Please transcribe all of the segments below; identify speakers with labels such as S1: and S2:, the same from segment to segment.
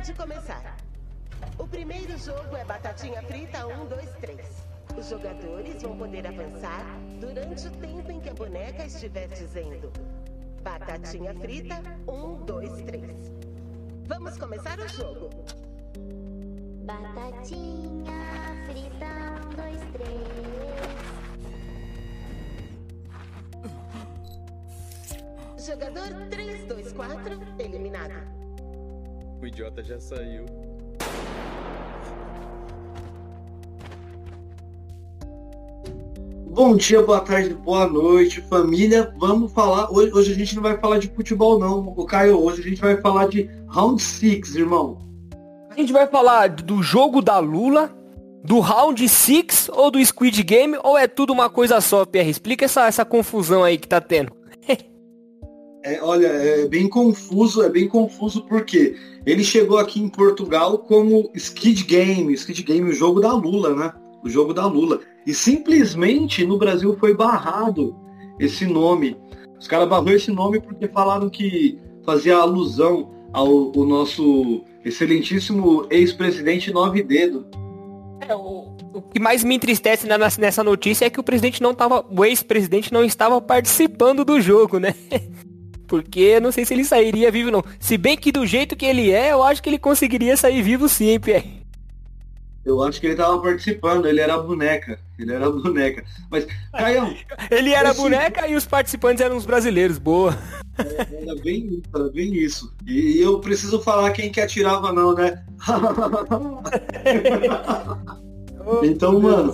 S1: Pode começar. O primeiro jogo é Batatinha Frita 1, 2, 3. Os jogadores vão poder avançar durante o tempo em que a boneca estiver dizendo Batatinha Frita 1, 2, 3. Vamos começar o jogo.
S2: Batatinha frita, um, dois, três.
S1: Jogador 3, 2, 4, eliminado.
S3: O idiota já saiu.
S4: Bom dia, boa tarde, boa noite, família. Vamos falar. Hoje, hoje a gente não vai falar de futebol, não, o Caio. Hoje a gente vai falar de Round 6, irmão.
S5: A gente vai falar do jogo da Lula, do Round 6 ou do Squid Game, ou é tudo uma coisa só, Pierre? Explica essa, essa confusão aí que tá tendo.
S4: É, olha, é bem confuso, é bem confuso porque ele chegou aqui em Portugal como Skid Game, Skid Game, o jogo da Lula, né? O jogo da Lula. E simplesmente no Brasil foi barrado esse nome. Os caras barrou esse nome porque falaram que fazia alusão ao, ao nosso excelentíssimo ex-presidente Nove Dedo.
S5: É, o, o que mais me entristece na- nessa notícia é que o presidente não tava. O ex-presidente não estava participando do jogo, né? Porque eu não sei se ele sairia vivo não. Se bem que do jeito que ele é, eu acho que ele conseguiria sair vivo sim, Pierre.
S4: Eu acho que ele tava participando, ele era boneca. Ele era boneca. Mas, Caião,
S5: Ele era
S4: Esse-
S5: boneca e os participantes eram os brasileiros. Boa.
S4: era bem isso, era bem isso. E eu preciso falar quem que atirava não, né? Então, mano,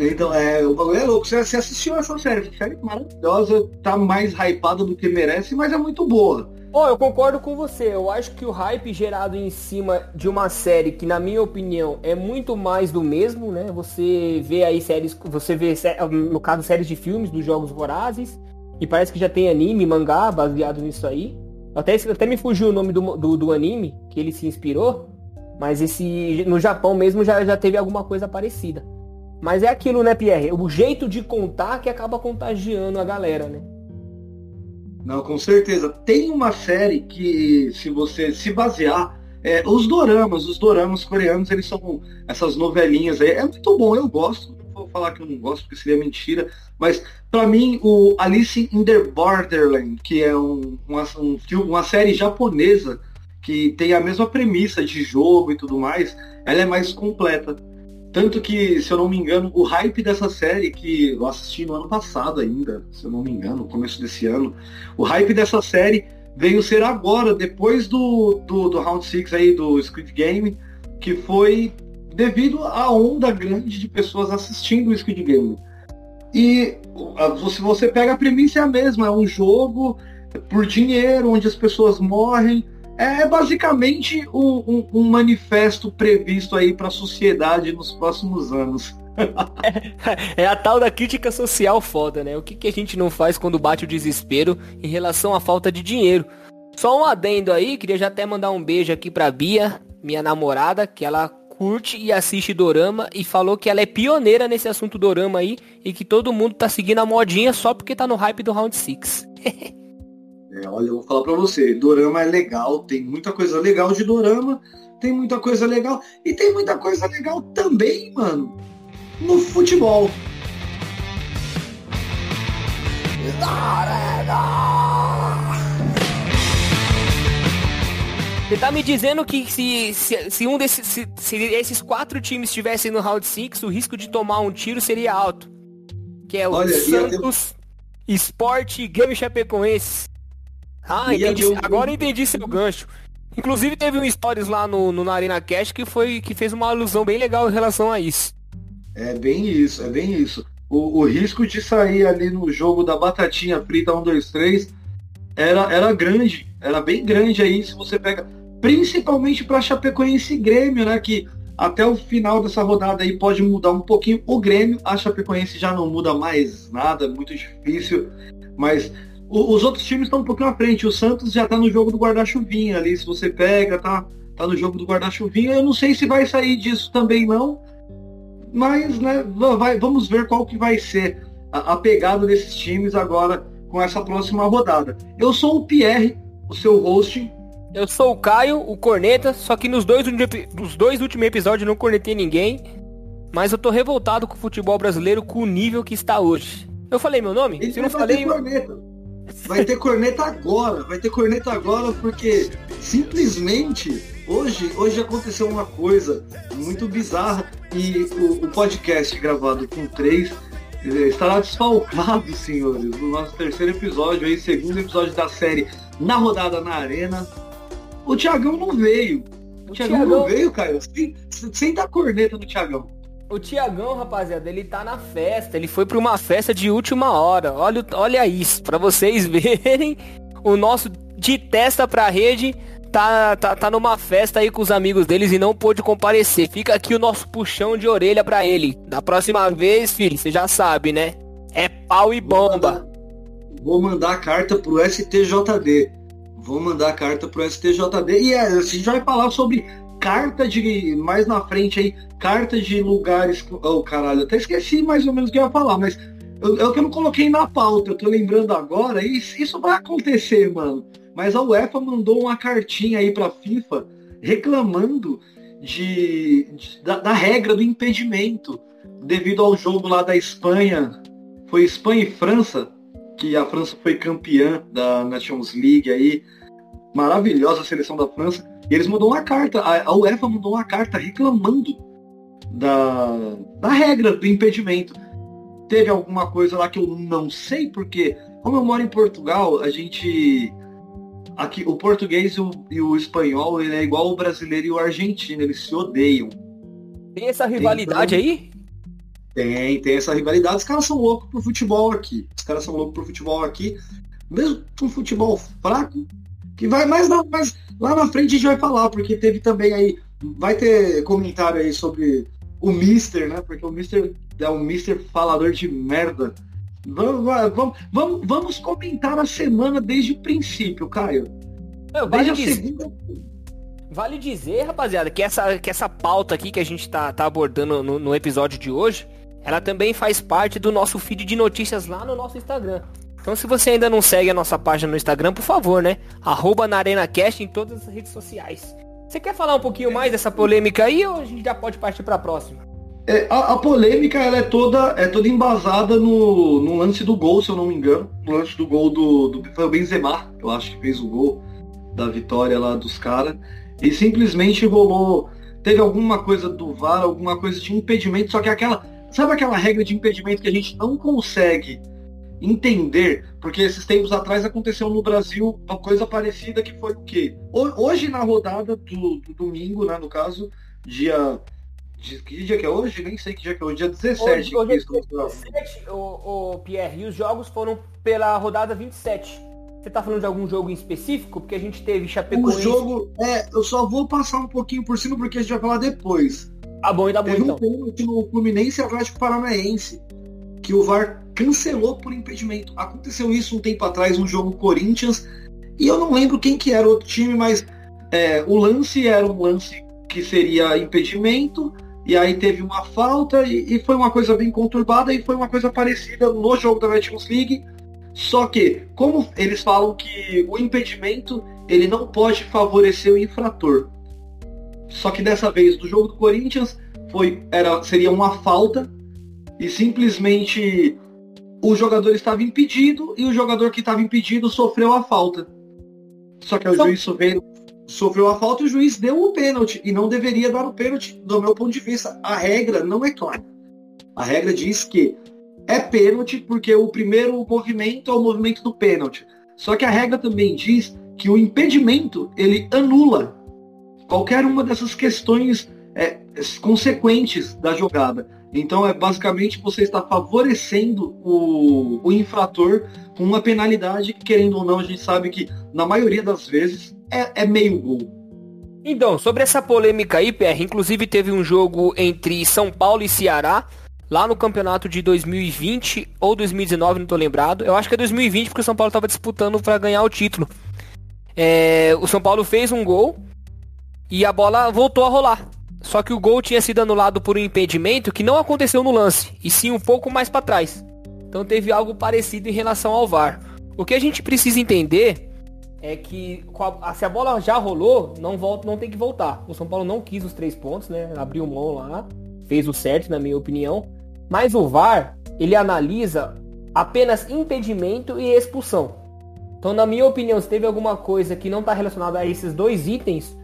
S4: Então, é, o bagulho é louco. Você, assistiu essa série, série maravilhosa, tá mais hypada do que merece, mas é muito boa.
S5: Ó, eu concordo com você. Eu acho que o hype gerado em cima de uma série que, na minha opinião, é muito mais do mesmo, né? Você vê aí séries, você vê, no caso, séries de filmes dos Jogos Vorazes, e parece que já tem anime, mangá baseado nisso aí. Até, até me fugiu o nome do, do, do anime que ele se inspirou, mas esse no Japão mesmo já, já teve alguma coisa parecida. Mas é aquilo, né, Pierre? O jeito de contar que acaba contagiando a galera, né?
S4: Não, com certeza. Tem uma série que, se você se basear, é, os doramas, os doramas coreanos, eles são essas novelinhas aí. É muito bom, eu gosto. Não vou falar que eu não gosto, porque seria mentira. Mas, pra mim, o Alice in the Borderland, que é um, uma, um uma série japonesa que tem a mesma premissa de jogo e tudo mais, ela é mais completa. Tanto que, se eu não me engano, o hype dessa série, que eu assisti no ano passado ainda, se eu não me engano, no começo desse ano, o hype dessa série veio ser agora, depois do, do, do Round 6 aí, do Squid Game, que foi devido à onda grande de pessoas assistindo o Squid Game. E se você pega a premissa é a mesma, é um jogo por dinheiro, onde as pessoas morrem. É basicamente um, um- um manifesto previsto aí para a sociedade nos próximos anos.
S5: É a tal da crítica social foda, né? O que, que a gente não faz quando bate o desespero em relação à falta de dinheiro? Só um adendo aí, queria já até mandar um beijo aqui pra Bia, minha namorada, que ela curte e assiste Dorama e falou que ela é pioneira nesse assunto Dorama aí e que todo mundo tá seguindo a modinha só porque tá no hype do Round 6.
S4: É, olha, eu vou falar pra você, Dorama é legal, tem muita coisa legal de Dorama, tem muita coisa legal, e tem muita coisa legal também, mano, no futebol.
S5: Você tá me dizendo que se, se, se um desses se, se esses quatro times estivessem no Round 6, o risco de tomar um tiro seria alto. Que é o
S4: Olha, e eu-
S5: Santos, Sport e Grêmio Chapecoense. Ah,
S4: E
S5: entendi.
S4: eu-
S5: Agora eu entendi seu gancho. Inclusive teve um stories lá no, no na Arena Cash que foi que fez uma alusão bem legal em relação a isso.
S4: É bem isso, é bem isso. O, o risco de sair ali no jogo da batatinha frita 1, 2, 3 era, era grande, era bem grande aí se você pega, principalmente para Chapecoense e Grêmio, né? Que até o final dessa rodada aí pode mudar um pouquinho o Grêmio, a Chapecoense já não muda mais nada, é muito difícil, mas o- os outros times estão um pouquinho à frente. O Santos já tá no jogo do guarda-chuvinha ali, se você pega, tá, tá no jogo do guarda-chuvinha. Eu não sei se vai sair disso também não, mas né, va- vai- vamos ver qual que vai ser a, a pegada desses times agora com essa próxima rodada. Eu sou o Pierre, o seu host,
S5: Eu sou o Caio, o Corneta, só que nos dois, nos dois últimos episódios não cornetei ninguém. Mas eu tô revoltado com o futebol brasileiro com o nível que está hoje. Eu falei meu nome?
S4: Ele
S5: Se não falei.
S4: corneta. Vai ter corneta agora, vai ter corneta agora porque simplesmente hoje, hoje aconteceu uma coisa muito bizarra e o, o podcast gravado com três eh, estará desfalcado, senhores, no nosso terceiro episódio aí, segundo episódio da série Na Rodada na Arena. O Thiagão não veio. O,
S5: O
S4: não veio, Caio. Sem, sem dar corneta no Thiagão.
S5: O Tiagão, rapaziada, ele tá na festa. Ele foi pra uma festa de última hora. Olha, olha isso, pra vocês verem. O nosso de testa pra rede tá, tá, tá numa festa aí com os amigos deles e não pôde comparecer. Fica aqui o nosso puxão de orelha pra ele. Da próxima vez, filho, você já sabe, né? É pau e bomba.
S4: Vou mandar a carta pro STJD. Vou mandar a carta pro STJD. E é, a gente vai falar sobre carta de. Mais na frente aí, carta de lugares. Oh, caralho, até esqueci mais ou menos o que eu ia falar, mas é o que eu não coloquei na pauta. Eu tô lembrando agora, e isso isso vai acontecer, mano. Mas a UEFA mandou uma cartinha aí pra FIFA reclamando de, de- da, da regra do impedimento devido ao jogo lá da Espanha. Foi Espanha e França, que a França foi campeã da Nations League aí. Maravilhosa a seleção da França. E eles mandou uma carta, a, UEFA mandou uma carta reclamando da, da regra do impedimento. Teve alguma coisa lá que eu não sei, porque como eu moro em Portugal, a gente. Aqui, o português e o, e o espanhol ele é igual o brasileiro e o argentino, eles se odeiam.
S5: Tem essa rivalidade aí?
S4: Tem, tem essa rivalidade. Os caras são loucos pro futebol aqui. Os caras são loucos pro futebol aqui. Mesmo com futebol fraco, que vai mais, na, mais lá na frente a gente vai falar, porque teve também aí. Vai ter comentário aí sobre o Mister, né? Porque o Mister é um Mister falador de merda. Vamos, vamos, vamos, vamos comentar a semana desde o princípio, Caio.
S5: Meu, vale,
S4: Desde
S5: dizer,
S4: segunda.
S5: vale dizer, rapaziada, que essa, que essa pauta aqui que a gente tá, tá abordando no, no episódio de hoje, ela também faz parte do nosso feed de notícias lá no nosso Instagram. Então se você ainda não segue a nossa página no Instagram, por favor, né? Arroba na ArenaCast em todas as redes sociais. Você quer falar um pouquinho mais dessa polêmica aí ou a gente já pode partir pra próxima?
S4: É, a, a polêmica ela é toda é toda embasada no, no lance do gol, se eu não me engano. No lance do gol do, do foi o Benzema, eu acho que fez o gol da vitória lá dos caras. E simplesmente rolou. Teve alguma coisa do VAR, alguma coisa de impedimento, só que aquela. Sabe aquela regra de impedimento que a gente não consegue entender? Porque esses tempos atrás aconteceu no Brasil uma coisa parecida que foi o quê? Ho- Hoje na rodada do, do domingo, né, no caso, dia. de- Que dia que é hoje? Nem sei que dia que é hoje. Dia 17.
S5: Hoje, hoje é
S4: que estamos gravando.
S5: 17, o, o Pierre, e os jogos foram pela rodada 27. Você tá falando de algum jogo em específico? Porque a gente teve
S4: O
S5: Chapecoense...
S4: jogo, é, eu só vou passar um pouquinho por cima porque a gente vai falar depois.
S5: Ah, bom, tá bom
S4: Teve um
S5: então.
S4: pênalti no Fluminense e Atlético Paranaense que o VAR cancelou por impedimento. Aconteceu isso um tempo atrás no jogo Corinthians e eu não lembro quem que era o outro time, mas é, o lance era um lance que seria impedimento e aí teve uma falta e, e foi uma coisa bem conturbada e foi uma coisa parecida no jogo da Nations League. Só que, como eles falam que o impedimento ele não pode favorecer o infrator. Só que dessa vez, do jogo do Corinthians, foi, era, seria uma falta e simplesmente o jogador estava impedido e o jogador que estava impedido sofreu a falta. Só que o
S5: Só-
S4: juiz sofreu, sofreu a falta e o juiz deu o pênalti e não deveria dar o pênalti, do meu ponto de vista. A regra não é clara. A regra diz que é pênalti porque o primeiro movimento é o movimento do pênalti. Só que a regra também diz que o impedimento ele anula qualquer uma dessas questões é, consequentes da jogada. Então é basicamente você está favorecendo o, o infrator com uma penalidade que, querendo ou não, a gente sabe que na maioria das vezes é, é meio gol.
S5: Então, sobre essa polêmica aí, PR, inclusive teve um jogo entre São Paulo e Ceará, lá no campeonato de 2020 ou 2019, não tô lembrado. Eu acho que é 2020 porque o São Paulo tava disputando para ganhar o título. É, o São Paulo fez um gol e a bola voltou a rolar. Só que o gol tinha sido anulado por um impedimento que não aconteceu no lance, e sim um pouco mais para trás. Então teve algo parecido em relação ao VAR. O que a gente precisa entender é que se a bola já rolou, não volta, não tem que voltar. O São Paulo não quis os três pontos, né? Abriu mão lá, fez o certo, na minha opinião. Mas o VAR, ele analisa apenas impedimento e expulsão. Então, na minha opinião, se teve alguma coisa que não está relacionada a esses dois itens,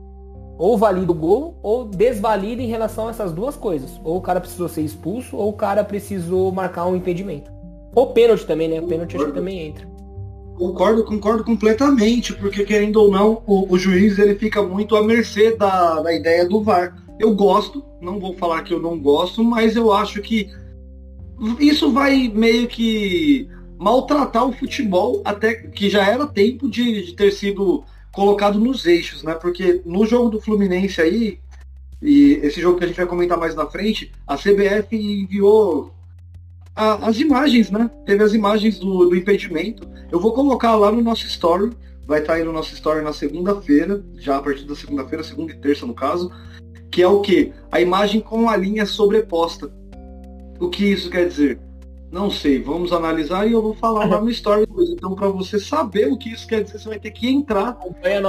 S5: ou valida o gol, ou desvalida em relação a essas duas coisas. Ou o cara precisou ser expulso, ou o cara precisou marcar um impedimento. Ou pênalti também, né? O pênalti acho que também entra.
S4: Concordo, concordo completamente, porque querendo ou não, o, o, juiz ele fica muito à mercê da, da ideia do VAR. Eu gosto, não vou falar que eu não gosto, mas eu acho que isso vai meio que maltratar o futebol, até que já era tempo de, de ter sido colocado nos eixos, né? Porque no jogo do Fluminense aí, e esse jogo que a gente vai comentar mais na frente, a CBF enviou a, as imagens, né? Teve as imagens do, do, impedimento. Eu vou colocar lá no nosso story. Vai estar aí no nosso story na segunda-feira, já a partir da segunda-feira, segunda e terça no caso. Que é o que? A imagem com a linha sobreposta. O que isso quer dizer? Não sei, vamos analisar e eu vou falar lá no story depois. Então, para você saber o que isso quer dizer, você vai ter que entrar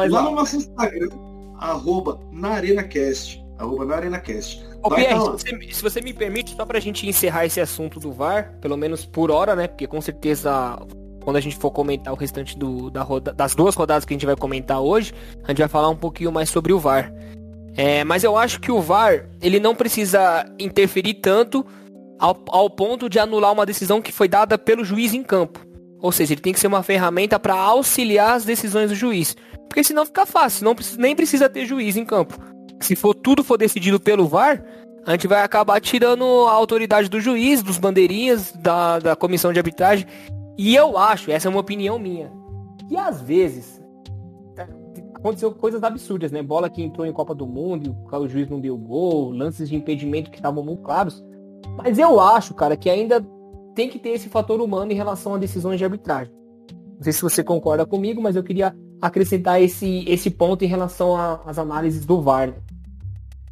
S4: lá no nosso Instagram, arroba na ArenaCast. Arroba na ArenaCast.
S5: Ô, Pierre, se você, se você, me permite, só pra gente encerrar esse assunto do VAR, pelo menos por hora, né? Porque com certeza, quando a gente for comentar o restante do, da roda, das duas rodadas que a gente vai comentar hoje, a gente vai falar um pouquinho mais sobre o VAR. É, mas eu acho que o VAR, ele não precisa interferir tanto ao, ao ponto de anular uma decisão que foi dada pelo juiz em campo. Ou seja, ele tem que ser uma ferramenta para auxiliar as decisões do juiz. Porque senão fica fácil, não precisa, nem precisa ter juiz em campo se for tudo for decidido pelo VAR, a gente vai acabar tirando a autoridade do juiz, dos bandeirinhas, da, da comissão de arbitragem. E eu acho, essa é uma opinião minha, que às vezes aconteceu coisas absurdas, né? Bola que entrou em Copa do Mundo o juiz não deu gol, lances de impedimento que estavam muito claros. Mas eu acho, cara, que ainda tem que ter esse fator humano em relação a decisões de arbitragem. Não sei se você concorda comigo, mas eu queria acrescentar esse, esse ponto em relação às análises do VAR.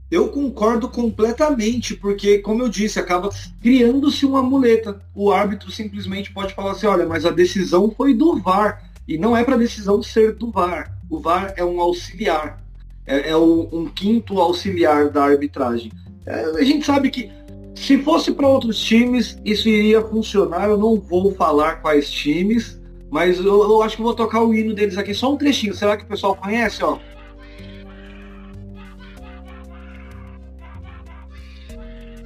S4: Eu concordo completamente, porque, como eu disse, acaba criando-se uma muleta. O árbitro simplesmente pode falar assim: olha, mas a decisão foi do VAR. E não é para a decisão ser do VAR. O VAR é um auxiliar. É, é um, um, quinto auxiliar da arbitragem. É, a gente sabe que se fosse para outros times, isso iria funcionar. Eu não vou falar quais times, mas eu, eu, acho que vou tocar o hino deles aqui, só um trechinho. Será que o pessoal conhece, ó?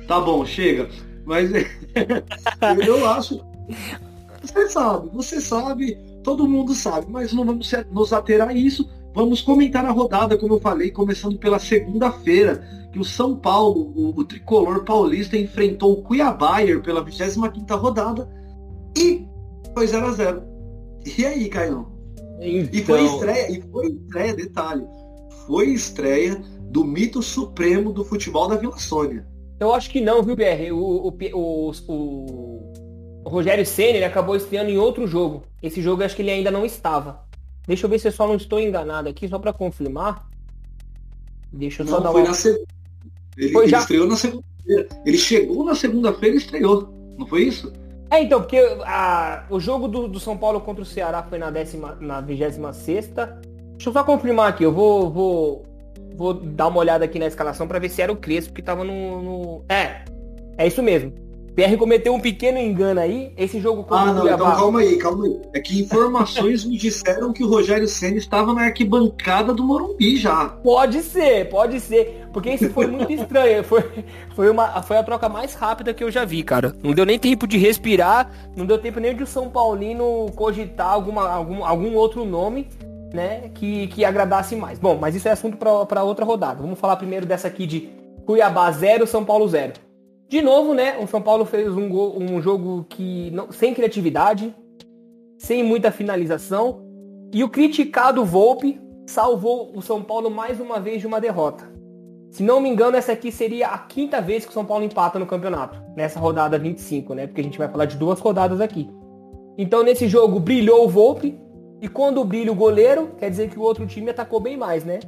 S4: Tá bom, chega. Mas eu acho. Você sabe, você sabe, todo mundo sabe, mas não vamos nos ater a isso. Vamos comentar a rodada, como eu falei, começando pela segunda-feira, que o São Paulo, o, o tricolor paulista, enfrentou o Cuiabá pela 25 rodada e foi 0 a 0 e aí, Caio? Então... E foi então. estreia, e foi estreia, detalhe, foi estreia do mito supremo do futebol da Vila Sônia.
S5: Eu acho que não, viu, BR? O, o, o, o Rogério Senna acabou estreando em outro jogo. Esse jogo eu acho que ele ainda não estava. Deixa eu ver se eu só não estou enganado aqui, só para confirmar. Deixa eu
S4: não,
S5: só dar
S4: foi uma... na seg... Ele, foi ele já... estreou na segunda-feira. Ele chegou na segunda-feira e estreou. Não foi isso?
S5: É, então, porque a, o jogo do, do, São Paulo contra o Ceará foi na, décima, na 26 Deixa eu só confirmar aqui, eu vou, vou, vou dar uma olhada aqui na escalação para ver se era o Crespo que tava no, no, É, é isso mesmo. PR cometeu um pequeno engano aí. Esse jogo
S4: Ah, não, então calma aí, calma aí. É que informações me disseram que o Rogério Senna estava na arquibancada do Morumbi já.
S5: Pode ser, pode ser. Porque isso foi muito estranho. Foi, foi, uma, foi a troca mais rápida que eu já vi, cara. Não deu nem tempo de respirar, não deu tempo nem de o São Paulino cogitar alguma, algum, algum outro nome. Né, que, que agradasse mais. Bom, mas isso é assunto para outra rodada. Vamos falar primeiro dessa aqui de Cuiabá 0, São Paulo 0. De novo, né? O São Paulo fez um, gol, um jogo que não, sem criatividade, sem muita finalização. E o criticado Volpe salvou o São Paulo mais uma vez de uma derrota. Se não me engano, essa aqui seria a quinta vez que o São Paulo empata no campeonato. Nessa rodada 25, né? Porque a gente vai falar de duas rodadas aqui. Então nesse jogo brilhou o Volpe. E quando brilha o goleiro, quer dizer que o outro time atacou bem mais, né?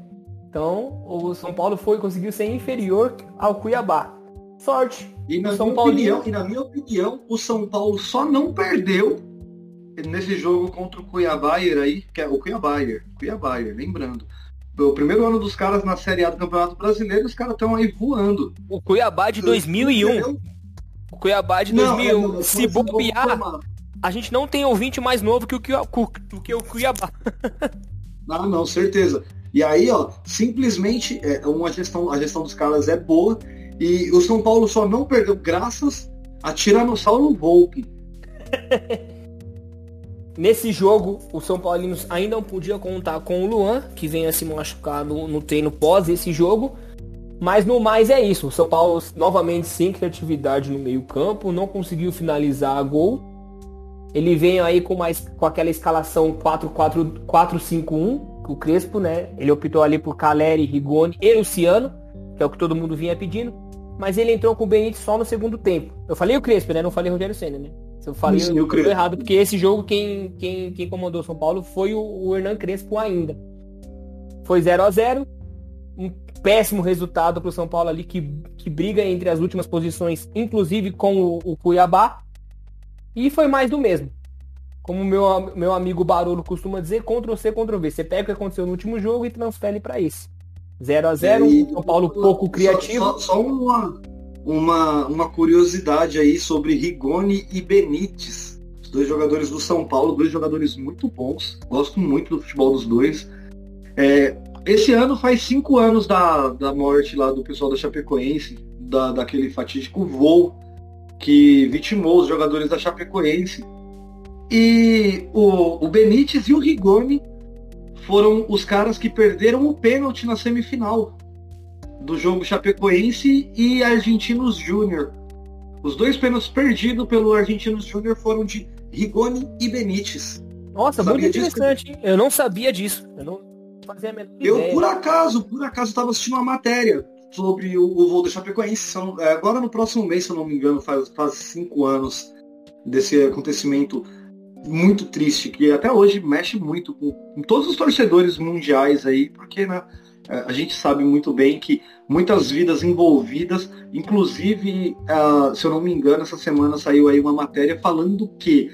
S5: Então o São Paulo foi conseguiu ser inferior ao Cuiabá sorte.
S4: E na, São minha opinião, e na minha opinião, o São Paulo só não perdeu nesse jogo contra o Cuiabayer aí, que é o Cuiabayer, Cuiabayer, lembrando. O primeiro ano dos caras na Série A do Campeonato Brasileiro, os caras estão aí voando.
S5: O Cuiabá de 2001. O Cuiabá de 2001.
S4: Não, é,
S5: Se bobear, a gente não tem ouvinte mais novo que o, Cuiabá, que o Cuiabá.
S4: Ah, não, certeza. E aí, ó, simplesmente é, uma gestão, a gestão dos caras é boa e o São Paulo só não perdeu graças a Tiranossauro Volpe.
S5: Nesse jogo, o São Paulino ainda não podia contar com o Luan, que vem a se machucar no, no treino pós esse jogo. Mas no mais é isso. O São Paulo novamente sem criatividade no meio-campo, não conseguiu finalizar a gol. Ele vem aí com mais com aquela escalação 4-4-4-5-1, o Crespo, né? Ele optou ali por Caleri, Rigoni e Luciano, que é o que todo mundo vinha pedindo. Mas ele entrou com o Benítez só no segundo tempo. Eu falei o Crespo, né? Não falei o Rogério Senna, né? Se eu falei
S4: Sim,
S5: eu,
S4: eu
S5: errado, porque esse jogo quem, quem, quem comandou São Paulo foi o, o Hernan Crespo ainda. Foi 0 a 0 um péssimo resultado para o São Paulo ali, que, que briga entre as últimas posições, inclusive com o, o Cuiabá. E foi mais do mesmo. Como meu, meu amigo Barolo costuma dizer, Ctrl-C, Ctrl-V. Você pega o que aconteceu no último jogo e transfere para esse. 0 a 0
S4: E-
S5: São Paulo pouco criativo.
S4: Só, só- só uma, uma, uma curiosidade aí sobre Rigoni e Benítez. Os dois jogadores do São Paulo, dois jogadores muito bons. Gosto muito do futebol dos dois. É, esse ano faz cinco anos da, da morte lá do pessoal da Chapecoense, da, daquele fatídico voo que vitimou os jogadores da Chapecoense. E o, o Benítez e o Rigoni foram os caras que perderam o pênalti na semifinal do jogo Chapecoense e Argentinos Júnior. Os dois pênaltis perdidos pelo Argentinos Júnior foram de Rigoni e Benítez.
S5: Nossa,
S4: Sabia
S5: muito
S4: disso?
S5: interessante. hein? Eu não sabia disso. Eu não fazia a menor
S4: Eu,
S5: ideia.
S4: por acaso, por acaso, estava assistindo uma matéria sobre o, o voo da Chapecoense. É, agora no próximo mês, se eu não me engano, faz, faz cinco anos desse acontecimento muito triste, que até hoje mexe muito com, com todos os torcedores mundiais aí, porque né, é, a gente sabe muito bem que muitas vidas envolvidas, inclusive, ah, se eu não me engano, essa semana saiu aí uma matéria falando que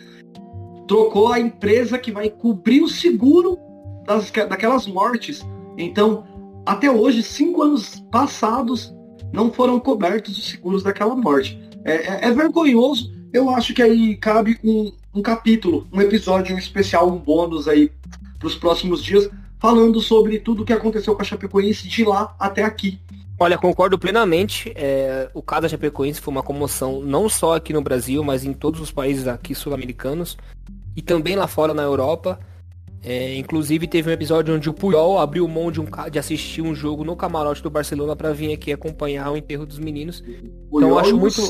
S4: trocou a empresa que vai cobrir o seguro das, daquelas mortes. Então, até hoje, cinco anos passados, não foram cobertos os seguros daquela morte. É, é- é vergonhoso. Eu acho que aí cabe um, um capítulo, um episódio especial, um bônus aí para os próximos dias, falando sobre tudo o que aconteceu com a Chapecoense de lá até aqui.
S5: Olha, concordo plenamente. É, o caso da Chapecoense foi uma comoção não só aqui no Brasil, mas em todos os países aqui sul-americanos e também lá fora na Europa. É, inclusive teve um episódio onde o Puyol abriu mão de, um, de assistir um jogo no camarote do Barcelona para vir aqui acompanhar o enterro dos meninos. Então, acho muito-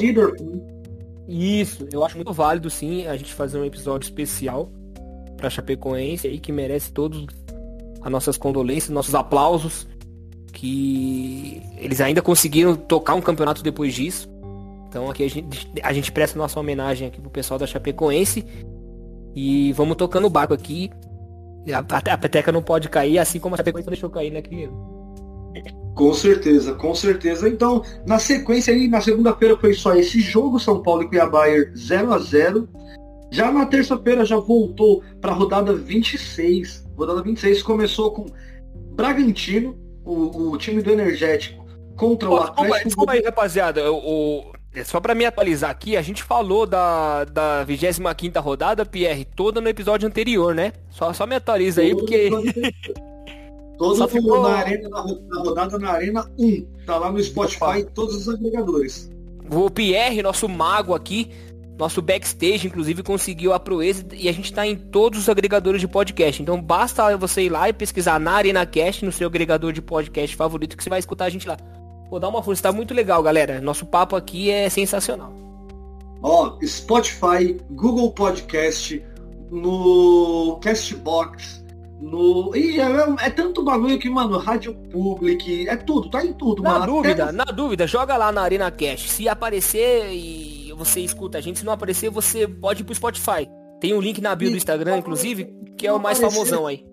S5: Isso, eu acho muito válido sim a gente fazer um episódio especial pra Chapecoense aí que merece todos as nossas condolências, nossos aplausos, que eles ainda conseguiram tocar um campeonato depois disso. Então aqui a gente, a gente presta nossa homenagem aqui pro pessoal da Chapecoense e vamos tocando o barco aqui. A, a, a peteca não pode cair, assim como a Chapecoense deixou cair, né, querido?
S4: Com certeza, com certeza. Então, na sequência aí, na segunda-feira foi só esse jogo, São Paulo e Cuiabá 0 a 0 Já na terça-feira já voltou para a rodada 26. Rodada 26 começou com Bragantino, o, o time do Energético, contra o
S5: Ó, Desculpa,
S4: Atlético.
S5: desculpa aí, rapaziada. O, é só pra me atualizar aqui, a gente falou da, da 25 rodada, Pierre, toda no episódio anterior, né? Só, só me atualiza aí, porque.
S4: Todo
S5: Só ficou-
S4: na, arena, na ro- na rodada na Arena 1. Tá lá no Spotify todos os agregadores.
S5: O Pierre, nosso mago aqui, nosso backstage, inclusive, conseguiu a proeza e a gente tá em todos os agregadores de podcast. Então basta você ir lá e pesquisar na Arena Cast, no seu agregador de podcast favorito, que você vai escutar a gente lá. Vou dar uma força, tá muito legal, galera. Nosso papo aqui é sensacional.
S4: Ó, Spotify, Google Podcast, no Castbox, no. Ih, é, é tanto bagulho que, mano, Rádio Public, é tudo, tá em tudo,
S5: Na
S4: mano.
S5: dúvida,
S4: Até-
S5: na dúvida, joga lá na Arena Cash. Se aparecer e você escuta a gente, se não aparecer, você pode ir pro Spotify. Tem um link na bio do
S4: Isso,
S5: Instagram,
S4: não
S5: inclusive, que é o
S4: não
S5: mais
S4: aparecer.
S5: famosão aí.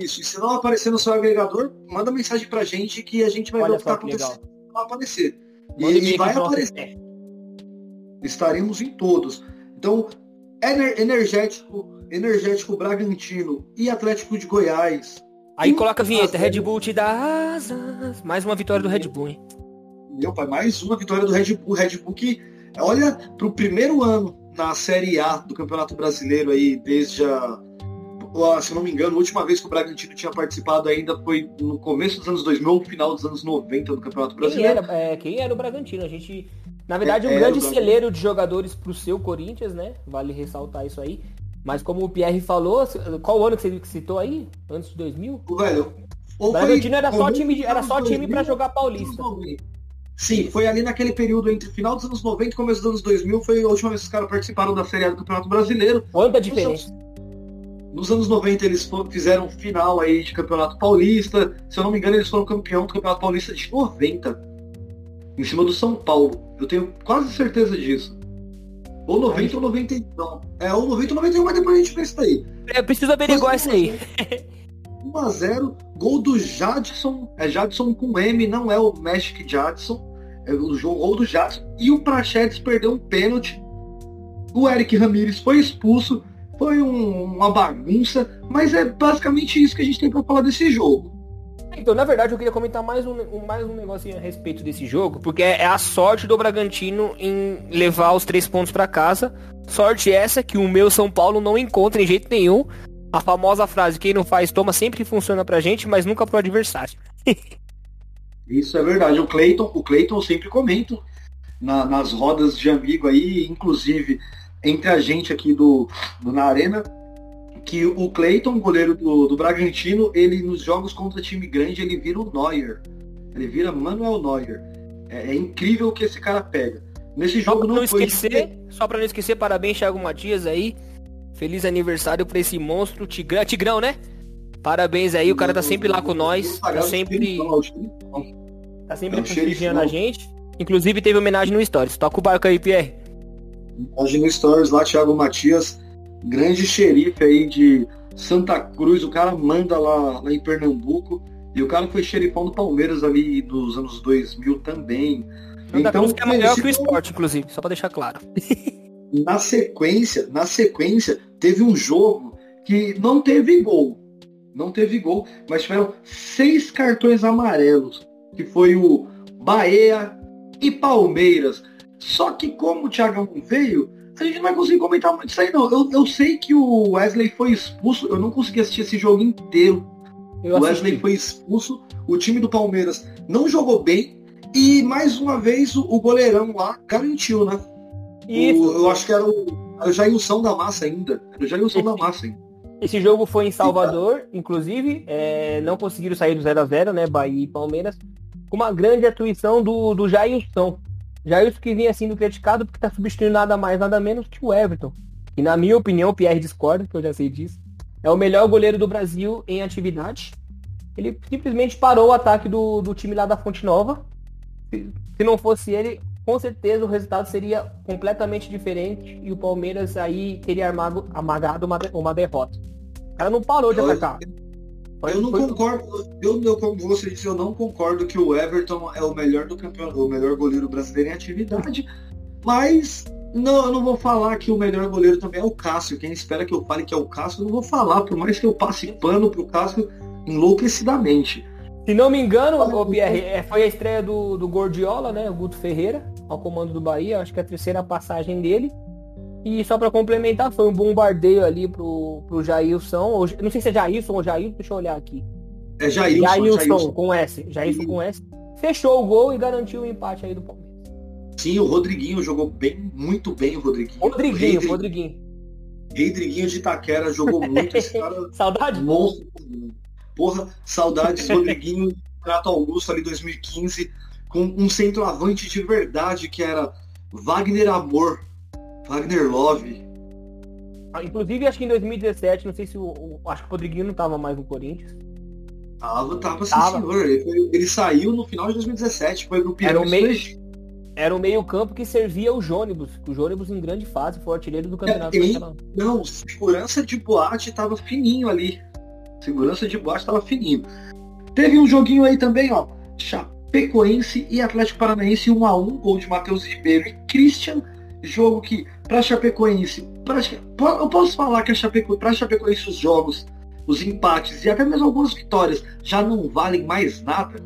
S4: Isso, e se não aparecer no seu agregador, manda mensagem pra gente que a gente vai ver
S5: Olha
S4: o que tá
S5: legal.
S4: acontecendo. Vai aparecer. E,
S5: Manda
S4: e
S5: e-mail
S4: vai aparecer. Estaremos em todos. Então, Ener- energético, energético Bragantino e Atlético de Goiás.
S5: Aí
S4: Sim,
S5: coloca a vinheta, Red. Bull te dá asas. Mais uma vitória do Red Bull, hein?
S4: Meu pai, mais uma vitória do Red Bull. Red Bull que, olha, pro primeiro ano na Série A do Campeonato Brasileiro aí, desde a. Se não me engano, a última vez que o Bragantino tinha participado ainda foi no começo dos anos 2000 ou no final dos anos 90 do Campeonato
S5: Quem
S4: Brasileiro.
S5: era, é, quem era o Bragantino? A gente, na verdade, é um
S4: É,
S5: grande
S4: o
S5: celeiro de jogadores pro seu Corinthians, né? Vale ressaltar isso aí. Mas como o Pierre falou, qual ano que você citou aí? Antes de 2000?
S4: Velho, ou
S5: O Bragantino
S4: foi
S5: era só time, era só time
S4: 2000,
S5: para jogar paulista.
S4: 90. Sim, foi ali naquele período entre final dos anos 90 e começo dos anos 2000, foi a última vez que os caras participaram da Série A do Campeonato Brasileiro.
S5: Quanta diferença?
S4: Nos anos 90 eles fizeram final aí de Campeonato Paulista. Se eu não me engano, eles foram campeão do Campeonato Paulista de 90. Em cima do São Paulo. Eu tenho quase certeza disso. Ou 90 ou 91. Não. É, ou 90 ou 91, mas depois a gente vê isso daí.
S5: É, preciso averiguar isso aí.
S4: 1x0, gol do Jadson. É Jadson com M, não é o Magic Jadson. É o jogo, gol do Jadson. E o Prachetes perdeu um pênalti. O Eric Ramírez foi expulso. Foi um- uma bagunça. Mas é basicamente isso que a gente tem pra falar desse jogo.
S5: Então, na verdade, eu queria comentar mais um, mais um negocinho a respeito desse jogo, porque é, é a sorte do Bragantino em levar os três pontos para casa. Sorte essa que o meu São Paulo não encontra em jeito nenhum. A famosa frase, quem não faz toma sempre funciona pra gente, mas nunca pro adversário.
S4: Isso é verdade. O Cleiton, o Cleiton sempre comento na- nas rodas de amigo aí, inclusive entre a gente aqui do, do Na Arena, que o Cleiton, goleiro do, do Bragantino, ele nos jogos contra time grande, ele vira o Neuer. Ele vira Manuel Neuer. É, é incrível o que esse cara pega. Nesse
S5: Só
S4: jogo
S5: pra
S4: não,
S5: não
S4: foi.
S5: esquecer, só pra não esquecer, parabéns, Thiago Matias aí. Feliz aniversário pra esse monstro, Tigrão, Tigrão, né? Parabéns aí, o cara tá sempre lá com nós, tá sempre, tá sempre
S4: É o xerifão.
S5: prestigiando a gente. Inclusive teve homenagem no Stories. Toca o barco aí, Pierre.
S4: Hoje no Stories lá, Thiago Matias, grande xerife aí de Santa Cruz, o cara manda lá, lá em Pernambuco. E o cara foi xerifão do Palmeiras ali dos anos 2000 também.
S5: Santa Cruz que é melhor que o esporte, inclusive, só pra deixar claro.
S4: na sequência, na sequência, teve um jogo que não teve gol. Não teve gol, mas tiveram seis cartões amarelos, que foi o Bahia e Palmeiras. Só que como o Thiago não veio, a gente não vai conseguir comentar muito isso aí não. Eu, eu sei que o Wesley foi expulso, eu não consegui assistir esse jogo inteiro.
S5: Eu
S4: O Wesley
S5: assisti.
S4: foi expulso, o time do Palmeiras não jogou bem, e mais uma vez o, o goleirão lá garantiu, né?
S5: Isso.
S4: O- eu acho que era o, era o Jailson da Massa ainda. Era o Jailson da Massa ainda.
S5: Esse jogo foi em Salvador, inclusive, é, não conseguiram sair do 0x0, né? Bahia e Palmeiras, com uma grande atuação do, do Jailson. Jailson que vinha sendo criticado porque tá substituindo nada mais, nada menos que o Everton. E na minha opinião, o Pierre discorda, que eu já sei disso. É o melhor goleiro do Brasil em atividade. Ele simplesmente parou o ataque do, do time lá da Fonte Nova. Se, se não fosse ele, com certeza o resultado seria completamente diferente e o Palmeiras aí teria armago, amagado uma, uma derrota. O cara não parou de atacar. Foi-
S4: Eu não
S5: foi-
S4: concordo, eu, eu, como você disse, eu não concordo que o Everton é o melhor do campeonato, o melhor goleiro brasileiro em atividade, mas não, eu não vou falar que o melhor goleiro também é o Cássio. Quem espera que eu fale que é o Cássio, eu não vou falar, por mais que eu passe pano pro Cássio enlouquecidamente.
S5: Se não me engano, o Pierre, é, foi a estreia do, do Gordiola, né? O Guto Ferreira, ao comando do Bahia. Acho que é a terceira passagem dele. E só pra complementar, foi um bombardeio ali pro, pro Jailson. Ou, não sei se é Jailson ou Jailson, deixa eu olhar aqui.
S4: É Jailson,
S5: Jailson,
S4: Jailson.
S5: com S. Jailson com S. Fechou o gol e garantiu o empate aí do Palmeiras.
S4: Sim, o Rodriguinho jogou bem, muito bem o Rodriguinho.
S5: Rodriguinho,
S4: Rei-
S5: Rodriguinho.
S4: Rodriguinho de Itaquera jogou muito esse cara.
S5: Saudade?
S4: Monstro. Porra, saudades, Rodriguinho, Prato Augusto ali 2015, com um centroavante de verdade que era Wagner Amor, Wagner Love.
S5: Ah, Inclusive, acho que em 2017, não sei se o. o- acho que o Rodriguinho não tava mais no Corinthians.
S4: Tava, tava sim,
S5: Tava.
S4: senhor. Ele, foi- ele saiu no final de 2017, foi pro
S5: Era o meio-. Era o meio-campo que servia o Jônibus. O Jônibus em grande fase, foi o artilheiro do campeonato.
S4: tem-
S5: nacional.
S4: Não, segurança de boate tava fininho ali. Segurança de boate tava fininho. Teve um joguinho aí também, ó. Chapecoense e Atlético Paranaense 1 a 1 gol de Matheus Ribeiro e Christian. Jogo que, pra Chapecoense, pra, eu posso falar que a Chapeco, pra Chapecoense os jogos, os empates e até mesmo algumas vitórias já não valem mais nada?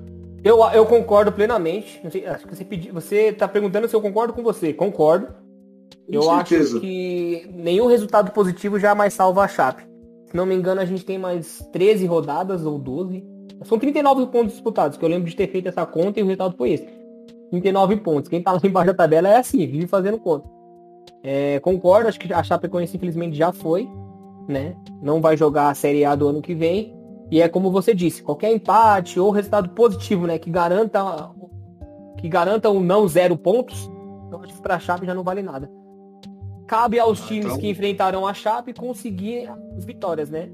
S5: Eu, eu concordo plenamente. Acho que você pedi, você tá perguntando se eu concordo com você. Concordo. Com eu certeza. acho que nenhum resultado positivo jamais salva a Chape. Se não me engano, a gente tem mais 13 rodadas ou 12. São 39 pontos disputados, que eu lembro de ter feito essa conta e o resultado foi esse. 39 pontos. Quem tá lá embaixo da tabela é assim, vive fazendo conta. É, concordo, acho que a Chapecoense infelizmente já foi, né? Não vai jogar a Série A do ano que vem. E é como você disse, qualquer empate ou resultado positivo, né, que garanta que garanta um não zero pontos, eu acho que para a Chape já não vale nada. Cabe aos ah, times então... que enfrentarão a Chape conseguir as vitórias, né?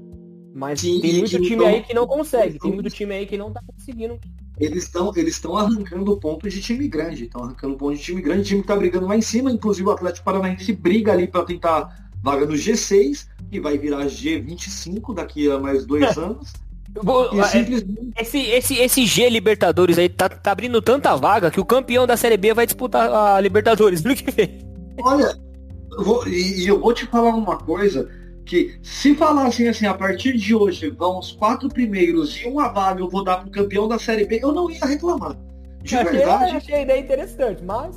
S5: Mas Sim, tem muito time então... aí que não consegue, tem muito time aí que não tá conseguindo
S4: eles estão eles estão arrancando pontos de time grande, estão arrancando pontos de time grande, o time está brigando lá em cima, inclusive o Atlético Paranaense briga ali para tentar vaga no G6, que vai virar G25 daqui a mais dois anos.
S5: É, simplesmente... esse, esse, esse G Libertadores aí tá, tá abrindo tanta vaga que o campeão da Série B vai disputar a Libertadores no que vem.
S4: Olha, eu vou, e eu vou te falar uma coisa, que se falassem assim, a partir de hoje vão os quatro primeiros e uma vaga eu vou dar pro campeão da Série B, eu não ia reclamar. De
S5: achei,
S4: verdade.
S5: Achei a ideia interessante, mas.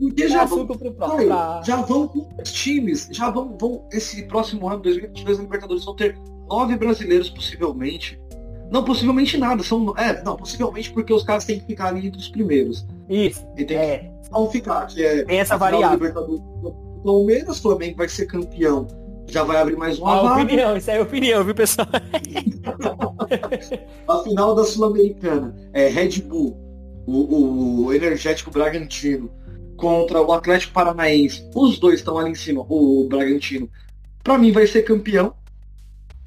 S4: Porque já vão, pra... já vão com os times, já vão, vão. Esse próximo ano, 2022, a Libertadores vão ter nove brasileiros possivelmente. Não, possivelmente nada. São, é, não, possivelmente porque os caras têm que ficar ali entre os primeiros.
S5: Isso.
S4: E tem é. que não ficar, que é.
S5: Tem essa variável.
S4: Palmeiras, Flamengo vai ser campeão já vai abrir mais uma
S5: ah, vaga. opinião, isso é opinião, viu, pessoal?
S4: a final da Sul-Americana é Red Bull, o, o Energético Bragantino, contra o Atlético Paranaense. Os dois estão ali em cima, o Bragantino. Para mim vai ser campeão.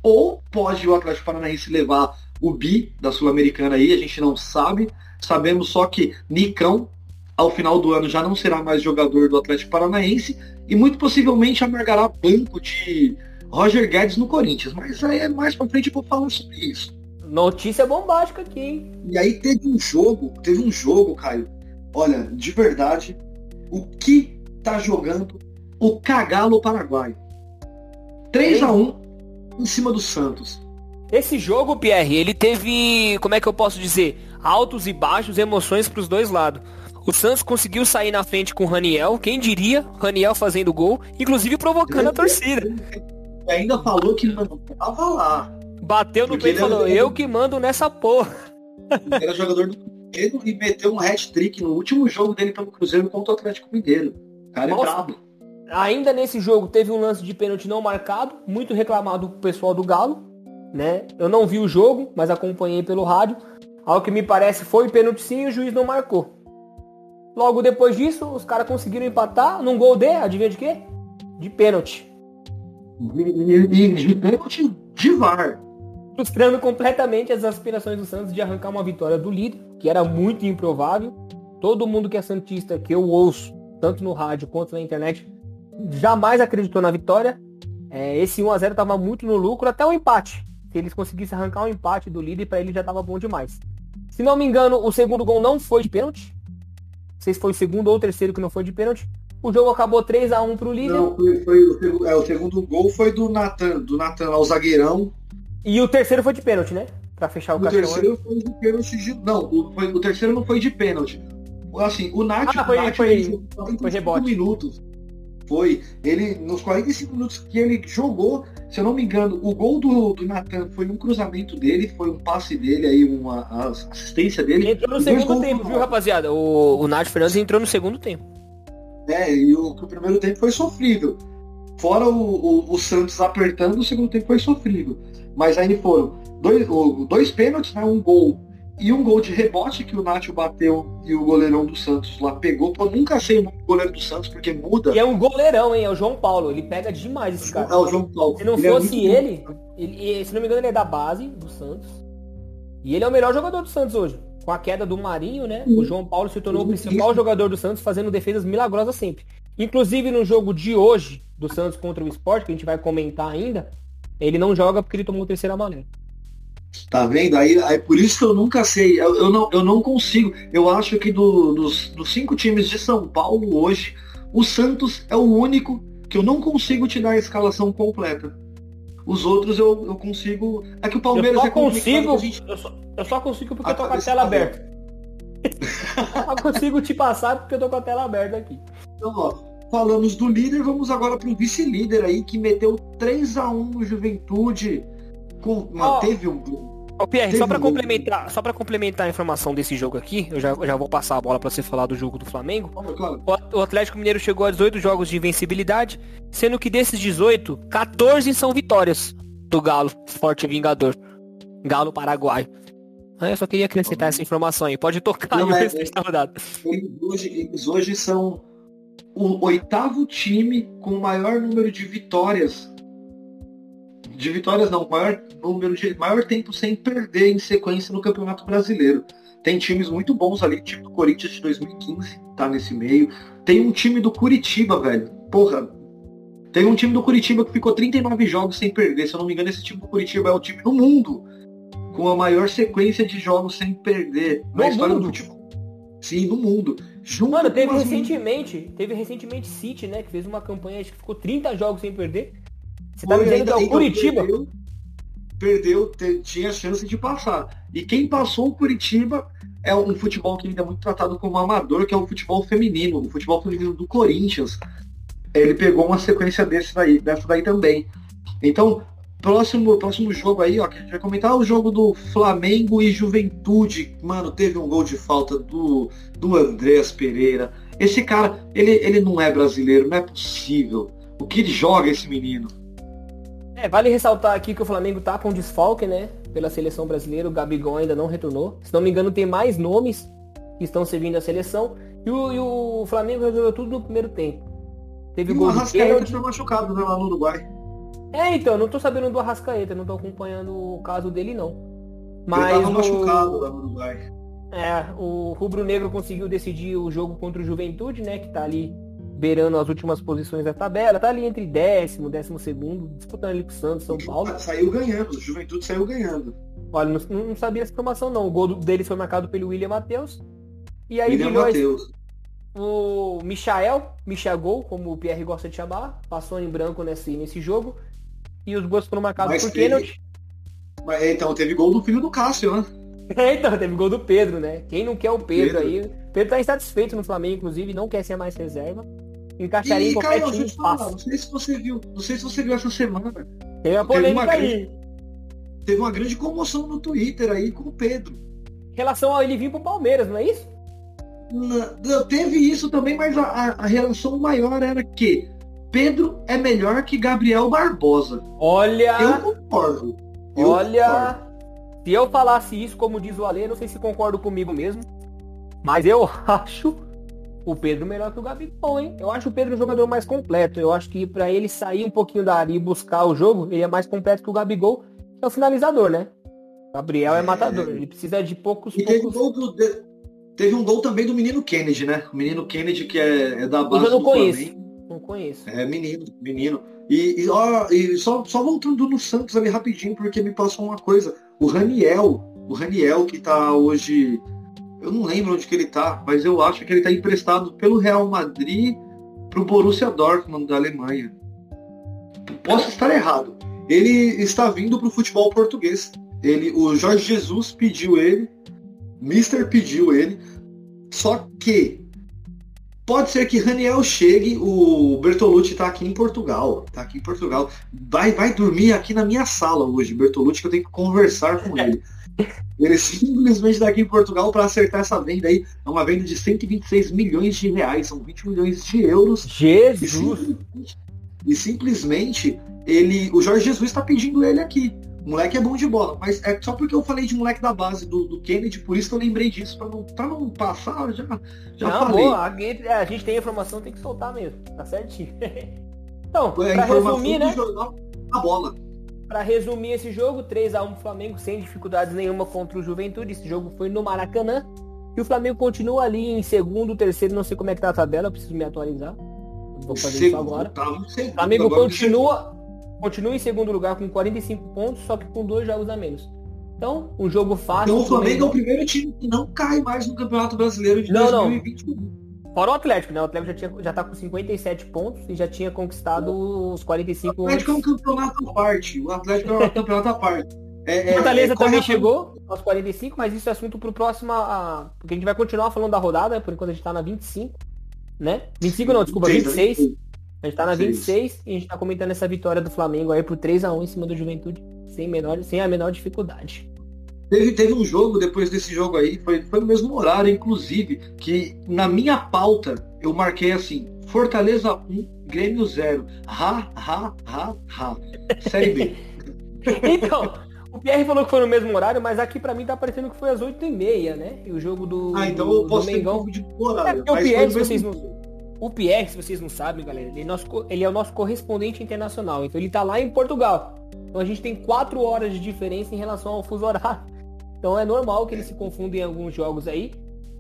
S4: Ou pode o Atlético Paranaense levar o bi da Sul-Americana aí, a gente não sabe. Sabemos só que Nicão, ao final do ano, já não será mais jogador do Atlético Paranaense e muito possivelmente amargará banco de Roger Guedes no Corinthians. Mas aí é mais pra frente eu vou falar sobre isso.
S5: Notícia bombástica aqui, hein?
S4: E aí teve um jogo, teve um jogo, Caio. Olha, de verdade, o que tá jogando o Cagalo Paraguai? 3 a 1 em cima do Santos.
S5: Esse jogo, Pierre, ele teve, como é que eu posso dizer, altos e baixos, emoções para os dois lados. O Santos conseguiu sair na frente com o Raniel, quem diria, Raniel fazendo gol, inclusive provocando a torcida.
S4: Ainda falou que não tava lá.
S5: Bateu no peito e falou, eu que mando nessa porra.
S4: Era jogador do Cruzeiro e meteu um hat-trick no último jogo dele pelo Cruzeiro contra o Atlético Mineiro. O cara é Nossa. é brabo.
S5: Ainda nesse jogo teve um lance de pênalti não marcado, muito reclamado pro pessoal do Galo, né? Eu não vi o jogo, mas acompanhei pelo rádio. Ao que me parece foi pênalti sim e o juiz não marcou. Logo depois disso, os caras conseguiram empatar num gol de, adivinha de quê? De pênalti.
S4: E de pênalti de VAR.
S5: Frustrando completamente as aspirações do Santos de arrancar uma vitória do líder, que era muito improvável. Todo mundo que é Santista, que eu ouço, tanto no rádio quanto na internet, jamais acreditou na vitória. É, esse 1x0 estava muito no lucro, até o empate. Se eles conseguissem arrancar um empate do líder, para ele já estava bom demais. Se não me engano, o segundo gol não foi de pênalti sei se foi o segundo ou o terceiro que não foi de pênalti. O jogo acabou 3 a 1 pro líder. Não,
S4: foi, foi o, é, o segundo gol foi do Natan, do Natan ao zagueirão.
S5: E o terceiro foi de pênalti, né? Pra fechar o, o
S4: caixão. O terceiro foi de pênalti de... Não, o, foi, o terceiro não foi de pênalti. Assim, o Nath, ah,
S5: foi, Nath foi, foi rebote.
S4: minutos. Foi. Ele, nos 45 minutos que ele jogou, se eu não me engano, o gol do, do Natan foi um cruzamento dele, foi um passe dele aí, uma assistência dele.
S5: entrou no segundo tempo, viu, rapaziada? O, o Nath Fernandes entrou no segundo tempo.
S4: É, e o, o primeiro tempo foi sofrível. Fora o, o, o, Santos apertando, o segundo tempo foi sofrível. Mas aí foram dois, dois pênaltis, né, um gol e um gol de rebote que o Nacho bateu e o goleirão do Santos lá pegou. Pô, nunca sei o nome do goleiro do Santos, porque muda.
S5: E é um goleirão, hein? É o João Paulo. Ele pega demais esse cara.
S4: É o João Paulo.
S5: Se não ele é fosse é ele, ele, se não me engano, ele é da base do Santos. E ele é o melhor jogador do Santos hoje. Com a queda do Marinho, né? O João Paulo se tornou o principal jogador do Santos, fazendo defesas milagrosas sempre. Inclusive no jogo de hoje, do Santos contra o Sport, que a gente vai comentar ainda, ele não joga porque ele tomou o terceiro amarelo.
S4: Tá vendo? Aí, aí por isso que eu nunca sei. Eu, eu, não, eu não consigo. Eu acho que do, dos, dos cinco times de São Paulo hoje, O Santos é o único que eu não consigo te dar a escalação completa. Os outros eu, eu consigo. É que o Palmeiras
S5: eu só
S4: é
S5: consigo,
S4: gente-
S5: eu, só, eu só consigo porque
S4: Ah,
S5: eu tô com a tela aberta. eu só consigo te passar porque eu tô com a tela aberta aqui.
S4: Então, ó, falamos do líder, vamos agora pro vice-líder aí, que meteu 3 a 1 no Juventude. Com,
S5: Ó,
S4: manteve um.
S5: Ô Pierre,
S4: Teve
S5: só pra
S4: um-
S5: complementar, só para complementar a informação desse jogo aqui, eu já, já vou passar a bola pra você falar do jogo do Flamengo.
S4: Claro,
S5: O At- O Atlético Mineiro chegou a 18 jogos de invencibilidade, sendo que desses 18, 14 são vitórias do Galo, forte vingador. Galo paraguaio. Ah, Eu só queria acrescentar essa informação aí. Pode tocar
S4: Não,
S5: aí
S4: é-
S5: rodada.
S4: Eles hoje, eles hoje são o oitavo time com o maior número de vitórias. De vitórias não, maior número de maior tempo sem perder em sequência no Campeonato Brasileiro. Tem times muito bons ali, tipo o Corinthians de 2015, tá nesse meio. Tem um time do Curitiba, velho. Porra. Tem um time do Curitiba que ficou 39 jogos sem perder. Se eu não me engano, esse time do Curitiba é o time no mundo com a maior sequência de jogos sem perder na
S5: No
S4: história
S5: mundo?
S4: do futebol. Sim, no mundo. Junto
S5: Mano, teve recentemente, teve recentemente City, né, que fez uma campanha, acho que ficou 30 jogos sem perder. Você tá me dizendo que é o Curitiba?
S4: Perdeu, perdeu, te- tinha chance de passar. E quem passou o Curitiba é um futebol que ainda é muito tratado como amador, que é o futebol feminino, o futebol feminino do Corinthians. Ele pegou uma sequência desse daí, dessa daí também. Então, próximo, próximo jogo aí, ó, que a gente vai comentar é o jogo do Flamengo e Juventude. Mano, teve um gol de falta do, do Andreas Pereira. Esse cara, ele, ele não é brasileiro, não é possível. O que ele joga esse menino?
S5: É, vale ressaltar aqui que o Flamengo tá com desfalque, né? Pela seleção brasileira, o Gabigol ainda não retornou. Se não me engano, tem mais nomes que estão servindo a seleção. E o, e o Flamengo resolveu tudo no primeiro tempo. Teve
S4: E
S5: o
S4: o
S5: gol do
S4: Arrascaeta foi machucado né, lá no Uruguai.
S5: É, então, eu não tô sabendo do Arrascaeta, não tô acompanhando o caso dele, não. Mas
S4: ele tava
S5: o,
S4: machucado lá no Uruguai.
S5: é, o Rubro Negro conseguiu decidir o jogo contra o Juventude, né? Que tá ali beirando as últimas posições da tabela. Tá ali entre décimo, décimo segundo, disputando ali com o Santos, São Paulo.
S4: Saiu ganhando, o Juventude saiu ganhando.
S5: Olha, não, não sabia essa informação não. O gol deles foi marcado pelo William Matheus. E aí
S4: William Matheus.
S5: o Michael, Michagol, como o Pierre gosta de chamar, passou em branco nesse, nesse jogo. E os gols foram marcados
S4: Mas
S5: por
S4: teve-
S5: pênalti.
S4: Mas, então, teve gol do filho do Cássio, né?
S5: então, teve gol do Pedro, né? Quem não quer o Pedro,
S4: Pedro.
S5: aí? Pedro tá insatisfeito no Flamengo, inclusive, não quer ser mais reserva. Encaixaria em
S4: E,
S5: qualquer
S4: Caio, deixa eu
S5: time fácil.
S4: não sei se você viu, não sei se você viu essa semana,
S5: Tem uma
S4: teve
S5: polêmica
S4: uma
S5: aí.
S4: teve uma grande comoção no Twitter aí com o Pedro.
S5: Em relação a ele vir pro Palmeiras, não é isso?
S4: Não, teve isso também, mas a, a, relação maior era que Pedro é melhor que Gabriel Barbosa.
S5: Olha,
S4: Eu concordo. Eu
S5: olha. Se eu falasse isso, como diz o Ale, não sei se concordo comigo mesmo. Mas eu acho o Pedro melhor que o Gabigol, hein? Eu acho o Pedro um jogador mais completo. Eu acho que pra ele sair um pouquinho da área e buscar o jogo, ele é mais completo que o Gabigol. É o finalizador, né? Gabriel é,
S4: É.
S5: matador. Ele precisa de poucos,
S4: E teve, um
S5: poucos.
S4: gol do- de- teve um gol também do menino Kennedy, né? O menino Kennedy que é, é da base
S5: Eu não
S4: do
S5: conheço.
S4: Flamengo.
S5: Não conheço.
S4: É, menino, menino. E, e, ó, e só, só voltando no Santos ali rapidinho, porque me passou uma coisa. O Raniel, o Raniel que tá hoje. Eu não lembro onde que ele tá, mas eu acho que ele tá emprestado pelo Real Madrid pro Borussia Dortmund da Alemanha. Posso estar errado. Ele está vindo pro futebol português. Ele, o Jorge Jesus pediu ele, Mister pediu ele, só que Pode ser que Raniel chegue, o Bertolucci tá aqui em Portugal. Tá aqui em Portugal. Vai, vai dormir aqui na minha sala hoje, Bertolucci, que eu tenho que conversar com ele. Ele simplesmente tá aqui em Portugal para acertar essa venda aí. É uma venda de 126 milhões de reais, são 20 milhões de euros. E
S5: Jesus!
S4: simplesmente, e simplesmente ele, o Jorge Jesus está pedindo ele aqui. O moleque é bom de bola, mas é só porque eu falei de moleque da base do, do Kennedy, por isso que eu lembrei disso, para não, pra não passar, já, já
S5: não,
S4: falei.
S5: boa, a, gente- a gente tem informação, tem que soltar mesmo. Tá certinho. então,
S4: É
S5: pra resumir, né?
S4: jornal a bola.
S5: Pra resumir esse jogo, 3x1 pro Flamengo, sem dificuldades nenhuma contra o Juventude. Esse jogo foi no Maracanã. E o Flamengo continua ali em segundo, terceiro, não sei como é que tá a tabela, eu preciso me atualizar. Vou fazer isso
S4: Segundo,
S5: agora.
S4: tá segundo,
S5: O Flamengo
S4: agora
S5: continua, continua em segundo lugar com 45 pontos, só que com dois jogos a menos. Então, um jogo fácil.
S4: Então o
S5: pro
S4: Flamengo é o primeiro time que não cai mais no Campeonato Brasileiro de
S5: Não, não.
S4: 2021.
S5: Fora o Atlético, né? O Atlético já, tinha, já tá com 57 pontos e já tinha conquistado os 45
S4: O Atlético é um campeonato à parte. O Atlético é um campeonato à parte. É, é,
S5: Fortaleza
S4: é,
S5: também chegou aos 45, mas isso é assunto pro próximo. a- Porque a gente vai continuar falando da rodada, por enquanto a gente tá na 25, né? 25 não, desculpa, 26. A gente tá na 26 e a gente tá comentando essa vitória do Flamengo aí por 3x1 em cima do Juventude, sem, menor, sem a menor dificuldade.
S4: Teve, teve um jogo depois desse jogo aí, foi, foi no mesmo horário, inclusive, que na minha pauta eu marquei assim, Fortaleza 1, Grêmio 0. Ha, ha, ha, ha. Série B.
S5: Então, o Pierre falou que foi no mesmo horário, mas aqui pra mim tá parecendo que foi às 8h30, né? E o jogo do,
S4: Ah, então eu posso ter um de
S5: É,
S4: horário.
S5: porque o Pierre, se vocês não. O Pierre, se vocês não sabem, galera, ele é, nosso, ele é o nosso correspondente internacional. Então ele tá lá em Portugal. Então a gente tem quatro horas de diferença em relação ao fuso horário. Então é normal que eles se confundam em alguns jogos aí.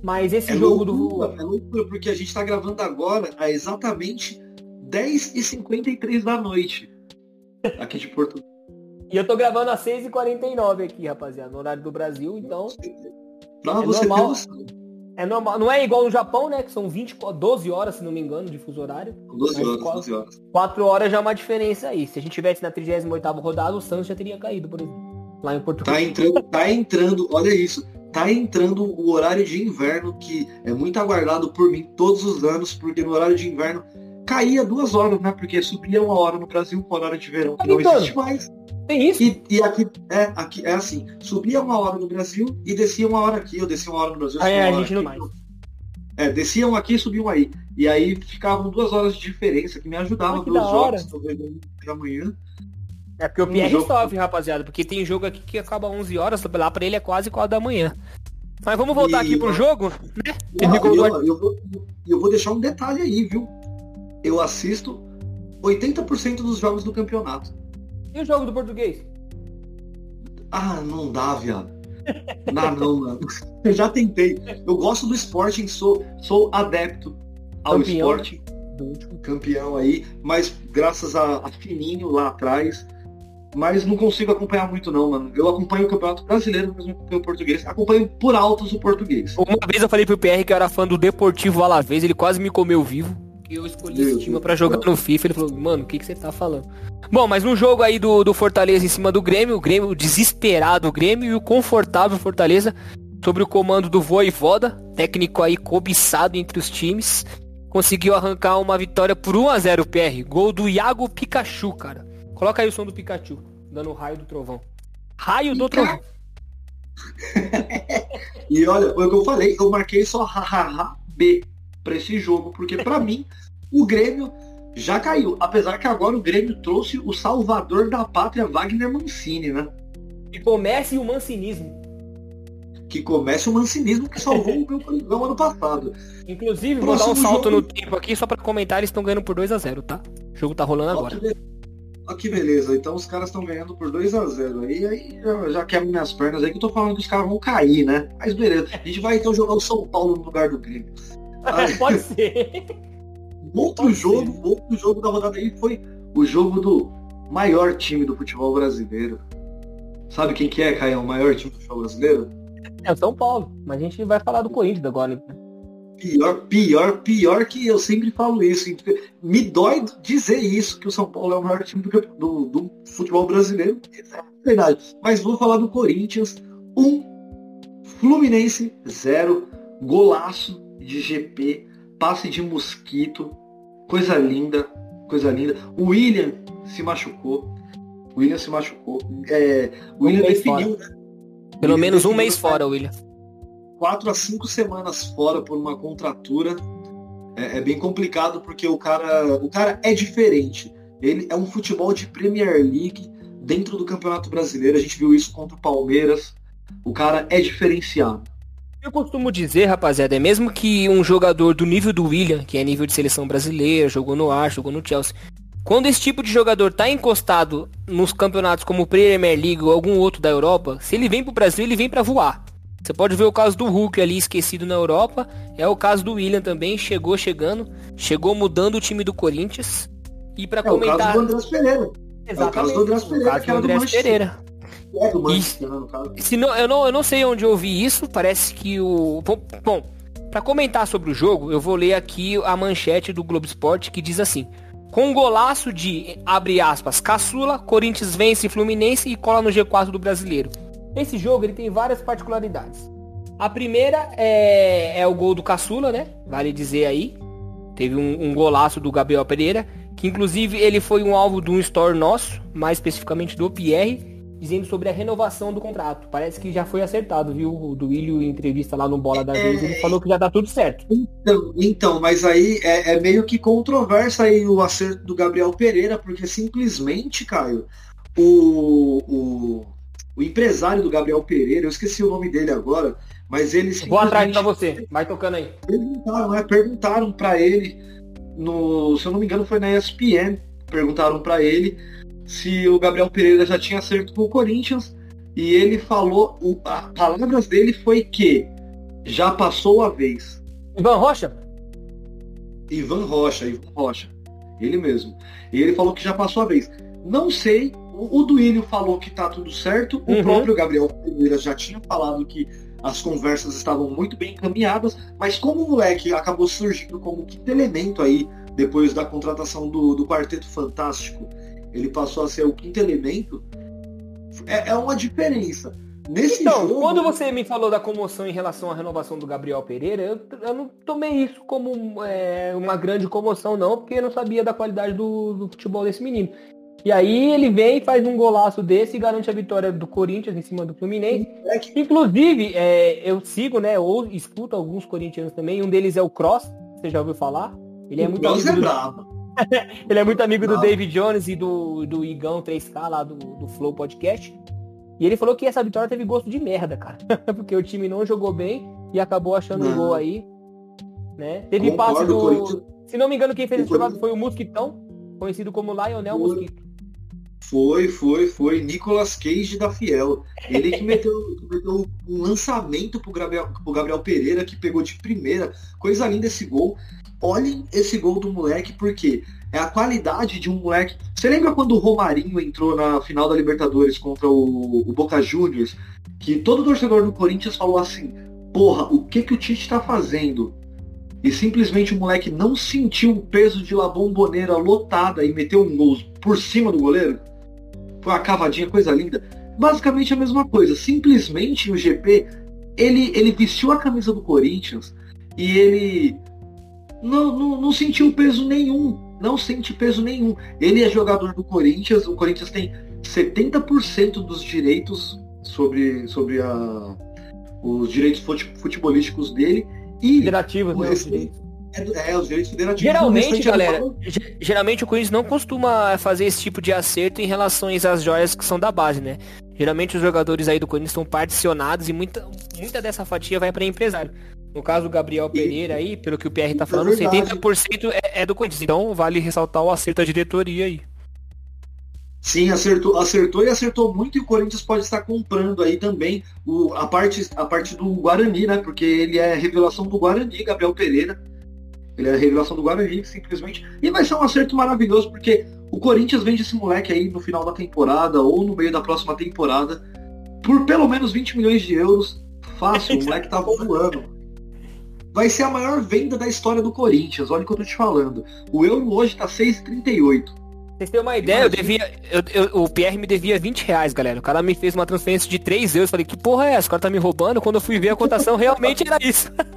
S5: Mas esse
S4: É
S5: jogo
S4: loucura,
S5: do.
S4: é loucura, porque a gente tá gravando agora a exatamente 10h53 da noite. Aqui de Portugal.
S5: E eu tô gravando às 6h49 aqui, rapaziada, no horário do Brasil. Então
S4: Não,
S5: É
S4: você
S5: normal. é normal. Não é igual no Japão, né? Que são 20, 12 horas, se não me engano, de fuso horário.
S4: 12
S5: Mas
S4: horas,
S5: qual-
S4: 12 horas.
S5: 4 horas já é uma diferença aí. Se a gente tivesse na 38ª rodada, o Santos já teria caído, por exemplo. Lá em Portugal.
S4: Tá entrando, tá entrando, olha isso, tá entrando o horário de inverno que é muito aguardado por mim todos os anos, porque no horário de inverno caía duas horas, né? Porque subia uma hora no Brasil com horário de verão, que não
S5: Então.
S4: existe mais.
S5: Tem isso?
S4: E, e aqui, é, aqui é assim, subia uma hora no Brasil e descia uma hora aqui, eu descia uma hora no Brasil,
S5: Ah, é,
S4: uma
S5: a
S4: hora
S5: gente não
S4: aqui.
S5: mais.
S4: É, desciam aqui e subiam aí. E aí ficavam duas horas de diferença, que me ajudava
S5: Ah, que
S4: pelos
S5: da
S4: jogos,
S5: hora.
S4: talvez da manhã.
S5: É porque o Pierre
S4: jogo-
S5: sofre, rapaziada. Porque tem jogo aqui que acaba 11 horas, lá pra ele é quase 4 da manhã. Mas vamos voltar
S4: E-
S5: aqui pro jogo, né?
S4: Ah, e
S5: do
S4: eu, eu vou, eu vou deixar um detalhe aí, viu? Eu assisto 80% dos jogos do campeonato.
S5: E o jogo do português?
S4: Ah, não dá, viado. Não não, mano. Eu já tentei. Eu gosto do Sporting, sou, sou adepto ao
S5: Campeão.
S4: Sporting, campeão aí, mas graças a, a Fininho lá atrás. Mas não consigo acompanhar muito não, mano. Eu acompanho o Campeonato Brasileiro, mas não acompanho o português. Acompanho por altos o português.
S5: Uma vez eu falei pro PR que eu era fã do Deportivo Alavés, ele quase me comeu vivo. E eu escolhi esse
S4: Meu
S5: time
S4: Deus
S5: pra jogar no FIFA. Ele falou, mano, o que, que você tá falando? Bom, mas no jogo aí do, do Fortaleza em cima do Grêmio, o Grêmio, o desesperado Grêmio e o confortável Fortaleza, sobre o comando do Voivoda, técnico aí cobiçado entre os times, conseguiu arrancar uma vitória por 1x0 PR. Gol do Iago Pikachu, cara. Coloca aí o som do Pikachu, dando o raio do trovão. Raio do
S4: Pica-
S5: trovão.
S4: E olha, o que eu falei, eu marquei só hahaha B pra esse jogo, porque pra mim o Grêmio já caiu. Apesar que agora o Grêmio trouxe o salvador da pátria Wagner Mancini, né?
S5: E comece o mancinismo.
S4: Que comece o mancinismo que salvou o meu Coringão ano passado.
S5: Inclusive, vou dar
S4: Próximo
S5: um salto
S4: jogo.
S5: no tempo aqui só pra comentar, eles estão ganhando por 2x0, tá? O jogo tá rolando agora.
S4: que, ó que beleza, então os caras estão ganhando por 2 a 0 aí, aí já, já quebra minhas pernas aí que eu tô falando que os caras vão cair, né? Mas beleza, a gente vai então jogar o São Paulo no lugar do Grêmio. Aí,
S5: Pode ser.
S4: Outro
S5: Pode
S4: jogo,
S5: ser.
S4: outro jogo da rodada aí foi o jogo do maior time do futebol brasileiro. Sabe quem que é, Caio? O maior time do futebol brasileiro?
S5: É o São Paulo. Mas a gente vai falar do Corinthians agora. né?
S4: Pior, pior, pior que eu sempre falo isso. Me dói dizer isso, que o São Paulo é o maior time do, do- do futebol brasileiro. É verdade. Mas vou falar do Corinthians. Um, Fluminense, zero. Golaço de GP, passe de mosquito. Coisa linda, coisa linda. O William se machucou. O William se machucou. É, o William definiu, né?
S5: Pelo
S4: William
S5: menos um
S4: definiu
S5: mês fora, William.
S4: Quatro a cinco semanas fora por uma contratura é, é bem complicado porque o cara, o cara é diferente. Ele é um futebol de Premier League dentro do Campeonato Brasileiro. A gente viu isso contra o Palmeiras. O cara é diferenciado.
S5: Eu costumo dizer, rapaziada, é mesmo que um jogador do nível do William, que é nível de seleção brasileira, jogou no Ar, jogou no Chelsea, quando esse tipo de jogador tá encostado nos campeonatos como Premier League ou algum outro da Europa, se ele vem pro Brasil, ele vem pra voar. Você pode ver o caso do Hulk ali esquecido na Europa, é o caso do William também, chegou chegando, chegou mudando o time do Corinthians. E pra
S4: É o
S5: comentar.
S4: caso do Andrés Pereira.
S5: Exatamente,
S4: caso do Andrés
S5: o
S4: Pereira,
S5: caso do
S4: era do
S5: Andrés
S4: Manchester.
S5: Pereira.
S4: É do Manchester, no caso.
S5: Se não, eu, não, eu não sei onde eu ouvi isso, parece que o. Bom, bom Para comentar sobre o jogo, eu vou ler aqui a manchete do Globo Esporte que diz assim: com um golaço de, abre aspas, caçula, Corinthians vence Fluminense e cola no G4 do brasileiro. Esse jogo ele tem várias particularidades. A primeira é, é o gol do caçula, né? Vale dizer aí. Teve um, um golaço do Gabriel Pereira, que inclusive ele foi um alvo de um store nosso, mais especificamente do Pierre, dizendo sobre a renovação do contrato. Parece que já foi acertado, viu? O Duílio, em entrevista lá no Bola da Vez, ele falou que já tá tudo certo.
S4: Então, então mas aí é, é, meio que controversa aí o acerto do Gabriel Pereira, porque simplesmente, Caio, o, o, o empresário do Gabriel Pereira, eu esqueci o nome dele agora, mas eles.
S5: Vou atrás pra você, vai tocando aí.
S4: Perguntaram, né? Perguntaram para ele, no, se eu não me engano, foi na ESPN, perguntaram para ele se o Gabriel Pereira já tinha acerto com o Corinthians e ele falou, o, as palavras dele foi que já passou a vez.
S5: Ivan Rocha?
S4: Ivan Rocha, Ivan Rocha. Ele mesmo. E ele falou que já passou a vez. Não sei, o, o Duílio falou que tá tudo certo, uhum. o próprio Gabriel Pereira já tinha falado que as conversas estavam muito bem encaminhadas, mas como o moleque acabou surgindo como quinto elemento aí, depois da contratação do, do Quarteto Fantástico, ele passou a ser o quinto elemento, é, é uma diferença. Nesse
S5: então,
S4: jogo...
S5: quando você me falou da comoção em relação à renovação do Gabriel Pereira, eu, eu não tomei isso como é, uma grande comoção, não, porque eu não sabia da qualidade do, do, futebol desse menino. E aí ele vem e faz um golaço desse e garante a vitória do Corinthians em cima do Fluminense. Inclusive, é, eu sigo, né, ou escuto alguns corintianos também, um deles é o Cross, você já ouviu falar?
S4: Ele é o muito Cross é brabo.
S5: ele é muito amigo do David Jones e do, do Igão 3K lá do, do Flow Podcast. E ele falou que essa vitória teve gosto de merda, cara. Porque o time não jogou bem e acabou achando não. um gol aí. Né? Teve passe do. Se não me engano, quem fez esse jogado foi o Mosquitão, conhecido como Lionel. Mosquito.
S4: Foi, foi, foi. Nicolas Cage da Fiel. Ele que meteu, meteu um lançamento pro Gabriel, pro Gabriel Pereira, que pegou de primeira. Coisa linda esse gol olhem esse gol do moleque, porque é a qualidade de um moleque. Você lembra quando o Romarinho entrou na final da Libertadores contra o, o Boca Juniors? Que todo torcedor do Corinthians falou assim: porra, o que, que o Tite tá fazendo? E simplesmente o moleque não sentiu o peso de La Bombonera lotada e meteu um gol por cima do goleiro? Foi uma cavadinha, coisa linda. Basicamente a mesma coisa. Simplesmente o GP, ele, ele vestiu a camisa do Corinthians e ele não, não, não sentiu peso nenhum. Não sente peso nenhum. Ele é jogador do Corinthians, o Corinthians tem 70% dos direitos sobre, sobre a, os direitos futebolísticos dele. E
S5: Federativos, né?
S4: É, é, os direitos federativos.
S5: Geralmente, galera, geralmente o Corinthians não costuma fazer esse tipo de acerto em relação às joias que são da base, né? Geralmente os jogadores aí do Corinthians estão particionados e muita, muita dessa fatia vai para empresário. No caso, o Gabriel Pereira aí, pelo que o PR tá é falando, é 70% é, é do Corinthians. Então vale ressaltar o acerto da diretoria aí.
S4: Sim, acertou, acertou e acertou muito e o Corinthians pode estar comprando aí também o, a, parte, a parte do Guarani, né? Porque ele é revelação do Guarani, Gabriel Pereira. Ele é a revelação do Guarani, simplesmente. E vai ser um acerto maravilhoso, porque o Corinthians vende esse moleque aí no final da temporada ou no meio da próxima temporada por pelo menos 20 milhões de euros. Fácil, o moleque tá voando vai ser a maior venda da história do Corinthians. Olha o que eu tô te falando. O euro hoje tá 6,38.
S5: Vocês terem uma ideia, eu devia. Eu, eu, o Pierre me devia 20 reais, galera. O cara me fez uma transferência de 3 euros. Falei, que porra é essa? O cara tá me roubando. Quando eu fui ver a cotação, realmente era isso.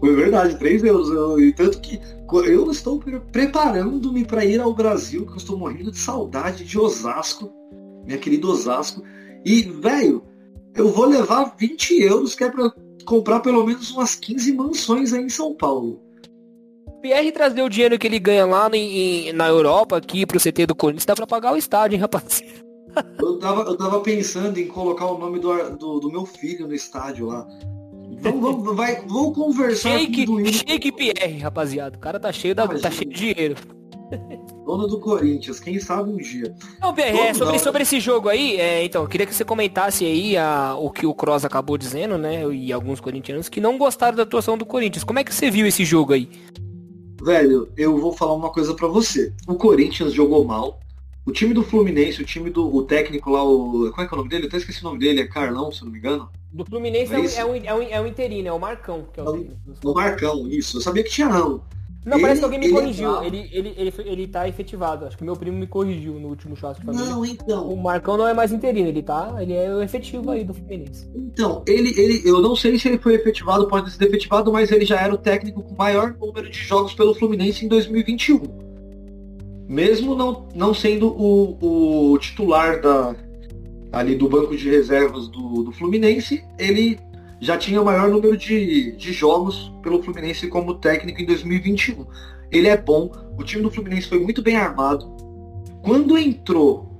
S4: Foi verdade, 3 euros. Eu, e tanto que eu estou preparando-me para ir ao Brasil, que eu estou morrendo de saudade de Osasco, minha querida Osasco. E, velho, eu vou levar 20 euros, que é pra comprar pelo menos umas 15 mansões aí em São Paulo.
S5: Pierre trazer o dinheiro que ele ganha lá em, na Europa aqui pro CT do Corinthians, dá pra pagar o estádio, hein, rapaz?
S4: Eu tava, eu tava pensando em colocar o nome do, do, do meu filho no estádio lá. Então vamos, vai, vamos conversar
S5: shake, com o Shake Pierre, rapaziada. O cara tá cheio, da, tá cheio de dinheiro.
S4: Dono do Corinthians, quem sabe um dia.
S5: Não, Pierre, é, sobre, sobre esse jogo aí, é, então, eu queria que você comentasse aí a, o que o Cross acabou dizendo, né? E alguns corintianos que não gostaram da atuação do Corinthians. Como é que você viu esse jogo aí?
S4: Velho, eu vou falar uma coisa para você. O Corinthians jogou mal, O time do Fluminense, o time do o técnico lá, o. Qual é que é o nome dele? Eu até esqueci o nome dele, é Carlão, se não me engano.
S5: Do Fluminense
S4: É
S5: é, um, é, um, é, um, é interino, é o Marcão, que é o
S4: É o-. O Marcão, isso. Eu sabia que tinha não.
S5: Não, parece
S4: Ele-
S5: que alguém me
S4: ele é
S5: corrigiu.
S4: bravo.
S5: Ele, ele, ele, ele tá efetivado. Acho que meu primo me corrigiu no último churrasco de família.
S4: Não,
S5: O
S4: então.
S5: Marcão não é mais interino, ele tá. Ele é o efetivo aí do Fluminense.
S4: Então, ele, ele, eu não sei se ele foi efetivado, pode ter sido efetivado, mas ele já era o técnico com maior número de jogos pelo Fluminense em 2021. Mesmo não, não sendo o, o titular da, ali do banco de reservas do, do Fluminense, ele já tinha o maior número de, de jogos pelo Fluminense como técnico em 2021. Ele é bom, o time do Fluminense foi muito bem armado. Quando entrou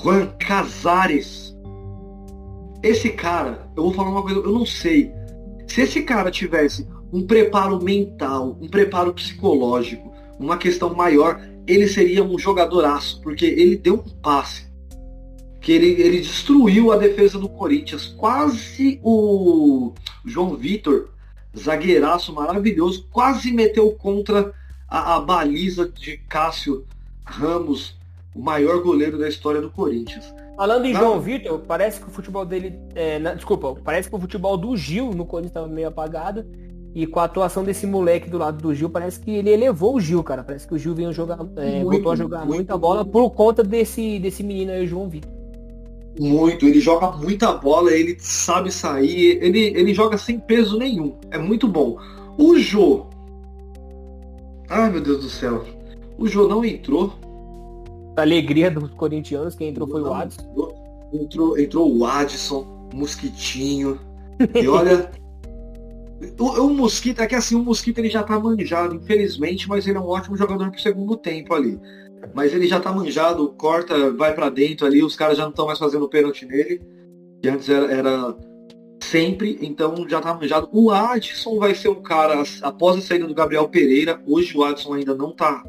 S4: Juan Casares, esse cara, eu vou falar uma coisa, eu não sei. Se esse cara tivesse um preparo mental, um preparo psicológico, uma questão maior, ele seria um jogadoraço, porque ele deu um passe. Que ele, ele destruiu a defesa do Corinthians. Quase o João Vitor, zagueiraço maravilhoso, quase meteu contra a, a baliza de Cássio Ramos, o maior goleiro da história do Corinthians.
S5: Falando em. João Vitor, parece que o futebol dele. é, na- desculpa, parece que o futebol do Gil no Corinthians estava meio apagado. E com a atuação desse moleque do lado do Gil, parece que ele elevou o Gil, cara. Parece que o Gil veio jogar, é,
S4: Muito,
S5: voltou a jogar
S4: muito.
S5: muita bola por conta desse, desse menino aí, o João Vitor.
S4: Muito, ele joga muita bola, ele sabe sair, ele, ele joga sem peso nenhum. É muito bom. O Jô. Ai meu Deus do céu. O Jô não entrou.
S5: A alegria dos corintianos, quem entrou foi o Adson.
S4: entrou. Entrou, entrou o Adson, o Mosquitinho. E olha. O, o Mosquito, é que assim, o Mosquito ele já tá manjado, infelizmente, mas ele é um ótimo jogador pro segundo tempo ali. Mas ele já tá manjado, corta, vai pra dentro ali, os caras já não estão mais fazendo pênalti nele. Que antes era, era sempre, então já tá manjado. O Adson vai ser o cara, após a saída do Gabriel Pereira, hoje o Adson ainda não tá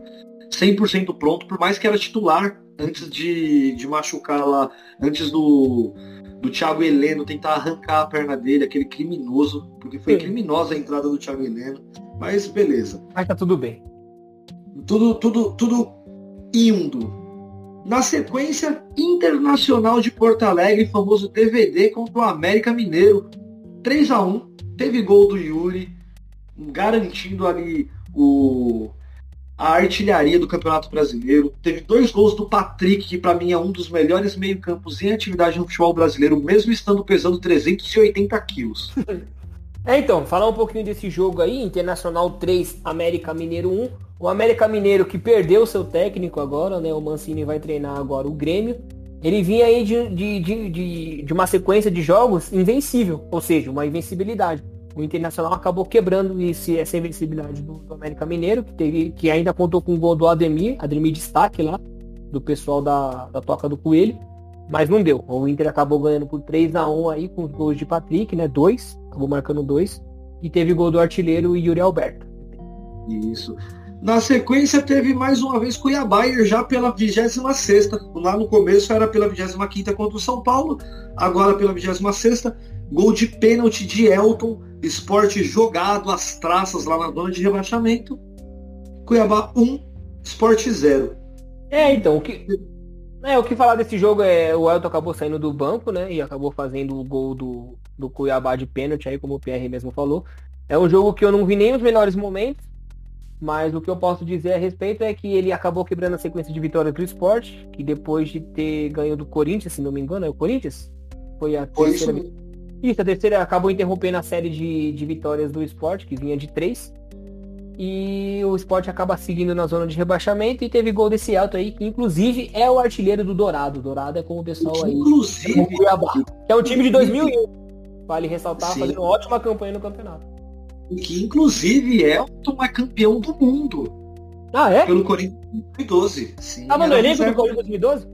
S4: 100% pronto, por mais que era titular antes de, de machucar lá, antes do, do Thiago Heleno tentar arrancar a perna dele, aquele criminoso, porque foi
S5: Sim.
S4: criminosa a entrada do Thiago Heleno. Mas beleza.
S5: Mas tá tudo bem.
S4: Tudo, tudo, tudo indo. Na sequência, Internacional de Porto Alegre, famoso DVD contra o América Mineiro. 3 a 1 Teve gol do Yuri, garantindo ali o, a artilharia do Campeonato Brasileiro. Teve dois gols do Patrick, que para mim é um dos melhores meio-campos em atividade no futebol brasileiro, mesmo estando pesando 380 quilos.
S5: É, então, falar um pouquinho desse jogo aí, Internacional 3, América Mineiro 1. O América Mineiro que perdeu seu técnico agora, né? O Mancini vai treinar agora o Grêmio. Ele vinha aí de, de, de, de, de uma sequência de jogos invencível, ou seja, uma invencibilidade. O Internacional acabou quebrando esse, essa invencibilidade do, do América Mineiro, que, teve, que ainda contou com o gol do Ademir, Ademir destaque lá, do pessoal da, da Toca do Coelho. Mas não deu. O Inter acabou ganhando por 3 a 1 aí com os gols de Patrick, né? Dois. Acabou marcando dois. E teve gol do artilheiro Yuri Alberto.
S4: Isso. Na sequência teve mais uma vez Cuiabá e já pela 26 Lá no começo era pela 25 contra o São Paulo, agora pela 26 Gol de pênalti de Elton, esporte jogado às traças lá na zona de rebaixamento. Cuiabá 1, esporte 0.
S5: É, então, o que. É, o que falar desse jogo é o Elton acabou saindo do banco, né? E acabou fazendo o gol do, do Cuiabá de pênalti aí, como o Pierre mesmo falou. É um jogo que eu não vi nem os melhores momentos. Mas o que eu posso dizer a respeito é que ele acabou quebrando a sequência de vitórias do esporte, que depois de ter ganho do Corinthians, se não me engano, é o Corinthians? Foi a
S4: Foi
S5: terceira
S4: isso.
S5: A terceira acabou interrompendo a série de, de vitórias do esporte, que vinha de três. E o esporte acaba seguindo na zona de rebaixamento e teve gol desse alto aí, que inclusive é o artilheiro do Dourado. Dourado é como o pessoal aí.
S4: Inclusive,
S5: o Cuiabá, que é um time de 2001. Vale ressaltar,
S4: Sim.
S5: fazendo ótima campanha no campeonato.
S4: que inclusive é campeão do mundo
S5: Ah, é?
S4: pelo Corinthians em 2012. Sim,
S5: Tava no
S4: era
S5: elenco do Corinthians 2012?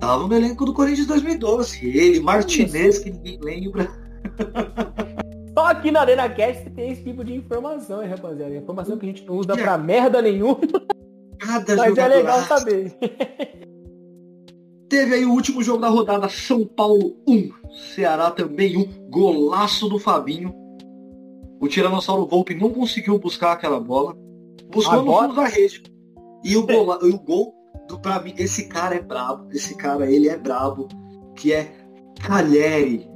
S4: Tava no elenco do Corinthians 2012. Ele, Martinez, que ninguém lembra.
S5: Só aqui na Arena Cast tem esse tipo de informação, hein, rapaziada. Informação que a gente não usa pra merda nenhuma,
S4: Cada
S5: mas é legal saber.
S4: Teve aí o último jogo da rodada, São Paulo 1, Ceará também 1, golaço do Fabinho. O Tiranossauro Volpe não conseguiu buscar aquela bola. Buscou
S5: A
S4: no fundo da rede. E o, gola- e o gol do, pra mim, esse cara é brabo. Esse cara, ele é brabo. Que é Calheri.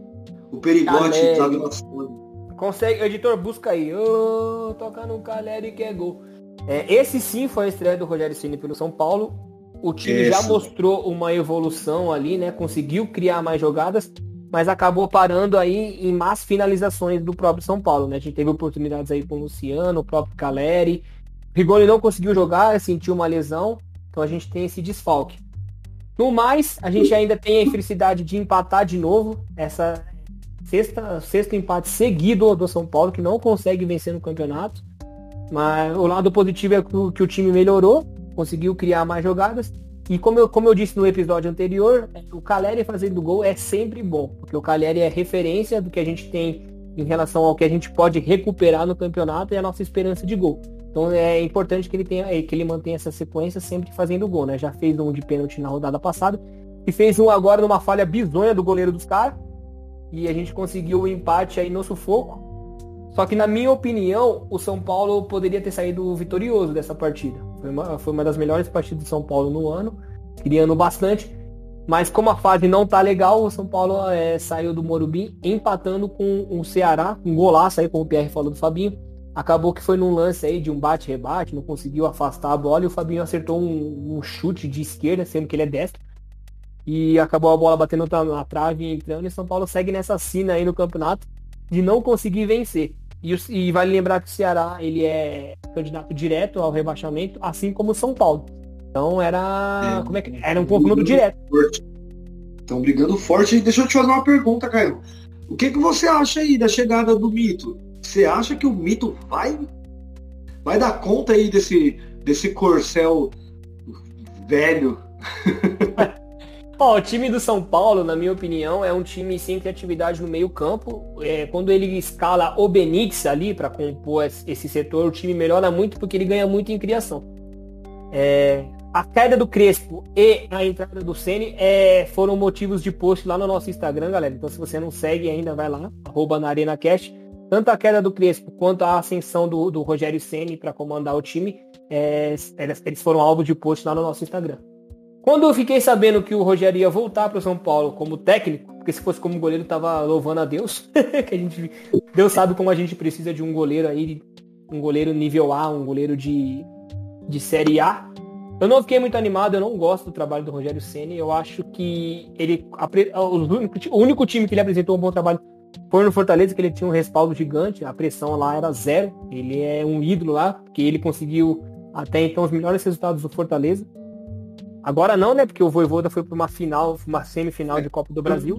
S4: O perigote
S5: Calheri.
S4: da Glassone.
S5: Consegue, editor, busca aí. Ô, toca no Caleri que é gol. É, esse sim foi a estreia do Rogério Ceni pelo São Paulo. O time já
S4: Esse.
S5: mostrou uma evolução ali, né? Conseguiu criar mais jogadas, mas acabou parando aí em más finalizações do próprio São Paulo, né? A gente teve oportunidades aí com o Luciano, o próprio Caleri. Rigoni não conseguiu jogar, sentiu uma lesão, então a gente tem esse desfalque. No mais, a gente ainda tem a infelicidade de empatar de novo. Essa sexta, sexto empate seguido do São Paulo, que não consegue vencer no campeonato. Mas o lado positivo é que o, que o time melhorou, conseguiu criar mais jogadas. E como eu, como eu disse no episódio anterior, o Caleri fazendo gol é sempre bom, porque o Caleri é referência do que a gente tem em relação ao que a gente pode recuperar no campeonato e a nossa esperança de gol. Então é importante que ele tenha, que ele mantenha essa sequência sempre fazendo gol, né? Já fez um de pênalti na rodada passada e fez um agora numa falha bizonha do goleiro dos caras. E a gente conseguiu o empate aí no sufoco. Só que na minha opinião, o São Paulo poderia ter saído vitorioso dessa partida. Foi uma, foi uma das melhores partidas do São Paulo no ano, criando bastante. Mas como a fase não tá legal, o São Paulo é, saiu do Morumbi empatando com o Ceará, um golaço aí, como o Pierre falou do Fabinho. Acabou que foi num lance aí de um bate-rebate, não conseguiu afastar a bola e o Fabinho acertou um, um chute de esquerda, sendo que ele é destro. E acabou a bola batendo na, trave e entrando. E São Paulo segue nessa sina aí no campeonato de não conseguir vencer. E, e vale lembrar que o Ceará ele é candidato direto ao rebaixamento, assim como o São Paulo. Então era.
S4: É.
S5: como é que. Era um confronto direto.
S4: Estão brigando forte. Deixa eu te fazer uma pergunta, Caio. O que, que você acha aí da chegada do Mito? Você acha que o Mito vai vai dar conta aí desse, desse corcel velho?
S5: O time do São Paulo, na minha opinião, é um time sem criatividade no meio campo. É, quando ele escala o Benítez ali para compor es- esse setor, o time melhora muito porque ele ganha muito em criação. É, a queda do Crespo e a entrada do Ceni é, foram motivos de post lá no nosso Instagram, galera. Então se você não segue ainda, vai lá, arroba na ArenaCast. Tanto a queda do Crespo quanto a ascensão do, do Rogério Ceni para comandar o time, é, eles foram alvo de post lá no nosso Instagram. Quando eu fiquei sabendo que o Rogério ia voltar para o São Paulo como técnico, porque se fosse como goleiro tava louvando a Deus, que a gente Deus sabe como a gente precisa de um goleiro aí, um goleiro nível A, um goleiro de, de série A. Eu não fiquei muito animado, eu não gosto do trabalho do Rogério Ceni. Eu acho que ele o único time que ele apresentou um bom trabalho foi no Fortaleza, que ele tinha um respaldo gigante, a pressão lá era zero. Ele é um ídolo lá, porque ele conseguiu até então os melhores resultados do Fortaleza. Agora não, né? Porque o Voivoda foi para uma final, uma semifinal de Copa do Brasil.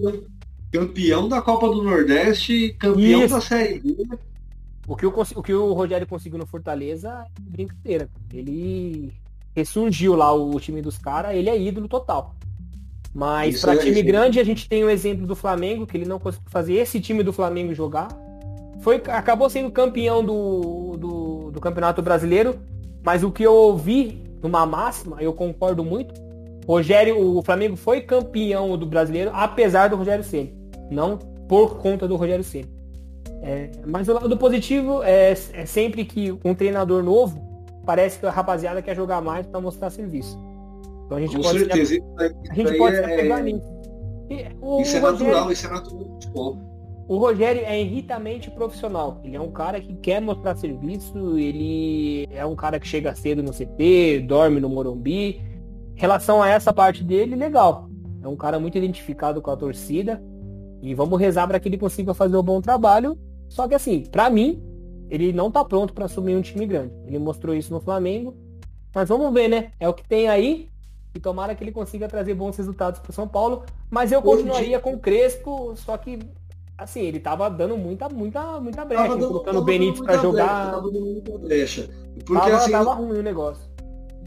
S4: Campeão da Copa do Nordeste, campeão
S5: Isso.
S4: da Série B.
S5: O que, o, o que o Rogério conseguiu no Fortaleza é brincadeira. Ele ressurgiu lá o time dos caras, ele é ídolo total. Mas para
S4: é-
S5: time grande a gente tem o exemplo do Flamengo, que ele não conseguiu fazer esse time do Flamengo jogar. Foi, acabou sendo campeão do, do, do Campeonato Brasileiro, mas o que eu ouvi numa máxima, eu concordo muito. Rogério, o Flamengo foi campeão do brasileiro, apesar do Rogério Ceni, não por conta do Rogério Ceni. É, mas o lado positivo é, é sempre que um treinador novo parece que a rapaziada quer jogar mais para mostrar serviço. Então a gente
S4: Com
S5: pode,
S4: certeza.
S5: A gente pode
S4: é-
S5: apegar nisso. O,
S4: Isso é
S5: Rogério-
S4: natural, isso é natural futebol.
S5: o Rogério é irritamente profissional. Ele é um cara que quer mostrar serviço, ele é um cara que chega cedo no CT, dorme no Morumbi. Em relação a essa parte dele, legal. É um cara muito identificado com a torcida. E vamos rezar para que ele consiga fazer um bom trabalho. Só que assim, para mim, ele não tá pronto para assumir um time grande. Ele mostrou isso no Flamengo. Mas vamos ver, né? É o que tem aí. E tomara que ele consiga trazer bons resultados para São Paulo. Mas eu continuaria com o Crespo, só que assim, ele tava dando muita, muita, muita brecha,
S4: dando-
S5: colocando o Benítez para
S4: muita brecha,
S5: jogar.
S4: Tava dando muita brecha. Porque
S5: Tava,
S4: assim,
S5: tava ruim o negócio.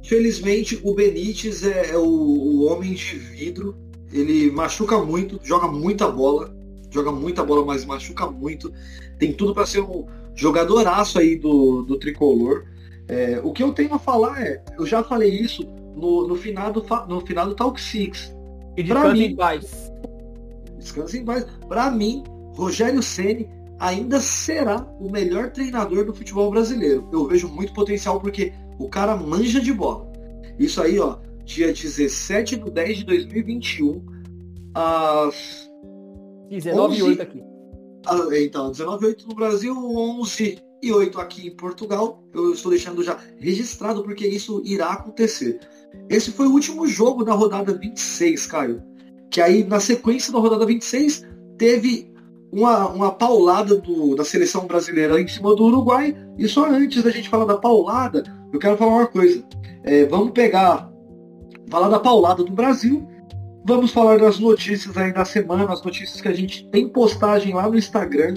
S4: Infelizmente, o Benítez é, é o, o homem de vidro. Ele machuca muito, joga muita bola. Joga muita bola, mas machuca muito. Tem tudo para ser um jogadoraço aí do, do tricolor. É, o que eu tenho a falar é, eu já falei isso no, no, final, do, no final do Talk Six.
S5: E de
S4: Pra
S5: canto
S4: mim-
S5: em paz.
S4: Descansa em paz. Para mim, Rogério Ceni ainda será o melhor treinador do futebol brasileiro. Eu vejo muito potencial porque o cara manja de bola. Isso aí, ó, dia 17 de 10 de 2021, às
S5: 19 e 8 aqui.
S4: Ah, então, 19 e 8 no Brasil, 11 e 8 aqui em Portugal. Eu estou deixando já registrado porque isso irá acontecer. Esse foi o último jogo da rodada 26, Caio. Que aí, na sequência da rodada 26, teve uma, uma paulada do, da seleção brasileira em cima do Uruguai. E só antes da gente falar da paulada, eu quero falar uma coisa. É, vamos pegar, falar da paulada do Brasil. Vamos falar das notícias aí da semana, as notícias que a gente tem postagem lá no Instagram,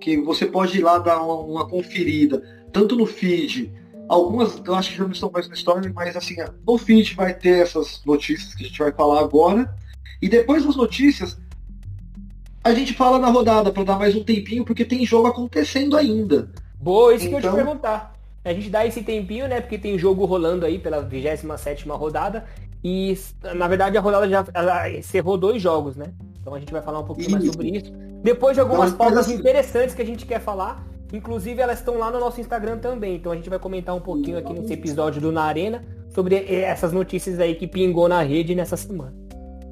S4: que você pode ir lá dar uma, uma conferida, tanto no feed, algumas eu acho que já não estão mais no story, mas assim, no feed vai ter essas notícias que a gente vai falar agora. E depois das notícias, a gente fala na rodada para dar mais um tempinho, porque tem jogo acontecendo ainda.
S5: Boa, isso então... que eu te então- perguntar. A gente dá esse tempinho, né? Porque tem jogo rolando aí pela 27 rodada. E na verdade a rodada já ela encerrou dois jogos, né? Então a gente vai falar um pouquinho isso. mais sobre isso. Depois de algumas então, pautas assim... interessantes que a gente quer falar. Inclusive elas estão lá no nosso Instagram também. Então a gente vai comentar um pouquinho aqui nesse episódio do Na Arena sobre essas notícias aí que pingou na rede nessa semana.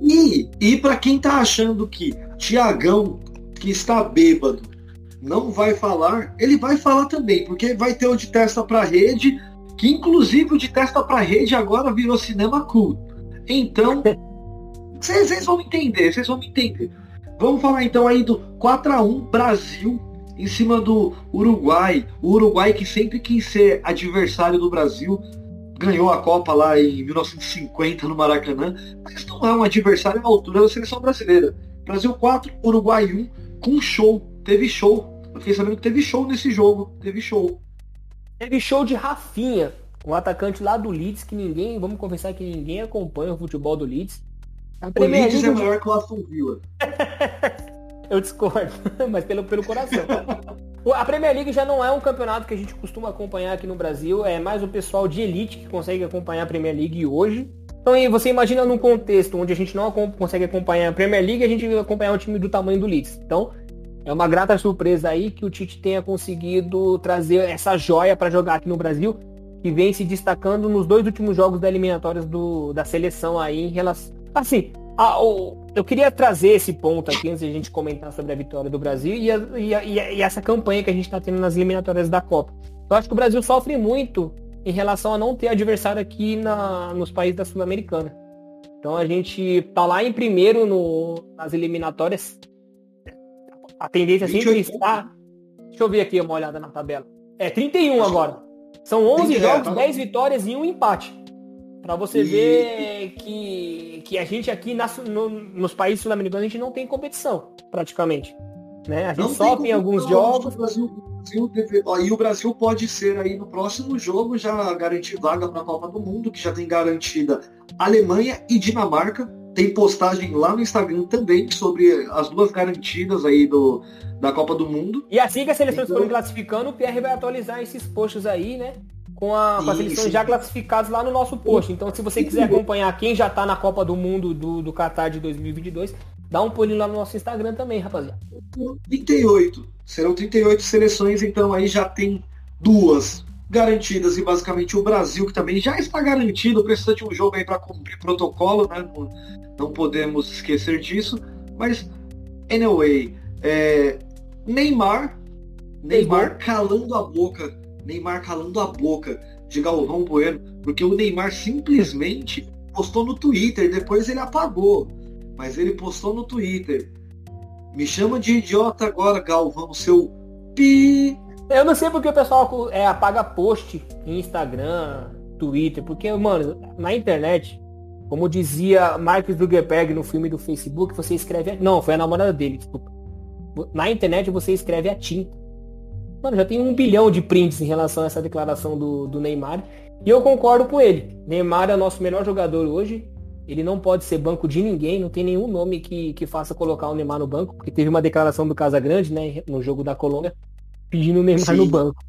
S4: E, e para quem tá achando que Tiagão, que está bêbado, não vai falar, ele vai falar também, porque vai ter o de testa para rede, que inclusive o de testa para rede agora virou cinema cool. Então, vocês vão entender, vocês vão entender. Vamos falar então aí do 4 a 1 Brasil em cima do Uruguai. O Uruguai que sempre quis ser adversário do Brasil, ganhou a Copa lá em 1950 no Maracanã, mas não é um adversário à altura da seleção brasileira. Brasil 4, Uruguai 1, com show. Teve show. Eu fiquei sabendo que teve show nesse jogo. Teve show.
S5: Teve show de Rafinha, um atacante lá do Leeds, que ninguém, vamos confessar que ninguém acompanha o futebol do Leeds.
S4: A Leeds é maior que o Aston Villa.
S5: Eu discordo, mas pelo, pelo coração. A Premier League já não é um campeonato que a gente costuma acompanhar aqui no Brasil, é mais o pessoal de elite que consegue acompanhar a Premier League hoje. Então você imagina num contexto onde a gente não consegue acompanhar a Premier League, a gente vai acompanhar um time do tamanho do Leeds. Então é uma grata surpresa aí que o Tite tenha conseguido trazer essa joia para jogar aqui no Brasil, que vem se destacando nos dois últimos jogos da eliminatórias do, da seleção aí em relação. Assim, a, o, eu queria trazer esse ponto aqui antes de a gente comentar sobre a vitória do Brasil e, a, e, a, e essa campanha que a gente está tendo nas eliminatórias da Copa. Eu acho que o Brasil sofre muito em relação a não ter adversário aqui na, nos países da Sul-Americana. Então a gente tá lá em primeiro no, nas eliminatórias. A tendência sempre está. Deixa eu ver aqui uma olhada na tabela. É 31 agora. São 11 jogos, 10 tá vitórias e um empate. Para você e... ver que, que a gente aqui nas, no, nos países sul-americanos a gente não tem competição, praticamente. Né? A gente não sofre em alguns jogos.
S4: O Brasil, Brasil deve... ó, e o Brasil pode ser aí no próximo jogo já garantir vaga para a Copa do Mundo, que já tem garantida Alemanha e Dinamarca. Tem postagem lá no Instagram também sobre as duas garantidas aí do, da Copa do Mundo.
S5: E assim que as seleções então... forem classificando, o PR vai atualizar esses posts aí, né? Com, a, com as seleções já classificadas lá no nosso post. Então, se você quiser acompanhar quem já está na Copa do Mundo do, do Qatar de 2022, dá um pulinho lá no nosso Instagram também, rapaziada.
S4: 38. Serão 38 seleções, então aí já tem duas garantidas e basicamente o Brasil, que também já está garantido, precisa de um jogo aí para cumprir protocolo, né? Não, não, podemos esquecer disso. Mas, anyway, é, Neymar, Neymar calando a boca Neymar calando a boca de Galvão Bueno, porque o Neymar simplesmente postou no Twitter, depois ele apagou. Mas ele postou no Twitter. Me chama de idiota agora, Galvão, seu pi.
S5: Eu não sei porque o pessoal é, apaga post em Instagram, Twitter, porque, mano, na internet, como dizia Mark Zuckerberg no filme do Facebook, você escreve. Não, foi a namorada dele, desculpa. Na internet você escreve a tinta. Mano, já tem um bilhão de prints em relação a essa declaração do, do Neymar. E eu concordo com ele. Neymar é o nosso melhor jogador hoje. Ele não pode ser banco de ninguém, não tem nenhum nome que, que faça colocar o Neymar no banco, porque teve uma declaração do Casagrande, né, no jogo da Colômbia, pedindo o Neymar Sim. no banco.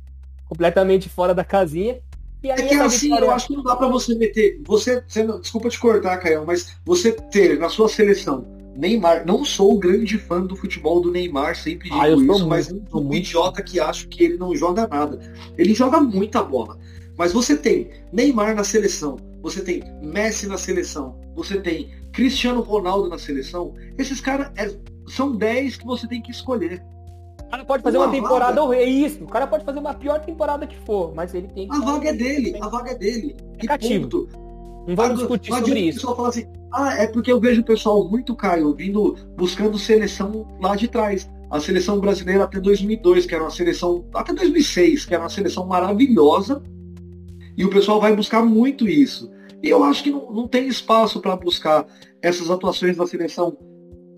S5: Completamente fora da casinha.
S4: E aí é que assim, vitória... eu acho que não dá para você meter. Você, você, desculpa te cortar, Caio, mas você ter na sua seleção Neymar, não sou o grande fã do futebol do Neymar, sempre digo ah, isso, muito, mas eu sou um idiota que acho que ele não joga nada. Ele joga muita bola. Mas você tem Neymar na seleção, você tem Messi na seleção, você tem Cristiano Ronaldo na seleção, esses caras é, são 10 que você tem que escolher.
S5: O cara pode fazer uma, uma temporada vaga... É isso. O cara pode fazer uma pior temporada que for, mas ele tem que.
S4: A vaga é dele, a vaga é dele.
S5: É cativo. Não vamos discutir não sobre isso. O
S4: pessoal fala assim, ah, é porque eu vejo o pessoal muito, Caio, vindo, buscando seleção lá de trás. A seleção brasileira até 2002, que era uma seleção, até 2006, que era uma seleção maravilhosa, e o pessoal vai buscar muito isso. E eu acho que não, não tem espaço para buscar essas atuações da seleção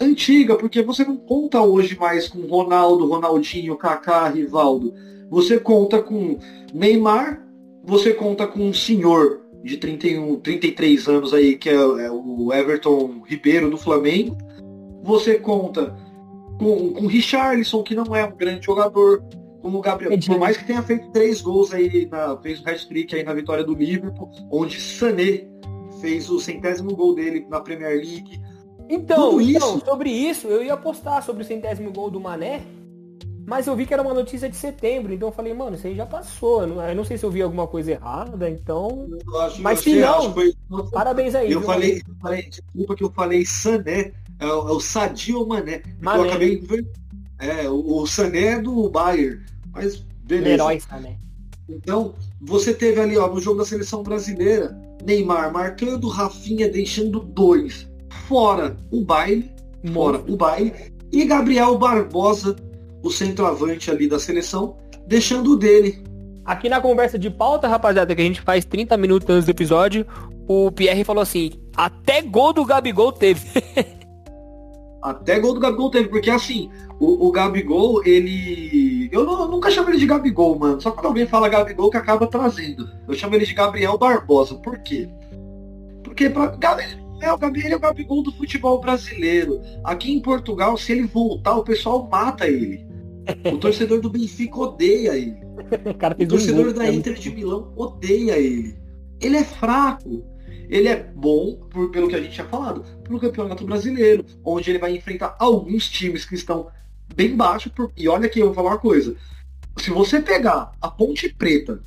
S4: antiga, porque você não conta hoje mais com Ronaldo, Ronaldinho, Kaká, Rivaldo. Você conta com Neymar, você conta com um senhor de 31, 33 anos aí, que é, é o Everton Ribeiro do Flamengo. Você conta com, com Richarlison, que não é um grande jogador como o Gabriel, por mais que tenha feito três gols aí, na, fez um hat-trick aí na vitória do Liverpool, onde Sané fez o centésimo gol dele na Premier League.
S5: Então, então, sobre isso, eu ia postar sobre o centésimo gol do Mané, mas eu vi que era uma notícia de setembro, então eu falei, mano, isso aí já passou. Eu não, eu não sei se eu vi alguma coisa errada, então. Mas se não, foi... parabéns aí.
S4: Eu falei, eu falei, desculpa que eu falei Sané, é, o, é o Sadio Mané. Mané. Eu acabei. É, o, Sané é do Bayern. Mas beleza. Herói, né? Então, você teve ali, ó, no jogo da seleção brasileira, Neymar marcando, Rafinha deixando dois. Fora o baile, fora o baile. E Gabriel Barbosa, o centroavante ali da seleção, deixando o dele.
S5: Aqui na conversa de pauta, rapaziada, que a gente faz 30 minutos antes do episódio, o Pierre falou assim, até gol do Gabigol teve.
S4: até gol do Gabigol teve, porque assim, o, o Gabigol, ele. Eu, não, eu, nunca chamo ele de Gabigol, mano. Só quando alguém fala Gabigol que acaba trazendo. Eu chamo ele de Gabriel Barbosa. Por quê? Porque pra... é, o Gabriel é o Gabigol do futebol brasileiro. Aqui em Portugal, se ele voltar, o pessoal mata ele. O torcedor do Benfica odeia ele. o torcedor da Inter de Milão odeia ele. Ele é fraco. Ele é bom, por, pelo que a gente tinha falado, para o Campeonato Brasileiro, onde ele vai enfrentar alguns times que estão bem baixo. Por... E olha aqui, eu vou falar uma coisa. Se você pegar a Ponte Preta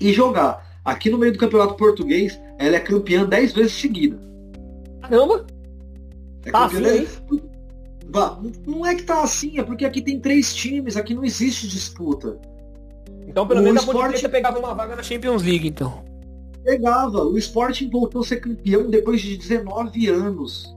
S4: e jogar aqui no meio do Campeonato Português, ela é campeã 10 vezes seguida.
S5: Caramba!
S4: É tá campeã Não é que tá assim, é porque aqui tem três times, aqui não existe disputa.
S5: Então pelo o menos esporte... a Ponte pegava uma vaga na Champions League, então.
S4: Pegava. O Sporting voltou a ser campeão depois de 19 anos.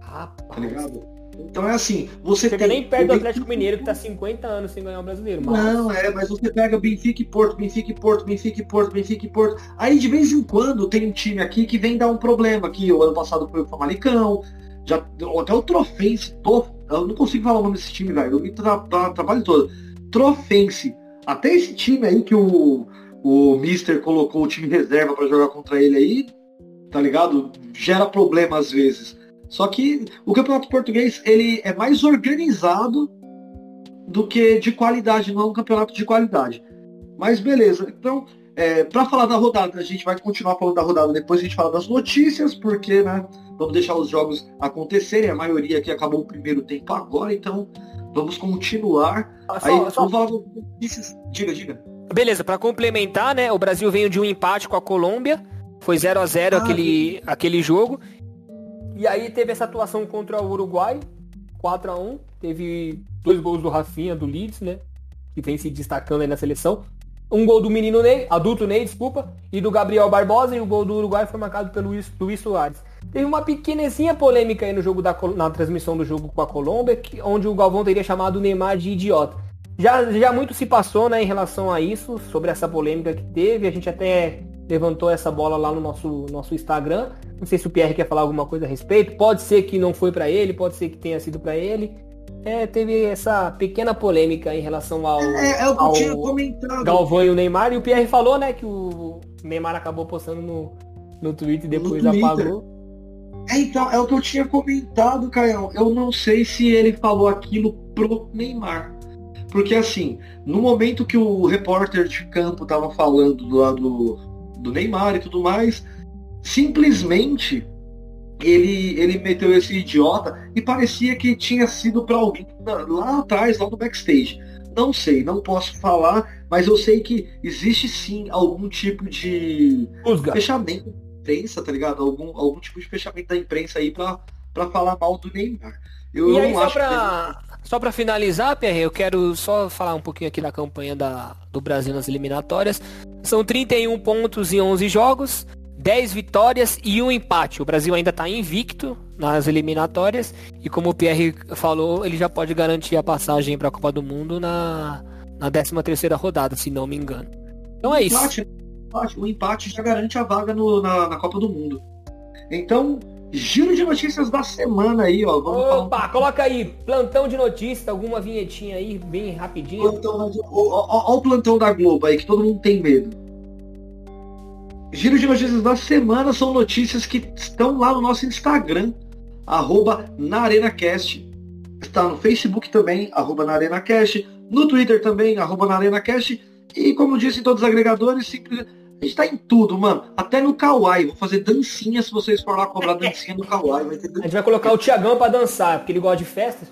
S5: Rapaz.
S4: Tá ligado? Então é assim, você
S5: Chega tem... nem perto do Atlético Mineiro que tá 50 anos sem ganhar o brasileiro.
S4: Mas... Não, é, mas você pega Benfica e Porto, Benfica e Porto, Benfica e Porto, Benfica e Porto. Aí de vez em quando tem um time aqui que vem dar um problema, que o ano passado foi o Famalicão, já, até o Trofense, eu não consigo falar o nome desse time, velho, eu me tra, tra, trabalho todo. Trofense, até esse time aí que o, o Mister colocou o time reserva para jogar contra ele aí, tá ligado? Gera problema às vezes. Só que o campeonato português ele é mais organizado do que de qualidade, não é um campeonato de qualidade. Mas beleza, então, é, para falar da rodada, a gente vai continuar falando da rodada, depois a gente fala das notícias, porque, né, vamos deixar os jogos acontecerem, a maioria aqui acabou o primeiro tempo agora, então vamos continuar. Ah, só, Aí, só... vamos falar notícias. Diga, diga.
S5: Beleza, para complementar, né, o Brasil veio de um empate com a Colômbia, foi 0 a 0 ah, aquele, aquele jogo, e aí teve essa atuação contra o Uruguai, 4 a 1 Teve dois gols do Rafinha, do Leeds, né? Que vem se destacando aí na seleção. Um gol do menino Ney, adulto Ney, desculpa, e do Gabriel Barbosa, e o gol do Uruguai foi marcado pelo Luiz, Soares. Teve uma pequenezinha polêmica aí no jogo da, na transmissão do jogo com a Colômbia, que, onde o Galvão teria chamado o Neymar de idiota. Já, já muito se passou né, em relação a isso, sobre essa polêmica que teve. A gente até levantou essa bola lá no nosso, nosso Instagram. Não sei se o Pierre quer falar alguma coisa a respeito. Pode ser que não foi para ele, pode ser que tenha sido para ele. É, teve essa pequena polêmica em relação ao,
S4: é, é o que eu tinha comentado.
S5: Galvão e o Neymar. E o Pierre falou, né, que o Neymar acabou postando no, no Twitter e depois no apagou.
S4: É, então, é o que eu tinha comentado, Caião. Eu não sei se ele falou aquilo pro Neymar. Porque assim, no momento que o repórter de campo tava falando do lado do Neymar e tudo mais, simplesmente ele, ele meteu esse idiota e parecia que tinha sido para alguém lá atrás, lá no backstage. Não sei, não posso falar, mas eu sei que existe sim algum tipo de
S5: Usga.
S4: fechamento da imprensa, tá ligado? Algum, algum tipo de fechamento da imprensa aí pra, pra falar mal do Neymar. Eu
S5: E
S4: não
S5: aí, só
S4: acho
S5: pra, só pra finalizar, Pierre, eu quero só falar um pouquinho aqui da campanha da, do Brasil nas eliminatórias. São 31 pontos em 11 jogos, 10 vitórias e um empate. O Brasil ainda tá invicto nas eliminatórias e como o Pierre falou, ele já pode garantir a passagem para a Copa do Mundo na, na 13ª rodada, se não me engano. Então é
S4: o
S5: isso.
S4: empate, empate- o empate já garante a vaga no- na, na Copa do Mundo. Então, giro de notícias da semana aí, ó. Vamos falar um
S5: Opa, coloca aí, plantão de notícias, alguma vinhetinha aí, bem rapidinho.
S4: plantão da- ó, ó, ó o plantão da Globo aí, que todo mundo tem medo. Giro de notícias da semana são notícias que estão lá no nosso Instagram, arroba na ArenaCast. Está no Facebook também, arroba na ArenaCast. No Twitter também, arroba na ArenaCast. E como disse em todos os agregadores, simples- a gente tá em tudo, mano. Até no Kawaii. Vou fazer dancinha se vocês forem lá cobrar dancinha no Kawaii. Vai ter
S5: A gente vai colocar o Tiagão pra dançar, porque ele gosta de festas.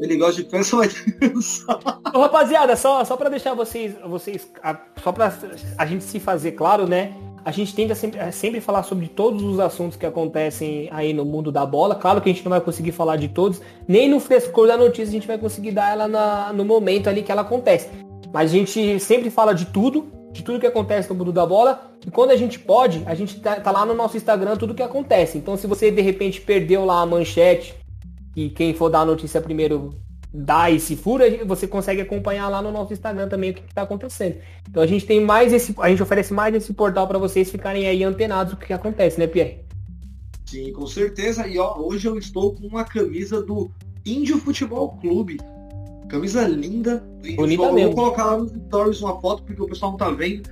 S4: Ele gosta de festa.
S5: Ô, rapaziada, só, só pra deixar vocês, vocês a- só pra a gente se fazer claro, né? A gente tende a sempre, a sempre falar sobre todos os assuntos que acontecem aí no mundo da bola. Claro que a gente não vai conseguir falar de todos, nem no frescor da notícia a gente vai conseguir dar ela na- no momento ali que ela acontece. Mas a gente sempre fala de tudo, de tudo que acontece no mundo da bola. E quando a gente pode, a gente tá, tá lá no nosso Instagram tudo que acontece. Então se você de repente perdeu lá a manchete, e quem for dar a notícia primeiro dá e se fura, você consegue acompanhar lá no nosso Instagram também o que está acontecendo. Então a gente tem mais esse, a gente oferece mais esse portal para vocês ficarem aí antenados do que acontece, né, Pierre?
S4: Sim, com certeza. E ó, hoje eu estou com uma camisa do Índio Futebol Clube. Camisa linda
S5: Bonita
S4: Futebol.
S5: mesmo.
S4: Vou colocar lá nos stories uma foto porque o pessoal não tá vendo.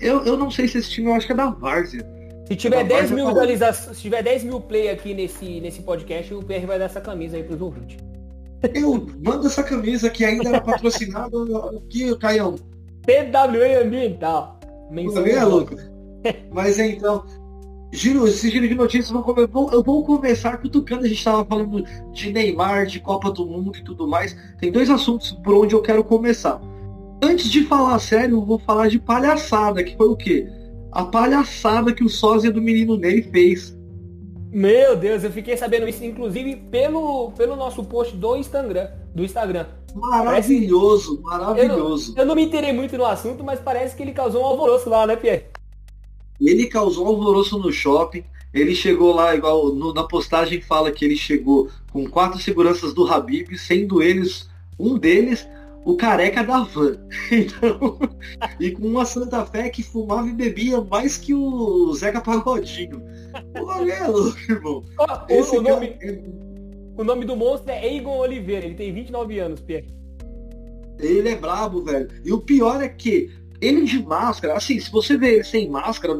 S4: Eu, eu não sei se esse time, eu acho que é da Várzea.
S5: Se tiver
S4: Uma
S5: 10
S4: Várzea
S5: mil
S4: falou.
S5: visualizações, se tiver 10 mil play aqui nesse, nesse podcast, o Pierre vai dar essa camisa aí pros ouvintes.
S4: Eu mando essa camisa que ainda era patrocinada aqui, Caião.
S5: TWA Ambiental. Menção
S4: Também é louco. Mas é, então, giro, esse giro de notícias, come- vão- eu vou começar cutucando, a gente estava falando de Neymar, de Copa do Mundo e tudo mais. Tem dois assuntos por onde eu quero começar. Antes de falar sério, eu vou falar de palhaçada, que foi o quê? A palhaçada que o sósia do menino Ney fez.
S5: Meu Deus, eu fiquei sabendo isso, inclusive, pelo, pelo nosso post do Instagram. Do Instagram.
S4: Maravilhoso, maravilhoso.
S5: Eu não me interei muito no assunto, mas parece que ele causou um alvoroço lá, né, Pierre?
S4: Ele causou um alvoroço no shopping. Ele chegou lá, igual no- na postagem fala que ele chegou com quatro seguranças do Habib, sendo eles, um deles, o careca da van. Então, e com uma Santa Fé que fumava e bebia mais que o Zeca Pagodinho. Olha, é louco, irmão.
S5: Ó, o-
S4: Esse
S5: o, nome,
S4: é-
S5: o nome do monstro é Egon Oliveira, ele tem 29 anos, Pierre.
S4: ele é brabo, velho. E o pior é que ele de máscara, assim, se você vê ele sem máscara,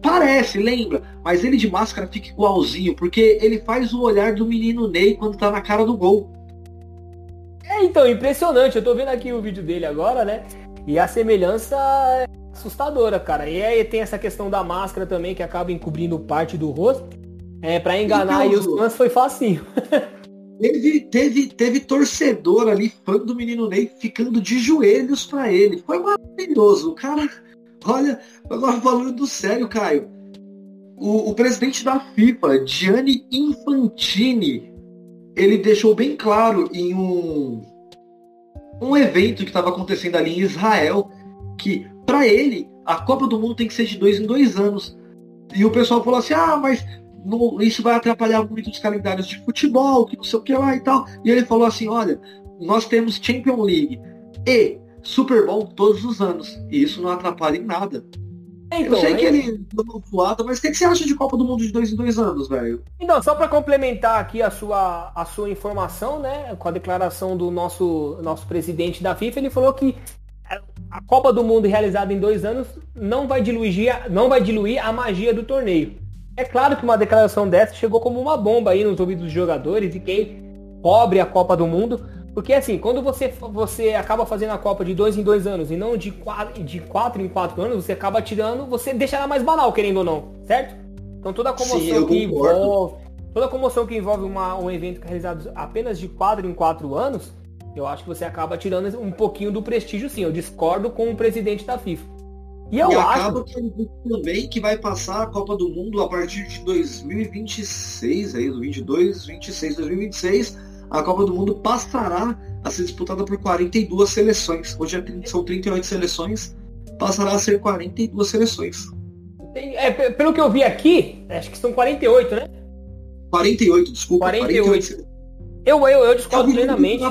S4: parece, lembra? Mas ele de máscara fica igualzinho, porque ele faz o olhar do menino Ney quando tá na cara do gol.
S5: É, então, impressionante. Eu tô vendo aqui o vídeo dele agora, né? E a semelhança é assustadora, cara. E aí tem essa questão da máscara também, que acaba encobrindo parte do rosto. É, pra enganar aí os fãs foi facinho.
S4: Teve, teve, teve torcedor ali, fã do menino Ney, ficando de joelhos pra ele. Foi maravilhoso. O cara, olha, agora falando sério, Caio. O, o presidente da FIFA, Gianni Infantini, ele deixou bem claro em um, um evento que estava acontecendo ali em Israel que, para ele, a Copa do Mundo tem que ser de dois em dois anos. E o pessoal falou assim: ah, mas isso vai atrapalhar muito os calendários de futebol, que não sei o que lá e tal. E ele falou assim: olha, nós temos Champions League e Super Bowl todos os anos. E isso não atrapalha em nada.
S5: Então,
S4: Eu sei que
S5: aí-
S4: ele deu voada, mas o que, que você acha de Copa do Mundo de dois em dois anos, velho?
S5: Então, só para complementar aqui a sua, a sua informação, né, com a declaração do nosso, nosso presidente da FIFA, ele falou que a Copa do Mundo realizada em dois anos não vai diluir, não vai diluir a magia do torneio. É claro que uma declaração dessa chegou como uma bomba aí nos ouvidos dos jogadores e quem cobre a Copa do Mundo, porque assim, quando você, você acaba fazendo a Copa de dois em dois anos e não de quatro, de quatro em quatro anos, você acaba tirando, você deixa ela mais banal, querendo ou não, certo? Então toda a comoção
S4: Sim,
S5: que
S4: concordo.
S5: envolve, toda a comoção que envolve uma- um evento realizado apenas de quatro em quatro anos, Eu acho que você acaba tirando um pouquinho do prestígio, sim. Eu discordo com o presidente da FIFA.
S4: E eu e acaba que também que vai passar a Copa do Mundo a partir de 2026, aí, 22, 26, 2026, a Copa do Mundo passará a ser disputada por 42 seleções. Hoje é, são 38 seleções, passará a ser 42 seleções.
S5: É, pelo que eu vi aqui, acho que são 48, né?
S4: 48, desculpa.
S5: 48. 48. Eu, eu, eu discordo tá plenamente.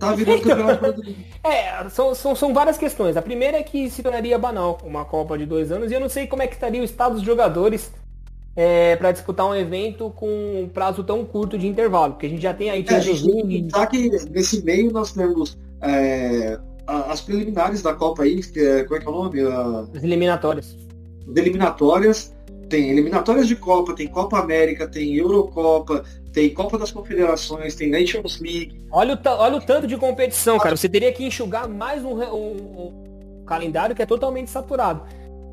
S4: Tá virando campeonato brasileiro.
S5: É, são, são, são várias questões. A primeira é que se tornaria banal uma Copa de dois anos e eu não sei como é que estaria o estado dos jogadores é, para disputar um evento com um prazo tão curto de intervalo, porque a gente já tem aí
S4: é, League. Tá que nesse meio nós temos é, as preliminares da Copa aí, que é, como é que é o nome?
S5: As eliminatórias.
S4: As eliminatórias. Tem eliminatórias de Copa, tem Copa América, tem Eurocopa, tem Copa das Confederações, tem Nations League.
S5: Olha o, olha o tanto de competição, cara. Você teria que enxugar mais um, um, um calendário que é totalmente saturado.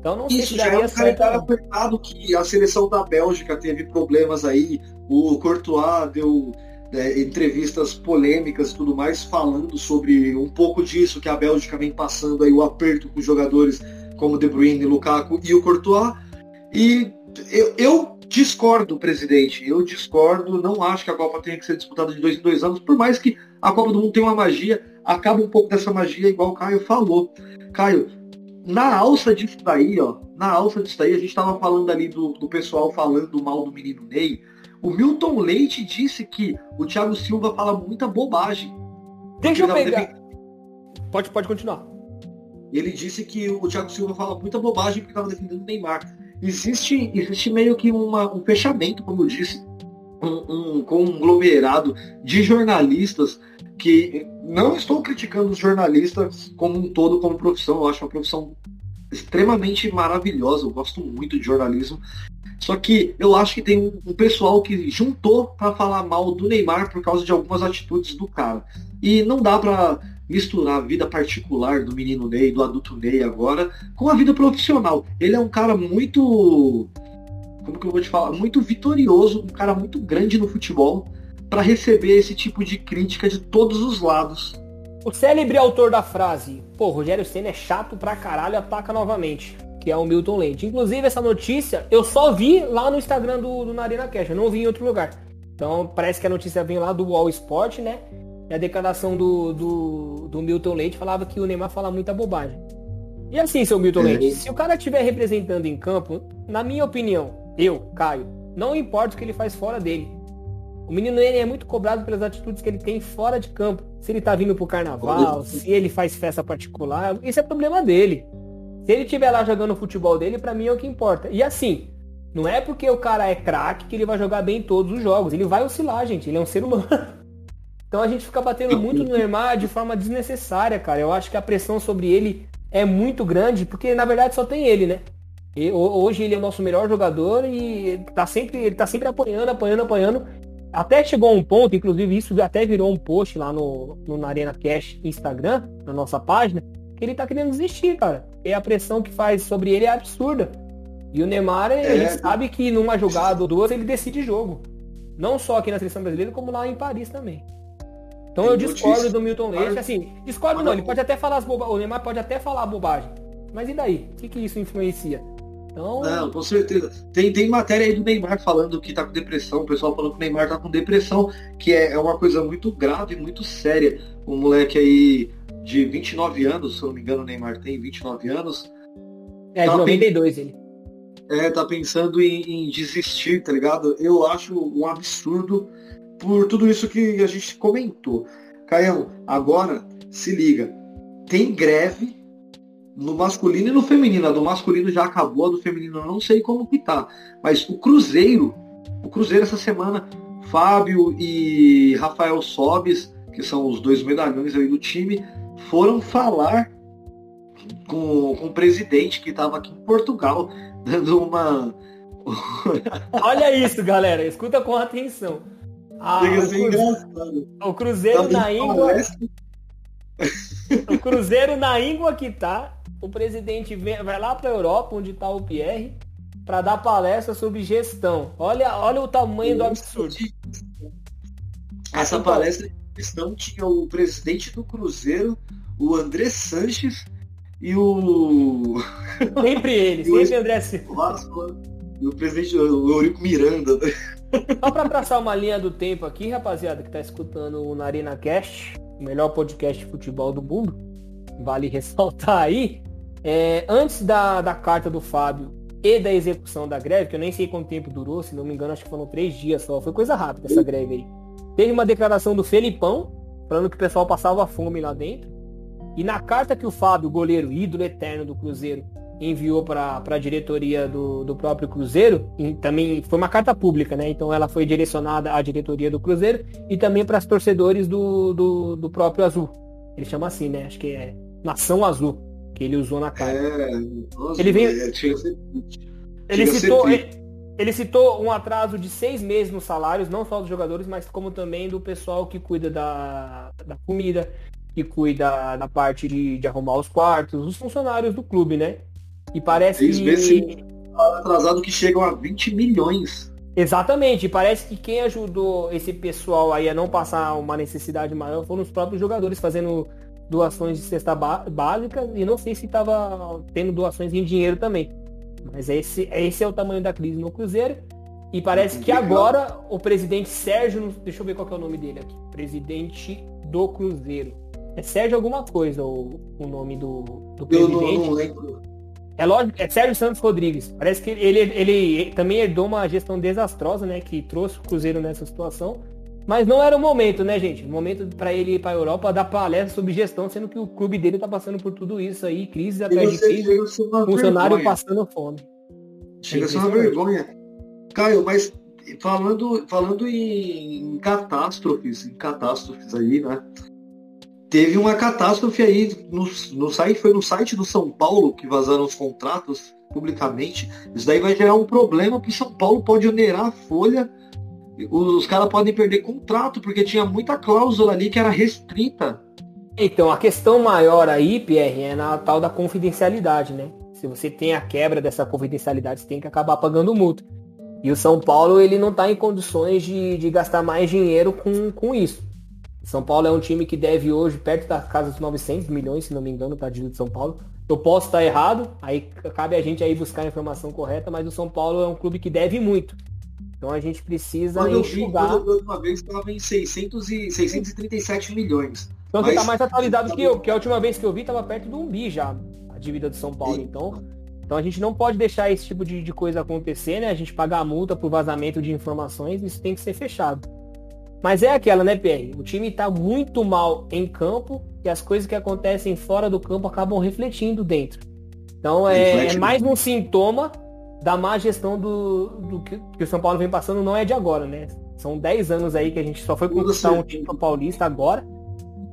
S5: Então não
S4: Isso, já é um calendário apertado que a seleção da Bélgica teve problemas aí. O Courtois deu é, entrevistas polêmicas e tudo mais, falando sobre um pouco disso que a Bélgica vem passando aí, o aperto com jogadores como De Bruyne, Lukaku e o Courtois. E eu, eu discordo, presidente. Eu discordo. Não acho que a Copa tenha que ser disputada de dois em dois anos, por mais que a Copa do Mundo tenha uma magia, acaba um pouco dessa magia, igual o Caio falou. Caio, na alça disso daí, ó, na alça disso daí, a gente estava falando ali do, do pessoal falando mal do menino Ney. O Milton Leite disse que o Thiago Silva fala muita bobagem.
S5: Deixa eu pegar. Pode, pode continuar.
S4: Ele disse que o Thiago Silva fala muita bobagem porque estava defendendo o Neymar existe, existe meio que uma, um fechamento, como eu disse, um, um conglomerado de jornalistas que não estou criticando os jornalistas como um todo, como profissão, eu acho uma profissão extremamente maravilhosa, eu gosto muito de jornalismo. Só que eu acho que tem um, pessoal que juntou para falar mal do Neymar por causa de algumas atitudes do cara. E não dá para misturar a vida particular do menino Ney, do adulto Ney agora, com a vida profissional. Ele é um cara muito. Como que eu vou te falar? Muito vitorioso, um cara muito grande no futebol, para receber esse tipo de crítica de todos os lados.
S5: O célebre autor da frase, pô, Rogério Senna é chato pra caralho, ataca novamente, que é o Milton Leite. Inclusive, essa notícia eu só vi lá no Instagram do, do Narina Cash, eu não vi em outro lugar. Então, parece que a notícia vem lá do Wall Sport, né? E a declaração do, do, do Milton Leite falava que o Neymar fala muita bobagem. E assim, seu Milton Leite, se o cara estiver representando em campo, na minha opinião, eu, Caio, não importa o que ele faz fora dele. O menino ele é muito cobrado pelas atitudes que ele tem fora de campo. Se ele tá vindo pro carnaval, se ele faz festa particular, isso é problema dele. Se ele estiver lá jogando o futebol dele, para mim é o que importa. E assim, não é porque o cara é craque que ele vai jogar bem em todos os jogos. Ele vai oscilar, gente. Ele é um ser humano. Então a gente fica batendo muito no Neymar de forma desnecessária, cara. Eu acho que a pressão sobre ele é muito grande, porque na verdade só tem ele, né? E, hoje ele é o nosso melhor jogador e tá sempre, ele tá sempre apoiando, apoiando, apoiando. Até chegou a um ponto, inclusive isso até virou um post lá no, no na Arena Cash Instagram, na nossa página, que ele tá querendo desistir, cara. E a pressão que faz sobre ele é absurda. E o Neymar, é. ele sabe que numa jogada ou duas ele decide jogo. Não só aqui na seleção brasileira, como lá em Paris também. Então eu discordo do Milton Leite, assim, discordo não, ele pode até falar as bobagens, o Neymar pode até falar bobagem. Mas e daí? O que, que isso influencia?
S4: Então... Não, com certeza. Tem, tem matéria aí do Neymar falando que tá com depressão, o pessoal falando que o Neymar tá com depressão, que é, é uma coisa muito grave, muito séria. Um moleque aí de 29 anos, se eu não me engano, o Neymar tem 29 anos.
S5: É, de 92 ele.
S4: É, tá pensando em, em desistir, tá ligado? Eu acho um absurdo por tudo isso que a gente comentou. Caião, agora se liga. Tem greve no masculino e no feminino. A do masculino já acabou, a do feminino eu não sei como que tá. Mas o Cruzeiro, o Cruzeiro essa semana, Fábio e Rafael Sobes, que são os dois medalhões aí do time, foram falar com, com o presidente que estava aqui em Portugal, dando uma.
S5: Olha isso, galera, escuta com atenção. Ah, Chega a ser engraçado. O Cruzeiro tá na íngua. o Cruzeiro na íngua que tá. O presidente vem, vai lá para a Europa, onde está o Pierre, para dar palestra sobre gestão. Olha, olha o tamanho do absurdo.
S4: Essa palestra questão tinha o presidente do Cruzeiro, o André Sanches e o.
S5: Sempre ele,
S4: E o
S5: sempre André.
S4: Vasco, e o presidente, o Eurico Miranda. né?
S5: Só pra traçar uma linha do tempo aqui, rapaziada, que tá escutando o Narina Cast, o melhor podcast de futebol do mundo, vale ressaltar aí, é, antes da, da carta do Fábio e da execução da greve, que eu nem sei quanto tempo durou, se não me engano, acho que foram três dias só, foi coisa rápida essa greve aí. Teve uma declaração do Felipão, falando que o pessoal passava fome lá dentro, e na carta que o Fábio, goleiro ídolo eterno do Cruzeiro, enviou para a diretoria do, do próprio Cruzeiro, e também foi uma carta pública, né? Então ela foi direcionada à diretoria do Cruzeiro e também para os torcedores do, do, do próprio Azul. Ele chama assim, né? Acho que é Nação Azul, que ele usou na carta.
S4: É, nossa,
S5: Ele veio-
S4: é, tinha
S5: Ele citou, ele, ele citou um atraso de seis meses nos salários, não só dos jogadores, mas como também do pessoal que cuida da, da comida, que cuida da parte de, de arrumar os quartos, os funcionários do clube, né? E parece
S4: Seis
S5: que.
S4: meses atrasado que chegam a 20 milhões.
S5: Exatamente, parece que quem ajudou esse pessoal aí a não passar uma necessidade maior foram os próprios jogadores fazendo doações de cesta básica e não sei se estava tendo doações em dinheiro também. Mas esse, esse é o tamanho da crise no Cruzeiro. E parece que agora o presidente Sérgio, deixa eu ver qual que é o nome dele aqui, presidente do Cruzeiro. É Sérgio alguma coisa o, o nome do, do
S4: Eu não,
S5: presidente.
S4: não lembro.
S5: É lógico, é Sérgio Santos Rodrigues. Parece que ele, ele também herdou uma gestão desastrosa, né? Que trouxe o Cruzeiro nessa situação. Mas não era o momento, né, gente? O momento para ele ir para a Europa dar palestra sobre gestão, sendo que o clube dele tá passando por tudo isso aí, crise atrás de crise, funcionário
S4: vergonha.
S5: passando fome.
S4: Chega a ser uma vergonha. Caio, mas falando, falando em catástrofes, em catástrofes aí, né? Teve uma catástrofe aí no, no site, foi no site do São Paulo que vazaram os contratos publicamente. Isso daí vai gerar um problema porque São Paulo pode onerar a folha. Os, caras podem perder contrato, porque tinha muita cláusula ali que era restrita.
S5: Então, a questão maior aí, Pierre, é na tal da confidencialidade, né? Se você tem a quebra dessa confidencialidade, você tem que acabar pagando multa. E o São Paulo, ele não está em condições de, de gastar mais dinheiro com, com isso. São Paulo é um time que deve hoje perto da casa dos 900 milhões, se não me engano, tá de São Paulo. Eu posso estar errado, aí cabe a gente aí buscar a informação correta, mas o São Paulo é um clube que deve muito. Então a gente precisa
S4: Quando eu vi,
S5: enxugar.
S4: quando eu uma vez, estava em 600 e, 637 milhões.
S5: Então você
S4: Mas-
S5: tá mais atualizado que eu, porque a última vez que eu vi tava perto do um bi já, a dívida do São Paulo. Então, então a gente não pode deixar esse tipo de, de coisa acontecer, né? A gente pagar a multa por vazamento de informações, isso tem que ser fechado. Mas é aquela, né, PR? O time tá muito mal em campo e as coisas que acontecem fora do campo acabam refletindo dentro. Então é, é mais um sintoma da má gestão do, do que, que o São Paulo vem passando, não é de agora, né? São 10 anos aí que a gente só foi conquistar um título paulista agora.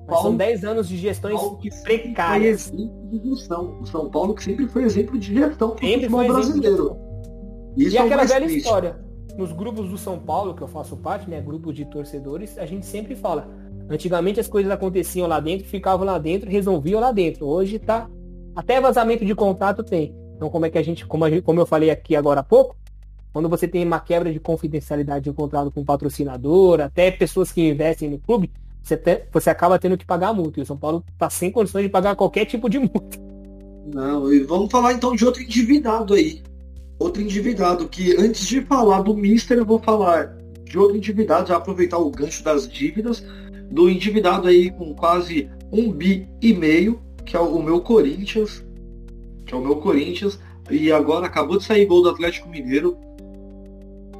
S5: Mas são
S4: Paulo-
S5: 10 anos de gestões
S4: Paulo
S5: precárias.
S4: de gestão. O São Paulo que sempre foi exemplo de gestão
S5: Sempre
S4: futebol brasileiro. Isso
S5: E
S4: é
S5: aquela velha
S4: triste.
S5: história. Nos grupos do São Paulo, que eu faço parte, né? Grupos de torcedores, a gente sempre fala. Antigamente as coisas aconteciam lá dentro, ficavam lá dentro, resolviam lá dentro. Hoje tá. Até vazamento de contrato tem. Então como é que a gente, como, a gente, como eu falei aqui agora há pouco, quando você tem uma quebra de confidencialidade de contrato com patrocinador, até pessoas que investem no clube, você, você acaba tendo que pagar a multa. E o São Paulo tá sem condições de pagar qualquer tipo de multa.
S4: Não, e vamos falar então de outro endividado aí. Outro endividado que antes de falar do Mister, eu vou falar de outro endividado, já aproveitar o gancho das dívidas, do endividado aí com quase um bi e meio, que é o meu Corinthians, que é o meu Corinthians, e agora acabou de sair gol do Atlético Mineiro.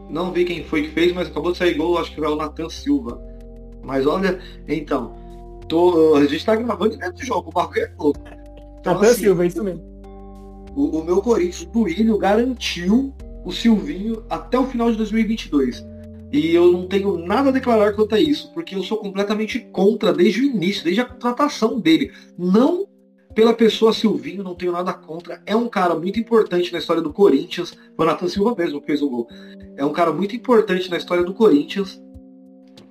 S4: Não vi quem foi que fez, mas acabou de sair gol, acho que é o Nathan Silva. Mas olha, então, tô, a gente tá gravando dentro do jogo, o bagulho é louco. Então,
S5: Natan
S4: assim,
S5: Silva, é isso mesmo.
S4: o, o meu Corinthians, o Duílio, garantiu o Silvinho até o final de 2022. E eu não tenho nada a declarar quanto a isso, porque eu sou completamente contra desde o início, desde a contratação dele. Não pela pessoa Silvinho, não tenho nada contra. É um cara muito importante na história do Corinthians. O Nathan Silva mesmo fez o gol. É um cara muito importante na história do Corinthians,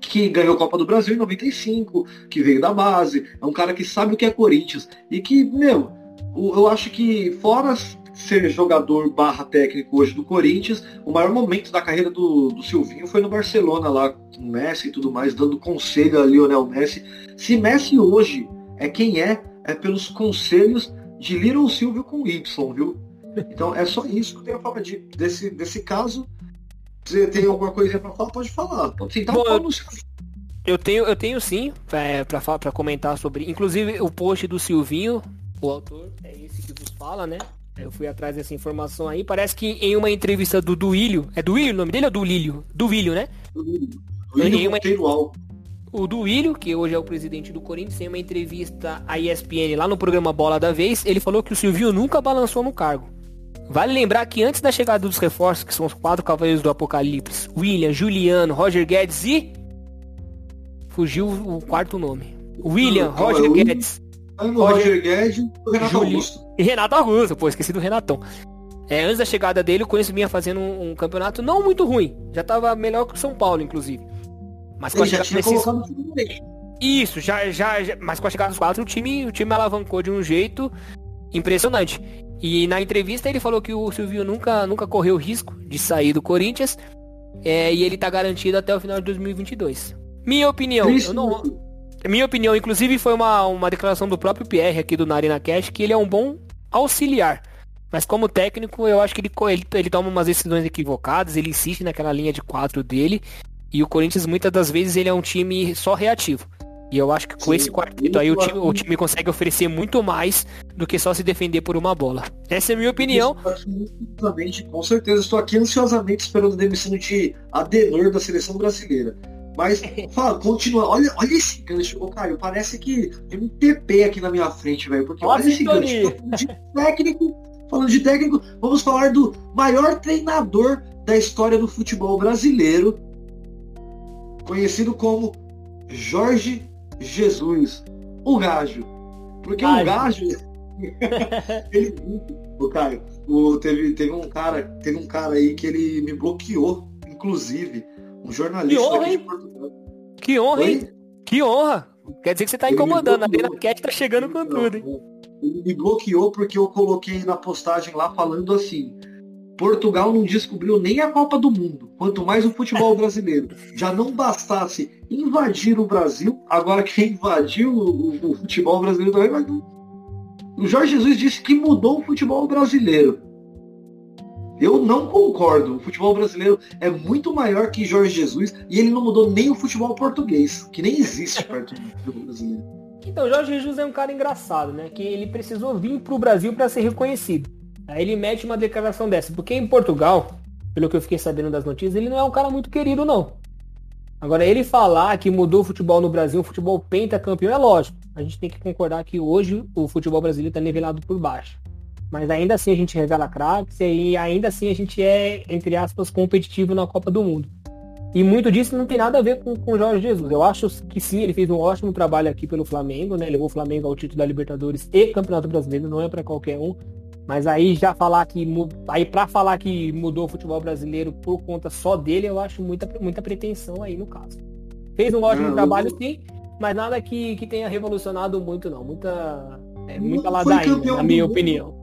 S4: que ganhou a Copa do Brasil em 95, que veio da base. É um cara que sabe o que é Corinthians. E que, meu, eu acho que fora ser jogador barra técnico hoje do Corinthians. O maior momento da carreira do, do Silvinho foi no Barcelona, lá com Messi e tudo mais, dando conselho a Lionel Messi. Se Messi hoje é quem é, é pelos conselhos de Little Silvio com Y, viu? Então é só isso que eu tenho a falar de, desse, desse caso. Você tem alguma coisa para falar? Pode falar. Pode sentar
S5: Bom, eu-. Eu tenho, eu tenho sim, é, pra, fa- pra comentar sobre. Inclusive o post do Silvinho, o autor, é esse que vos fala, né? Eu fui atrás dessa informação aí. Parece que em uma entrevista do Duílio. É Duílio o nome dele ou Duílio? Duílio, né?
S4: William
S5: uma-
S4: Monteiro Alves.
S5: O Duílio, que hoje é o presidente do Corinthians, em uma entrevista à ESPN lá no programa Bola da Vez, ele falou que o Silvinho nunca balançou no cargo. Vale lembrar que antes da chegada dos reforços, que são os quatro cavaleiros do Apocalipse, William, Juliano, Roger Guedes e. Fugiu o quarto nome. William, Roger
S4: é
S5: Guedes
S4: Roger Guedes e o Renato
S5: Juli-
S4: Augusto.
S5: e Renato Augusto, pô, esqueci do Renatão. É, antes da chegada dele, o Corinthians vinha fazendo um, um campeonato não muito ruim. Já tava melhor que o São Paulo, inclusive. Mas com a chegada desses. Isso, já, já, já- mas com a chegada dos quatro, o time, o time alavancou de um jeito impressionante. E na entrevista ele falou que o Silvio nunca, nunca correu risco de sair do Corinthians é, e ele tá garantido até o final de 2022. Minha opinião, eu não,
S4: né?
S5: minha opinião, inclusive foi uma, uma declaração do próprio Pierre aqui do Narina Cash que ele é um bom auxiliar. Mas como técnico, eu acho que ele, ele, ele toma umas decisões equivocadas, ele insiste naquela linha de quatro dele. E o Corinthians, muitas das vezes, ele é um time só reativo. E eu acho que com
S4: Sim,
S5: esse quarteto aí, o time, o time consegue oferecer muito mais do que só se defender por uma bola. Essa é a minha opinião.
S4: Estou aqui ansiosamente, com certeza, estou aqui ansiosamente esperando a demissão de Adenor da seleção brasileira. Mas, fala, continua. Olha, olha esse gancho, ô Caio. Parece que tem um TP aqui na minha frente, velho. Porque
S5: Ó a
S4: olha esse gancho. De técnico, falando de técnico, vamos falar do maior treinador da história do futebol brasileiro, conhecido como Jorge Jesus, o Gajo. Porque o
S5: Gajo.
S4: Gajo, ele, o Caio, o- teve, teve um cara, teve um cara aí que ele me bloqueou, inclusive, um jornalista
S5: Que honra,
S4: daqui
S5: hein?
S4: de Portugal.
S5: Que honra, hein? Que honra! Quer dizer que você tá
S4: Ele
S5: incomodando. A. Arena Cat tá chegando com tudo, hein?
S4: Ele me bloqueou porque eu coloquei na postagem lá falando assim. Portugal não descobriu nem a Copa do Mundo, quanto mais o futebol brasileiro. Já não bastasse invadir o Brasil, agora quem invadiu o, o futebol brasileiro também vai. O Jorge Jesus disse que mudou o futebol brasileiro. Eu não concordo. O futebol brasileiro é muito maior que Jorge Jesus e ele não mudou nem o futebol português, que nem existe perto do futebol brasileiro.
S5: Então, Jorge Jesus é um cara engraçado, né? Que ele precisou vir pro Brasil para ser reconhecido. Aí ele mete uma declaração dessa. Porque em Portugal, pelo que eu fiquei sabendo das notícias, ele não é um cara muito querido, não. Agora, ele falar que mudou o futebol no Brasil, um futebol pentacampeão, é lógico. A gente tem que concordar que hoje o futebol brasileiro está nivelado por baixo. Mas ainda assim a gente revela craques e ainda assim a gente é, entre aspas, competitivo na Copa do Mundo. E muito disso não tem nada a ver com o Jorge Jesus. Eu acho que sim, ele fez um ótimo trabalho aqui pelo Flamengo, né? Levou o Flamengo ao título da Libertadores e Campeonato Brasileiro, não é para qualquer um. Mas aí já falar que aí para falar que mudou o futebol brasileiro por conta só dele, eu acho muita muita pretensão aí no caso. Fez um ótimo
S4: Não,
S5: trabalho
S4: eu-
S5: sim, mas nada que, que tenha revolucionado muito não, muita é, muita ladainha, na minha opinião.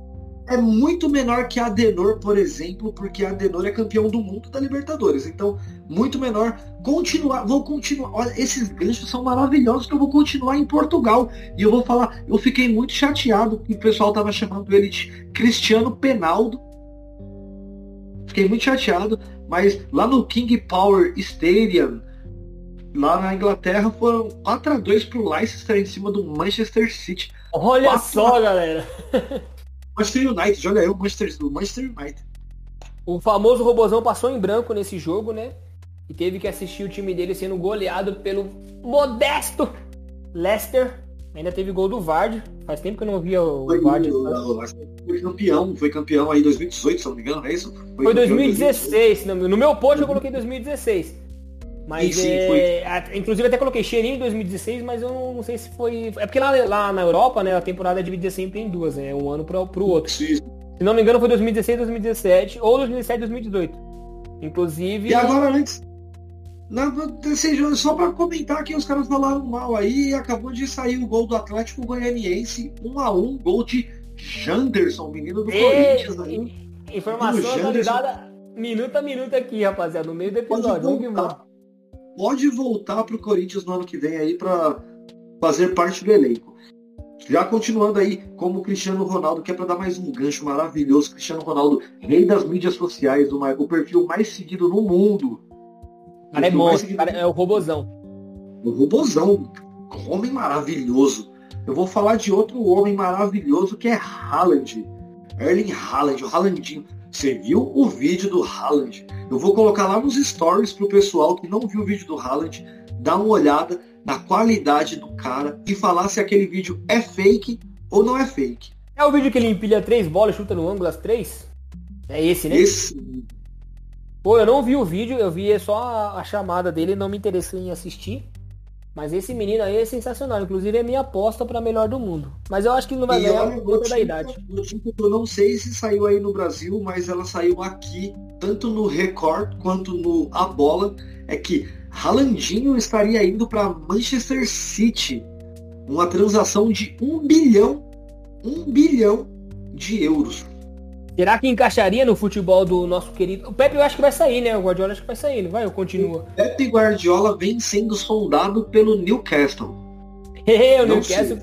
S4: É muito menor que a Adenor, por exemplo, porque a Adenor é campeão do mundo da Libertadores. Então, muito menor. Continuar, vou continuar. Olha, esses ganchos são maravilhosos que eu vou continuar em Portugal. E eu vou falar, eu fiquei muito chateado que o pessoal tava chamando ele de Cristiano Penaldo. Fiquei muito chateado, mas lá no King Power Stadium, lá na Inglaterra, foram 4 a 2 pro Leicester em cima do Manchester City.
S5: Olha
S4: Quatro-
S5: só, galera.
S4: Manchester United, olha aí, o Manchester, o Manchester United.
S5: O famoso robozão passou em branco nesse jogo, né? E teve que assistir o time dele sendo goleado pelo modesto Leicester. Ainda teve gol do Vard. Faz tempo que eu não via o
S4: Foi,
S5: Vard.
S4: o- o- foi campeão, foi campeão aí em 2018, se não me engano, não é isso?
S5: Foi
S4: em
S5: 2016. se não me- No meu post eu coloquei 2016. Mas
S4: Sim, sim,
S5: é, inclusive até coloquei cheirinho em 2016, mas eu não sei se foi. É porque lá, lá na Europa, né, a temporada é dividida sempre em duas, né? Um ano pro, pro outro.
S4: Isso.
S5: Se não me engano, foi 2016, 2017 ou 2017, 2018. Inclusive.
S4: E agora, antes. Na, só pra comentar que os caras falaram mal aí, acabou de sair o gol do Atlético Goianiense, 1 a 1 gol de Janderson, menino do
S5: Ei,
S4: Corinthians. aí.
S5: in- Informação atualizada minuto a minuto aqui, rapaziada, no meio do
S4: Pode
S5: episódio.
S4: Voltar, pode voltar pro Corinthians no ano que vem aí para fazer parte do elenco. Já continuando aí, como o Cristiano Ronaldo, que é para dar mais um gancho maravilhoso, Cristiano Ronaldo, rei das mídias sociais, o, mai- o perfil mais seguido no mundo.
S5: O cara é monstro, o cara é o robozão.
S4: O robozão, homem maravilhoso. Eu vou falar de outro homem maravilhoso que é Haaland. Erling Haaland, o Haalandinho. Você viu o vídeo do Haaland? Eu vou colocar lá nos stories pro pessoal que não viu o vídeo do Haaland, dar uma olhada na qualidade do cara e falar se aquele vídeo é fake ou não é fake.
S5: É o vídeo que ele empilha três bolas e chuta no ângulo as três? É esse, né?
S4: Esse
S5: Pô, eu não vi o vídeo, eu vi só a, a chamada dele, não me interessei em assistir. Mas esse menino aí é sensacional, inclusive é minha aposta pra melhor do mundo. Mas eu acho que não vai
S4: E
S5: ganhar por conta da idade.
S4: eu não sei se saiu aí no Brasil, mas ela saiu aqui, tanto no Record quanto no A Bola, é que Haalandinho estaria indo para Manchester City. Uma transação de um bilhão, um bilhão de euros.
S5: Será que encaixaria no futebol do nosso querido. O Pepe eu acho que vai sair, né? O Guardiola acho que vai sair, não vai? Ou continua?
S4: Pepe Guardiola vem sendo sondado pelo Newcastle.
S5: o
S4: Não
S5: Newcastle.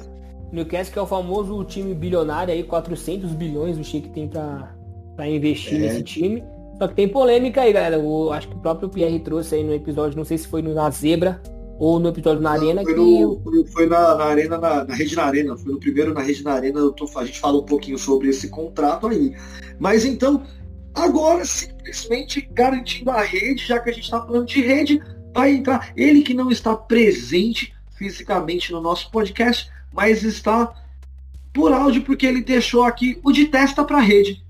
S5: Newcastle que é o famoso time bilionário aí, 400 bilhões o Chico tem pra, pra investir
S4: É.
S5: nesse time. Só que tem polêmica aí, galera. O, acho que o próprio Pierre trouxe aí no episódio, não sei se foi na Zebra ou no episódio na Arena,
S4: Foi,
S5: que
S4: no- foi- foi na, na arena, na, na rede na arena, foi no primeiro na rede na arena, eu tô- a gente fala um pouquinho sobre esse contrato aí. Mas então, agora simplesmente garantindo a rede, já que a gente está falando de rede, vai entrar ele que não está presente fisicamente no nosso podcast, mas está por áudio porque ele deixou aqui o de testa para rede.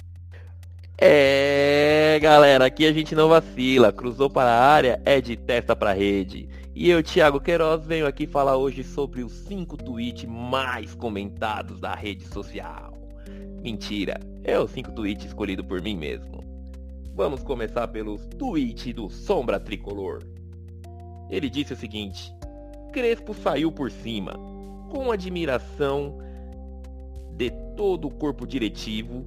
S6: É, galera, aqui a gente não vacila. Cruzou para a área, é de testa para rede. E eu, Thiago Queiroz, venho aqui falar hoje sobre os 5 tweets mais comentados da rede social. Mentira, é os 5 tweets escolhidos por mim mesmo. Vamos começar pelos tweets do Sombra Tricolor. Ele disse o seguinte: Crespo saiu por cima, com admiração de todo o corpo diretivo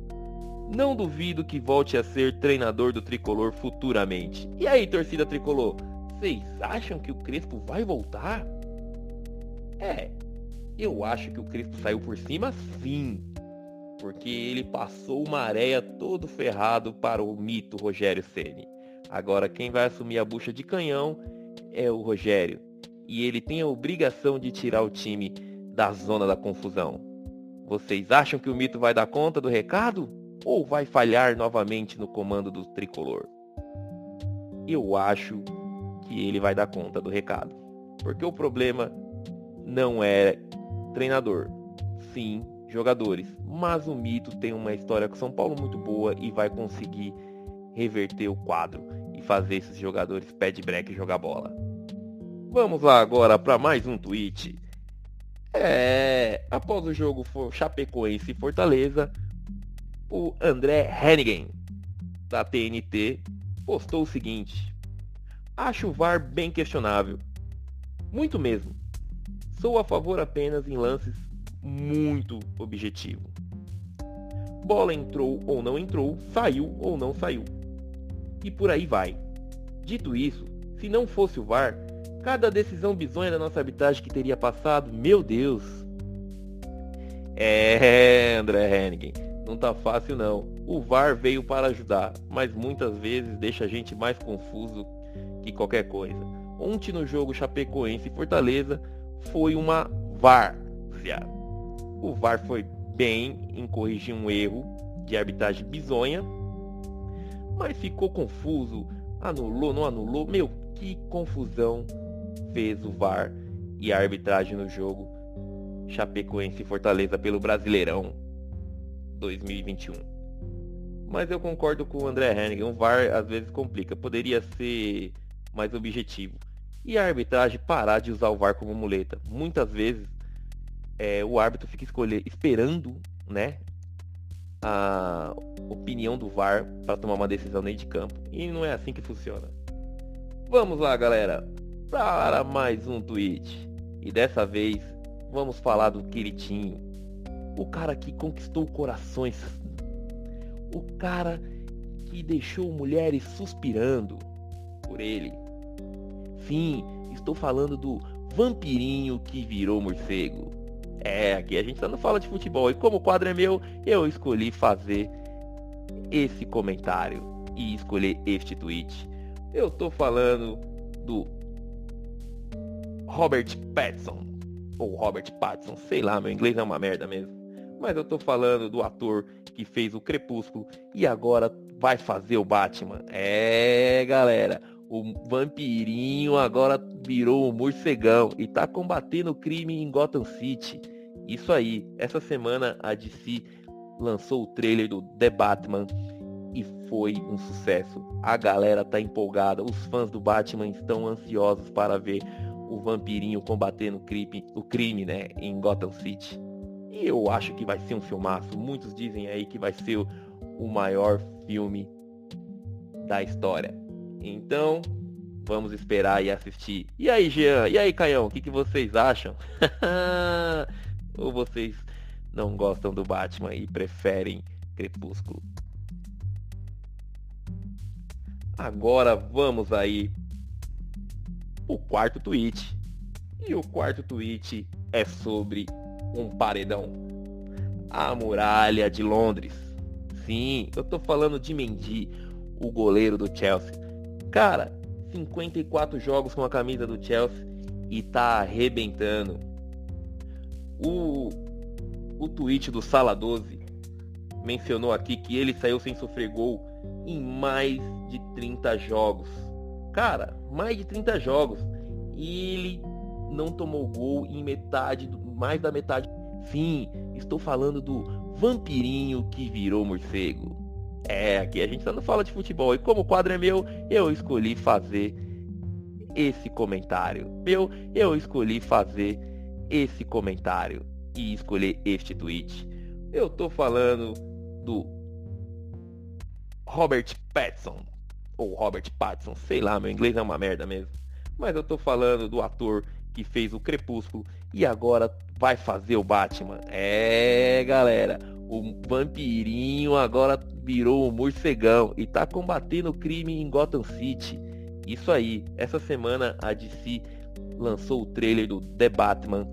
S6: não duvido que volte a ser treinador do Tricolor futuramente. E aí, torcida Tricolor, vocês acham que o Crespo vai voltar? É, eu acho que o Crespo saiu por cima sim. Porque ele passou uma areia todo ferrado para o mito Rogério Ceni. Agora quem vai assumir a bucha de canhão é o Rogério. E ele tem a obrigação de tirar o time da zona da confusão. Vocês acham que o mito vai dar conta do recado? ou vai falhar novamente no comando do tricolor? Eu acho que ele vai dar conta do recado. Porque o problema não é treinador, sim jogadores. Mas o Mito tem uma história com São Paulo muito boa e vai conseguir reverter o quadro e fazer esses jogadores pé de break jogar bola. Vamos lá agora para mais um tweet. É, após o jogo Chapecoense e Fortaleza, o André Hennigan, da TNT, postou o seguinte: Acho o VAR bem questionável. Muito mesmo. Sou a favor apenas em lances muito objetivo. Bola entrou ou não entrou, saiu ou não saiu. E por aí vai. Dito isso, se não fosse o VAR, cada decisão bizonha da nossa arbitragem que teria passado, meu Deus. É, André Hennigan, não tá fácil não. O VAR veio para ajudar, mas muitas vezes deixa a gente mais confuso que qualquer coisa. Ontem no jogo Chapecoense e Fortaleza foi uma VAR. O VAR foi bem em corrigir um erro de arbitragem bizonha, mas ficou confuso, anulou, não anulou. Meu, que confusão fez o VAR e a arbitragem no jogo Chapecoense e Fortaleza pelo Brasileirão 2021. Mas eu concordo com o André Hennigan, o VAR às vezes complica, poderia ser mais objetivo. E a arbitragem parar de usar o VAR como muleta. Muitas vezes é, o árbitro fica escolher, esperando né, a opinião do VAR para tomar uma decisão dentro de campo. E não é assim que funciona. Vamos lá, galera, para mais um tweet. E dessa vez vamos falar do queridinho, o cara que conquistou corações, o cara que deixou mulheres suspirando por ele. Sim, estou falando do vampirinho que virou morcego. É, aqui a gente não fala de futebol e como o quadro é meu, eu escolhi fazer esse comentário e escolher este tweet. Eu tô falando do Robert Pattinson ou Robert Pattinson, sei lá, meu inglês é uma merda mesmo. Mas eu tô falando do ator que fez o Crepúsculo e agora vai fazer o Batman. É, galera, o vampirinho agora virou um morcegão e tá combatendo o crime em Gotham City. Isso aí, essa semana a DC lançou o trailer do The Batman e foi um sucesso. A galera tá empolgada, os fãs do Batman estão ansiosos para ver o vampirinho combatendo o crime, o crime, né, em Gotham City. E eu acho que vai ser um filmaço. Muitos dizem aí que vai ser o maior filme da história. Então, vamos esperar e assistir. E aí, Jean? E aí, Caião? O que, que vocês acham? Ou vocês não gostam do Batman e preferem Crepúsculo? Agora vamos aí o quarto tweet. E o quarto tweet é sobre um paredão. A muralha de Londres. Sim, eu tô falando de Mendy, o goleiro do Chelsea. Cara, 54 jogos com a camisa do Chelsea e tá arrebentando. O, o tweet do Sala 12 mencionou aqui que ele saiu sem sofrer gol em mais de 30 jogos. Cara, mais de 30 jogos. E ele não tomou gol em metade, mais da metade. Sim, estou falando do vampirinho que virou morcego. É, aqui a gente não fala de futebol. E como o quadro é meu, eu escolhi fazer esse comentário. Meu, eu escolhi fazer esse comentário e escolher este tweet. Eu tô falando do Robert Pattinson. Ou Robert Pattinson, sei lá, meu inglês é uma merda mesmo. Mas eu tô falando do ator que fez o Crepúsculo e agora vai fazer o Batman. É, galera, o vampirinho agora virou um morcegão e tá combatendo o crime em Gotham City. Isso aí, essa semana a DC lançou o trailer do The Batman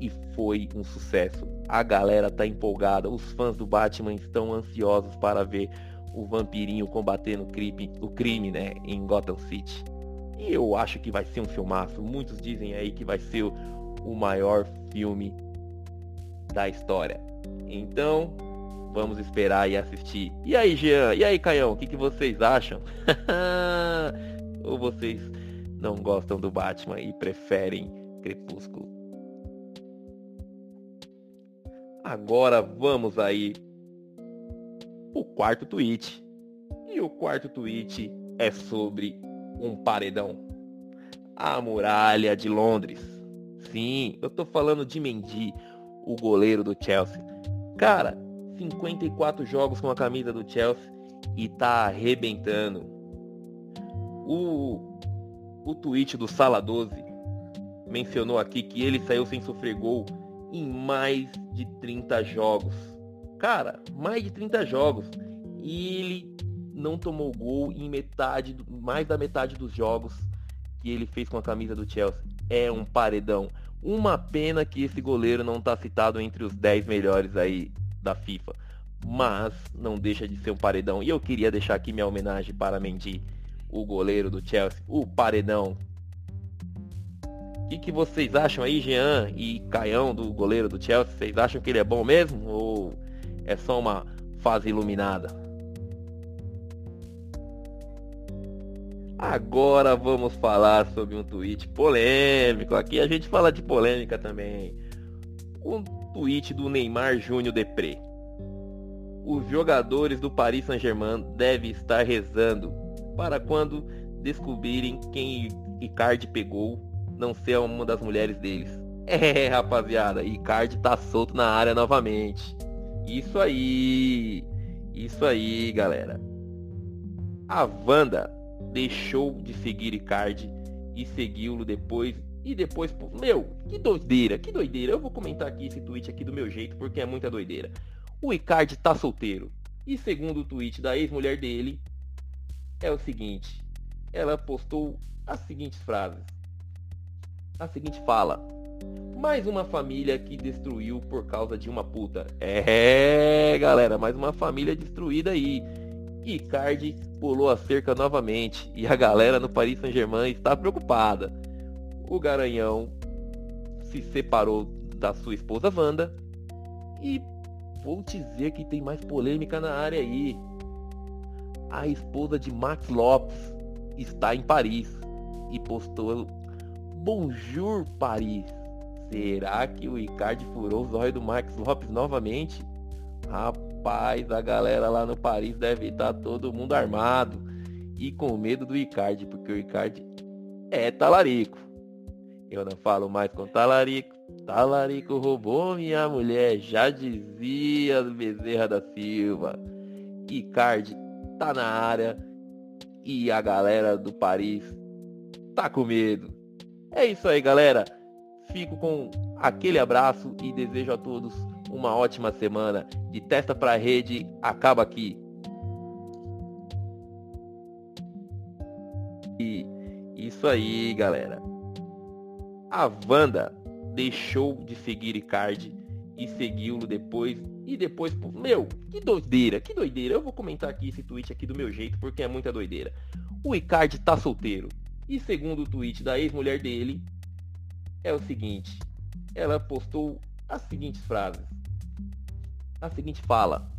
S6: e foi um sucesso. A galera tá empolgada, os fãs do Batman estão ansiosos para ver o vampirinho combatendo o crime, o crime, né, em Gotham City. E eu acho que vai ser um filmaço. Muitos dizem aí que vai ser o maior filme da história. Então, vamos esperar e assistir. E aí, Jean? E aí, Caião? O que, que vocês acham? Ou vocês não gostam do Batman e preferem Crepúsculo? Agora vamos aí o quarto tweet. E o quarto tweet é sobre um paredão. A muralha de Londres. Sim, eu tô falando de Mendy, o goleiro do Chelsea. Cara, 54 jogos com a camisa do Chelsea e tá arrebentando. O, o tweet do Sala 12 mencionou aqui que ele saiu sem sofrer gol em mais de 30 jogos. Cara, mais de 30 jogos. E ele não tomou gol em metade, mais da metade dos jogos que ele fez com a camisa do Chelsea. É um paredão. Uma pena que esse goleiro não está citado entre os 10 melhores aí da FIFA. Mas não deixa de ser um paredão. E eu queria deixar aqui minha homenagem para Mendy, o goleiro do Chelsea, o paredão. O que, que vocês acham aí, Jean e Caião, do goleiro do Chelsea? Vocês acham que ele é bom mesmo? Ou é só uma fase iluminada? Agora vamos falar sobre um tweet polêmico. Aqui a gente fala de polêmica também. Um tweet do Neymar Júnior Depré. Os jogadores do Paris Saint-Germain devem estar rezando para quando descobrirem quem Icardi pegou não ser uma das mulheres deles. É, rapaziada, Icardi tá solto na área novamente. Isso aí. Isso aí, galera. A Wanda deixou de seguir Icardi e seguiu-lo depois E depois, meu, que doideira, que doideira. Eu vou comentar aqui esse tweet aqui do meu jeito, porque é muita doideira. O Icardi tá solteiro. E segundo o tweet da ex-mulher dele, é o seguinte. Ela postou as seguintes frases. A seguinte fala. Mais uma família que destruiu por causa de uma puta. É, galera, mais uma família destruída aí. Icardi pulou a cerca novamente e a galera no Paris Saint-Germain está preocupada. O Garanhão se separou da sua esposa Wanda e vou dizer que tem mais polêmica na área aí. A esposa de Max Lopes está em Paris e postou Bonjour Paris. Será que o Icardi furou os olhos do Max Lopes novamente? Rapaz, a galera lá no Paris deve estar todo mundo armado e com medo do Icardi, porque o Icardi é talarico. Eu não falo mais com talarico. Talarico roubou minha mulher, já dizia Bezerra da Silva. Icardi tá na área e a galera do Paris tá com medo. É isso aí, galera. Fico com aquele abraço e desejo a todos uma ótima semana. De testa para rede, acaba aqui. E isso aí, galera. A Wanda deixou de seguir Icardi e seguiu-lo depois e depois, meu, que doideira, que doideira. Eu vou comentar aqui esse tweet aqui do meu jeito porque é muita doideira. O Icardi tá solteiro. E segundo o tweet da ex-mulher dele, é o seguinte. Ela postou as seguintes frases a seguinte fala.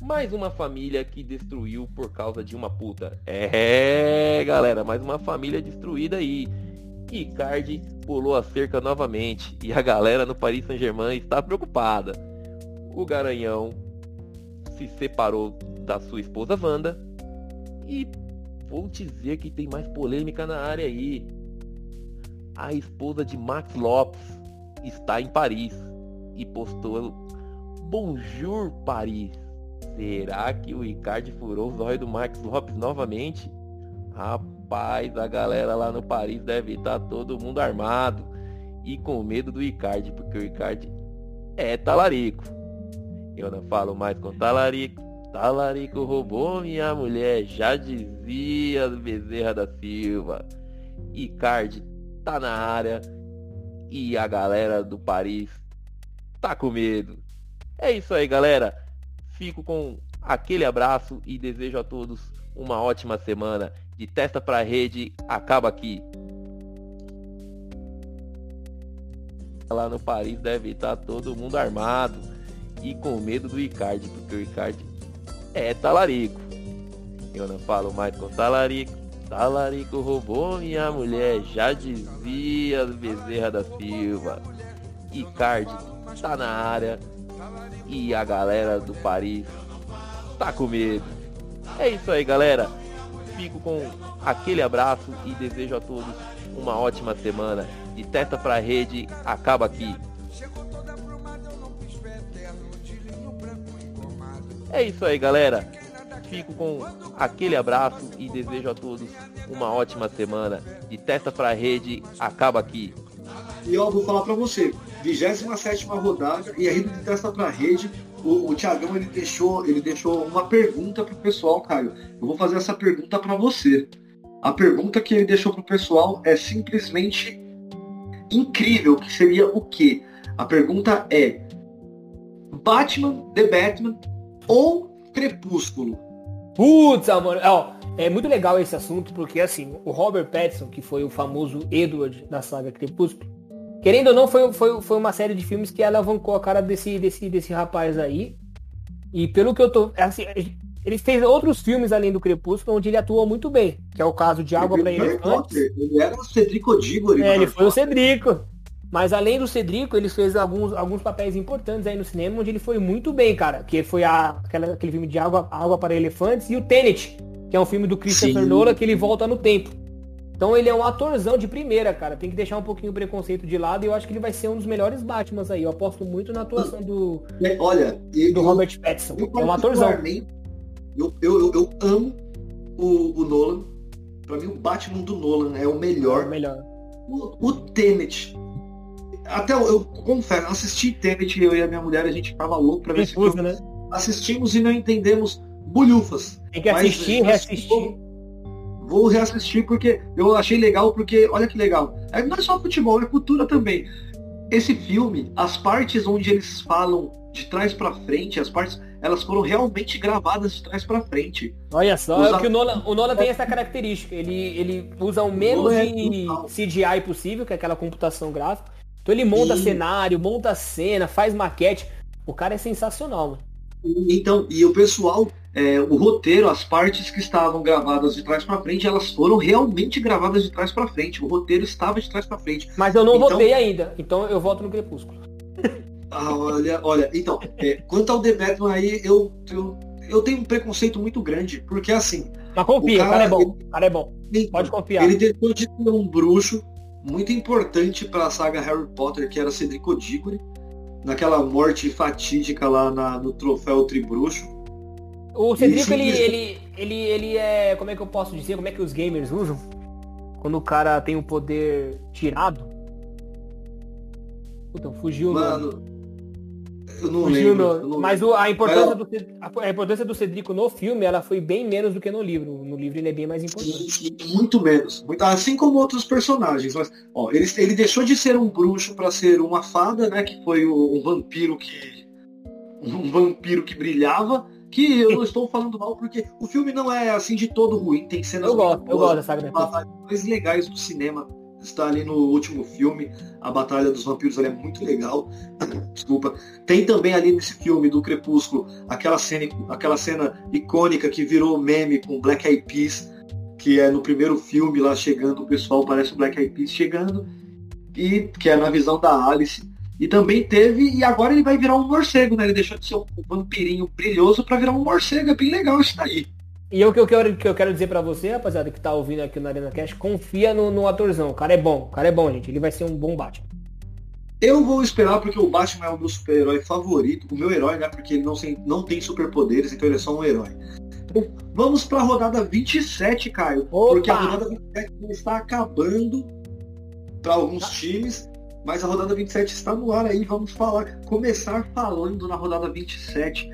S6: Mais uma família que destruiu por causa de uma puta. É, galera, mais uma família destruída aí. Icardi pulou a cerca novamente e a galera no Paris Saint-Germain está preocupada. O Garanhão se separou da sua esposa Wanda e vou dizer que tem mais polêmica na área aí. A esposa de Max Lopes está em Paris e postou Bonjour Paris. Será que o Icardi furou os olhos do Max Lopes novamente? Rapaz, a galera lá no Paris deve estar todo mundo armado e com medo do Icardi, porque o Icardi é talarico. Eu não falo mais com talarico. Talarico roubou minha mulher, já dizia Bezerra da Silva. Icardi tá na área e a galera do Paris tá com medo. É isso aí, galera. Fico com aquele abraço e desejo a todos uma ótima semana. De testa para rede, acaba aqui. Lá no Paris deve estar todo mundo armado e com medo do Icardi, porque o Icardi é talarico. Eu não falo mais com talarico. Talarico roubou minha mulher, já dizia Bezerra da Silva. Icardi tá na área e a galera do Paris tá com medo. É isso aí, galera. Fico com aquele abraço e desejo a todos uma ótima semana. De testa pra rede, acaba aqui. É isso aí, galera. Fico com aquele abraço e desejo a todos uma ótima semana. De testa pra rede, acaba aqui.
S4: E ó, vou falar para você, 27 rodada, e aí de testa para rede, o, o Thiagão ele deixou, ele deixou uma pergunta pro pessoal, Caio. Eu vou fazer essa pergunta para você. A pergunta que ele deixou pro pessoal é simplesmente incrível, que seria o quê? A pergunta é Batman, The Batman ou Crepúsculo?
S5: Putz, mano, ó, é muito legal esse assunto porque assim, o Robert Pattinson, que foi o famoso Edward da saga Crepúsculo, Querendo ou não, foi, foi, foi uma série de filmes que alavancou a cara desse, desse, desse rapaz aí. E pelo que eu tô. Assim, ele fez outros filmes além do Crepúsculo, onde ele atuou muito bem, que é o caso de Água para Elefantes.
S4: Ele era o Cedrico Diggory.
S5: É, ele foi o Cedrico. Mas além do Cedrico, ele fez alguns, alguns papéis importantes aí no cinema, onde ele foi muito bem, cara. Que foi a, aquela, aquele filme de Água, Água para Elefantes e o Tenet, que é um filme do Christopher Sim. Nolan que ele volta no tempo. Então ele é um atorzão de primeira, cara. Tem que deixar um pouquinho o preconceito de lado e eu acho que ele vai ser um dos melhores Batmans aí. Eu aposto muito na atuação do.
S4: É, olha,
S5: do Robert Pattinson.
S4: é um atorzão. Eu, eu, eu, eu amo o, o, Nolan. Pra mim o Batman do Nolan é o melhor. É o
S5: melhor.
S4: O, o Tenet. Até eu, eu confesso, assisti Tenet, eu e a minha mulher, a gente ficava louco pra ver esse filme.
S5: né?
S4: Assistimos e não entendemos bulhufas.
S5: Tem que assistir,
S4: mas,
S5: reassistir.
S4: Vou, reassistir porque eu achei legal, porque olha que legal. É, não é só futebol, é cultura também. Esse filme, as partes onde eles falam de trás pra frente, as partes, elas foram realmente gravadas de trás pra frente.
S5: Olha só, é que o Nolan, o Nolan tem essa característica. Ele, ele usa o menos
S4: é
S5: de. CGI possível, que é aquela computação gráfica. Então ele monta
S4: E-
S5: cenário, monta cena, faz maquete. O cara é sensacional, mano.
S4: Então, e o pessoal, é, o roteiro, as partes que estavam gravadas de trás pra frente, elas foram realmente gravadas de trás pra frente. O roteiro estava de trás pra frente.
S5: Mas eu não
S4: Então-
S5: votei ainda, então eu voto no Crepúsculo.
S4: Ah, olha, olha, então, é, quanto ao The Batman aí, eu, eu, eu tenho um preconceito muito grande, porque assim,
S5: Mas confia,
S4: O cara,
S5: cara é bom.
S4: ele-
S5: cara é bom. Pode confiar.
S4: ele deixou de ser um bruxo muito importante para a saga Harry Potter, que era Cedrico Diggory, naquela morte fatídica lá na- no troféu Tribruxo.
S5: O Cedrico, ele, ele, ele, ele é. Como é que eu posso dizer? Como é que os gamers usam? Quando o cara tem o poder tirado. Puta, fugiu.
S4: Mano, eu não
S5: Fugiu
S4: lembro. eu não
S5: Mas o- a, importância
S4: Mas,
S5: do, a, a importância do Cedrico no filme, ela foi bem menos do que no livro. No livro ele é bem mais importante.
S4: E- e Muito menos. Muito- assim como outros personagens. Mas, ó, ele, ele deixou de ser um bruxo para ser uma fada, né? Que foi o- um vampiro que. Um vampiro que brilhava. Que eu não estou falando mal, porque o filme não é assim de todo ruim. Tem cenas
S5: Eu gosto, eu gosto
S4: das mais legais do cinema. Está ali no último filme. A Batalha dos Vampiros ela é muito legal. Desculpa. Tem também ali nesse filme do Crepúsculo aquela cena, aquela cena icônica que virou meme com Black Eyed Peas, que é no primeiro filme lá chegando, o pessoal parece o Black Eyed Peas chegando, e que é na visão da Alice. E também teve, e agora ele vai virar um morcego, né? Ele deixou de ser um vampirinho brilhoso para virar um morcego. É bem legal isso daí.
S5: E o que eu quero, que eu quero dizer pra você, rapaziada, que tá ouvindo aqui no Arena Cash, confia no, no atorzão. O cara é bom, o cara é bom, gente. Ele vai ser um bom Batman.
S4: Eu vou esperar porque o Batman é o meu super-herói favorito, o meu herói, né? Porque ele não, tem- não tem superpoderes, então ele é só um herói. Vamos para a rodada 27, Caio.
S5: Opa!
S4: Porque a rodada 27 já está acabando para alguns times, mas a rodada 27 está no ar aí. Vamos falar, começar falando na rodada 27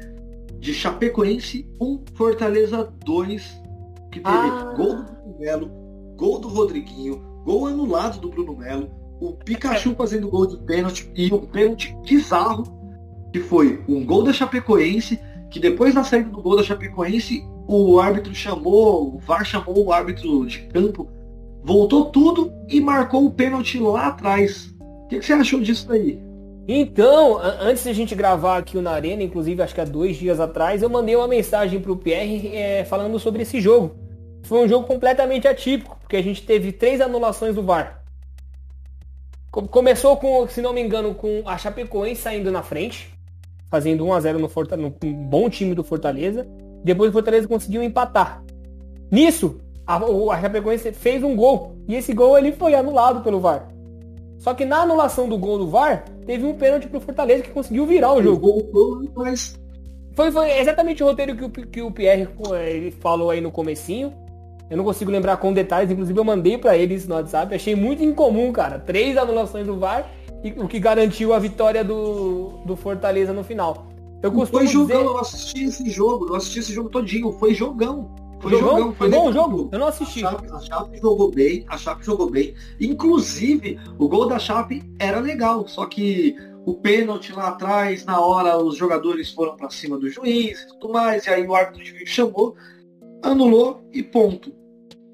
S4: de Chapecoense 1, Fortaleza 2, que teve
S5: Ah.
S4: gol do Bruno Melo, gol do Rodriguinho, gol anulado do Bruno Melo, o Pikachu fazendo gol de pênalti e um pênalti bizarro, que foi um gol da Chapecoense, que depois da saída do gol da Chapecoense, o árbitro chamou, o VAR chamou o árbitro de campo, voltou tudo e marcou o pênalti lá atrás. O que, que você achou disso daí?
S5: Então, antes da gente gravar aqui o Na Arena, inclusive acho que há dois dias atrás, eu mandei uma mensagem pro Pierre é, falando sobre esse jogo. Foi um jogo completamente atípico, porque a gente teve três anulações do VAR. Co- Começou com, se não me engano, com a Chapecoense saindo na frente, fazendo 1 a 0 no, bom time do Fortaleza. Depois o Fortaleza conseguiu empatar. Nisso, a, o- a Chapecoense fez um gol. E esse gol ele foi anulado pelo VAR. Só que na anulação do gol do VAR, teve um pênalti pro Fortaleza que conseguiu virar o jogo.
S4: Mas
S5: Foi, foi exatamente o roteiro que o, que o Pierre ele falou aí no comecinho. Eu não consigo lembrar com detalhes, inclusive eu mandei pra eles no WhatsApp. Achei muito incomum, cara. Três anulações do VAR, e o que garantiu a vitória do, do Fortaleza no final. Eu costumo
S4: foi jogão,
S5: dizer...
S4: eu assisti esse jogo, eu assisti esse jogo todinho, foi jogão. Foi
S5: Jogão?
S4: jogão,
S5: Foi bom o jogo? Eu não assisti.
S4: A Chape, a Chape jogou bem, a Chape jogou bem. Inclusive, o gol da Chape era legal, só que o pênalti lá atrás, na hora os jogadores foram pra cima do juiz e tudo mais, e aí o árbitro de chamou, anulou e ponto.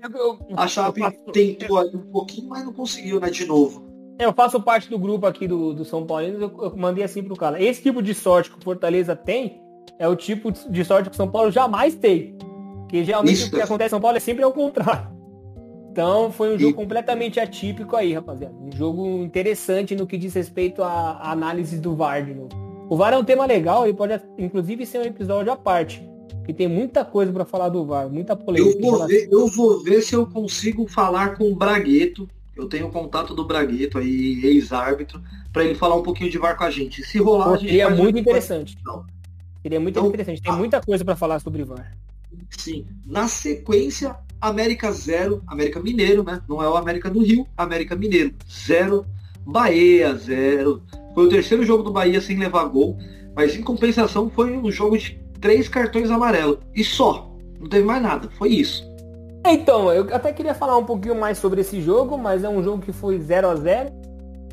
S5: Eu, eu-
S4: A Chape
S5: faço-
S4: tentou ali um pouquinho, mas não conseguiu, né, de novo.
S5: Eu faço parte do grupo aqui do, do São Paulo, eu, eu mandei assim pro cara. Esse tipo de sorte que o Fortaleza tem é o tipo de sorte que o São Paulo jamais tem. Porque geralmente
S4: Isso.
S5: o que acontece em São Paulo é sempre ao contrário. Então foi um jogo
S4: E-
S5: completamente atípico aí, rapaziada. Um jogo interessante no que diz respeito à análise do VAR de novo. O VAR é um tema legal, ele pode inclusive ser um episódio à parte. Que tem muita coisa pra falar do VAR, muita polêmica.
S4: Eu vou, ver, eu vou ver se eu consigo falar com o Bragueto. Eu tenho o contato do Bragueto aí, ex-árbitro, para ele falar um pouquinho de VAR com a gente. Se rolar,
S5: Pô,
S4: a gente
S5: Seria
S4: um
S5: muito interessante.
S4: Não.
S5: Seria muito
S4: Então,
S5: interessante. Tem muita coisa pra falar sobre VAR.
S4: Sim. Na sequência, América 0, América Mineiro, né? Não é o América do Rio, América Mineiro 0, Bahia 0. Foi o terceiro jogo do Bahia sem levar gol, mas em compensação foi um jogo de três cartões amarelos. E só. Não teve mais nada. Foi isso.
S5: Então, eu até queria falar um pouquinho mais sobre esse jogo, mas é um jogo que foi 0 a 0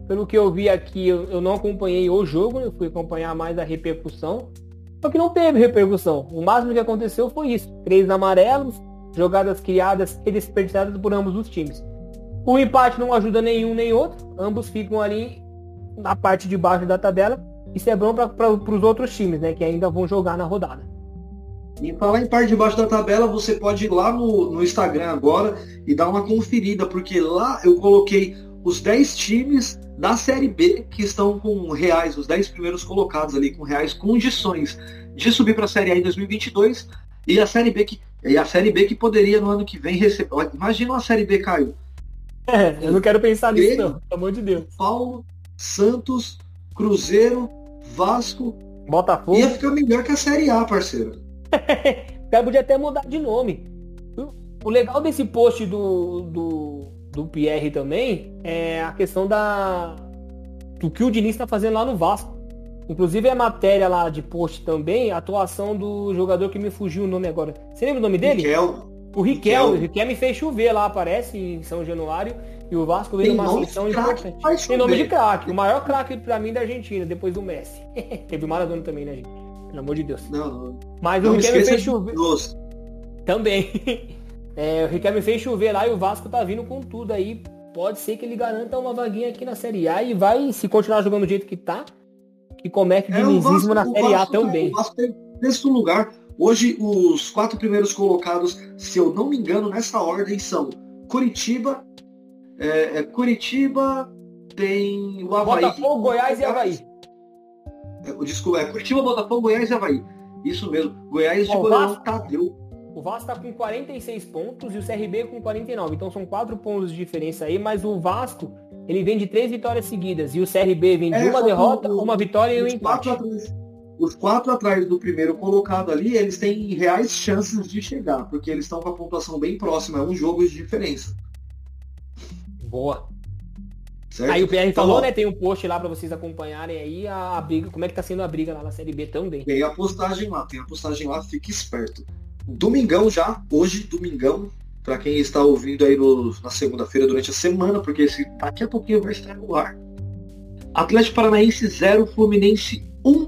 S5: Pelo que eu vi aqui, eu, eu não acompanhei o jogo, eu fui acompanhar mais a repercussão. Só que não teve repercussão. O máximo que aconteceu foi isso. Três amarelos, jogadas criadas e desperdiçadas por ambos os times. O empate não ajuda nenhum nem outro. Ambos ficam ali na parte de baixo da tabela. Isso é bom para os outros times, né? Que ainda vão jogar na rodada.
S4: E falar em parte de baixo da tabela, você pode ir lá no, no Instagram agora e dar uma conferida, porque lá eu coloquei os 10 times da Série B que estão com reais, os 10 primeiros colocados ali, com reais condições de subir para a Série A em 2022 e a Série B que e a Série B que poderia no ano que vem receber. Imagina uma Série B, Caio.
S5: É, eu não quero pensar nisso, não. Pelo amor de Deus.
S4: Paulo, Santos, Cruzeiro, Vasco.
S5: Botafogo.
S4: Ia ficar melhor que a Série A, parceiro.
S5: o cara podia até mudar de nome. O legal desse post do, do, do Pierre também é a questão da do que o Diniz está fazendo lá no Vasco. Inclusive a matéria lá de post também, a atuação do jogador que me fugiu o nome agora. Você lembra o nome dele?
S4: Riquel.
S5: O Riquel. O Riquel me fez chover lá, aparece em São Januário. E o Vasco veio numa ascensão importante. Tem nome de craque. O maior craque pra mim da Argentina, depois do Messi. Teve o Maradona também, né, gente? Pelo amor de Deus.
S4: Não, não.
S5: Mas
S4: não
S5: o Riquel me fez chover. Também. É, o Riquel me fez chover lá e o Vasco tá vindo com tudo aí. Pode ser que ele garanta uma vaguinha aqui na Série A e vai, se continuar jogando do jeito que tá, que comete é, dinizismo na Série A também.
S4: O Vasco tem sexto lugar. Hoje, os quatro primeiros colocados, se eu não me engano, nessa ordem são Curitiba, é, é Curitiba, tem o Havaí.
S5: Botafogo, Goiás e Havaí.
S4: É, desculpa, é Curitiba, Botafogo, Goiás e Havaí. Isso mesmo. Goiás de Goiás Tadeu.
S5: O Vasco está com 46 pontos e o CRB com 49. Então são quatro pontos de diferença aí, mas o Vasco ele vem de três vitórias seguidas e o CRB vem de é, uma derrota, o, uma vitória e um empate.
S4: Atrás, os quatro atrás do primeiro colocado ali, eles têm reais chances de chegar, porque eles estão com a pontuação bem próxima, é um jogo de diferença.
S5: Boa. Certo? Aí o PR então, falou, né? Tem um post lá para vocês acompanharem aí a, a, briga, como é que tá sendo a briga lá na Série B também.
S4: Tem a postagem lá, tem a postagem lá, fique esperto. Domingão já, hoje, domingão, para quem está ouvindo aí no, na segunda-feira durante a semana, porque esse, daqui a pouquinho vai estar no ar. Atlético Paranaense 0, Fluminense 1.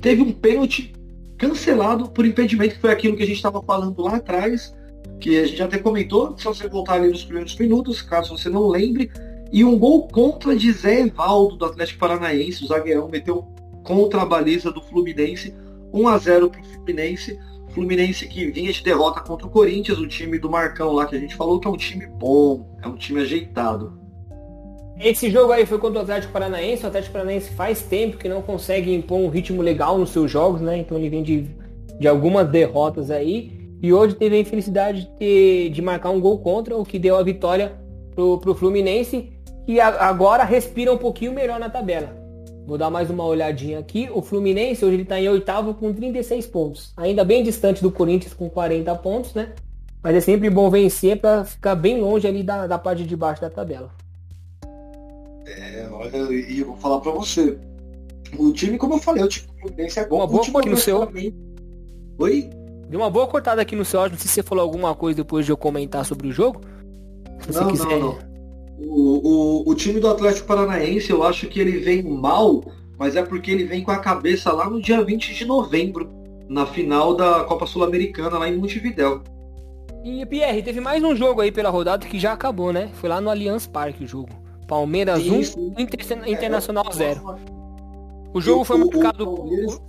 S4: Teve um pênalti cancelado por impedimento, que foi aquilo que a gente estava falando lá atrás, que a gente até comentou, se você voltar ali nos primeiros minutos, caso você não lembre. E um gol contra de Zé Evaldo do Atlético Paranaense, o zagueirão meteu contra a baliza do Fluminense, 1 a 0 para o Fluminense. Fluminense que vinha de derrota contra o Corinthians, o time do Marcão lá que a gente falou que é um time bom, é um time ajeitado.
S5: Esse jogo aí foi contra o Atlético Paranaense. O Atlético Paranaense faz tempo que não consegue impor um ritmo legal nos seus jogos, né? Então ele vem de, de algumas derrotas aí. E hoje teve a infelicidade de, de marcar um gol contra, o que deu a vitória pro, pro Fluminense, que agora respira um pouquinho melhor na tabela. Vou dar mais uma olhadinha aqui. O Fluminense hoje ele está em oitavo com 36 pontos. Ainda bem distante do Corinthians com 40 pontos, né? Mas é sempre bom vencer para ficar bem longe ali da, da parte de baixo da tabela.
S4: É, olha, e eu vou falar para você. O time, como eu falei, o time do Fluminense é bom.
S5: Uma boa aqui no seu...
S4: Oi?
S5: Deu uma boa cortada aqui no seu áudio. Não sei se você falou alguma coisa depois de eu comentar sobre o jogo.
S4: Se não, você quiser... não, não. O, o, o time do Atlético Paranaense, eu acho que ele vem mal, mas é porque ele vem com a cabeça lá no dia 20 de novembro, na final da Copa Sul-Americana, lá em Montevidéu.
S5: E Pierre, teve mais um jogo aí pela rodada que já acabou, né? Foi lá no Allianz Parque o jogo. Palmeiras 1, Inter Internacional 0. O jogo foi marcado.
S4: O Palmeiras,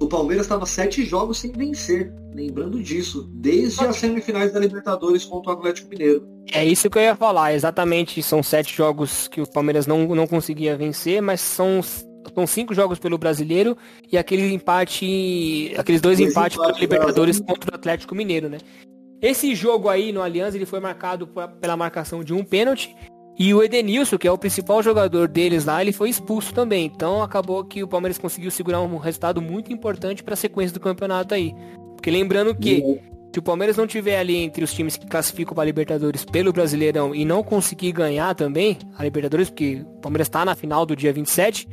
S4: o Palmeiras estava sete jogos sem vencer. Lembrando disso, desde as semifinais da Libertadores contra o Atlético Mineiro.
S5: É isso que eu ia falar, exatamente. São sete jogos que o Palmeiras não, não conseguia vencer, mas são, são cinco jogos pelo brasileiro e aquele empate. Aqueles dois, empates pela Libertadores contra o Atlético Mineiro, né? Esse jogo aí no Aliança ele foi marcado pela marcação de um pênalti e o Edenilson, que é o principal jogador deles lá, ele foi expulso também. Então acabou que o Palmeiras conseguiu segurar um resultado muito importante para a sequência do campeonato aí. Porque lembrando que Se o Palmeiras não tiver ali entre os times que classificam para a Libertadores pelo Brasileirão e não conseguir ganhar também a Libertadores, porque o Palmeiras está na final do dia 27,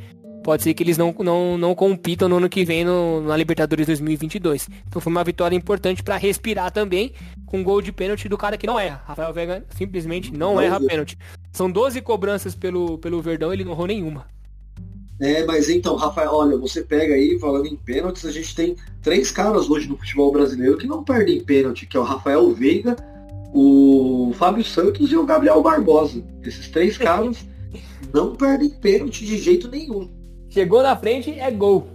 S5: pode ser que eles não, não, não compitam no ano que vem no, na Libertadores 2022. Então foi uma vitória importante para respirar também, com gol de pênalti do cara que não erra. Rafael Veiga simplesmente não erra pênalti. São 12 cobranças pelo, pelo Verdão, ele não errou nenhuma.
S4: É, mas então, Rafael, olha, você pega aí, falando em pênaltis, a gente tem três caras hoje no futebol brasileiro que não perdem pênalti, que é o Rafael Veiga, o Fábio Santos e o Gabriel Barbosa. Esses três caras não perdem pênalti de jeito nenhum.
S5: Chegou na frente, é gol.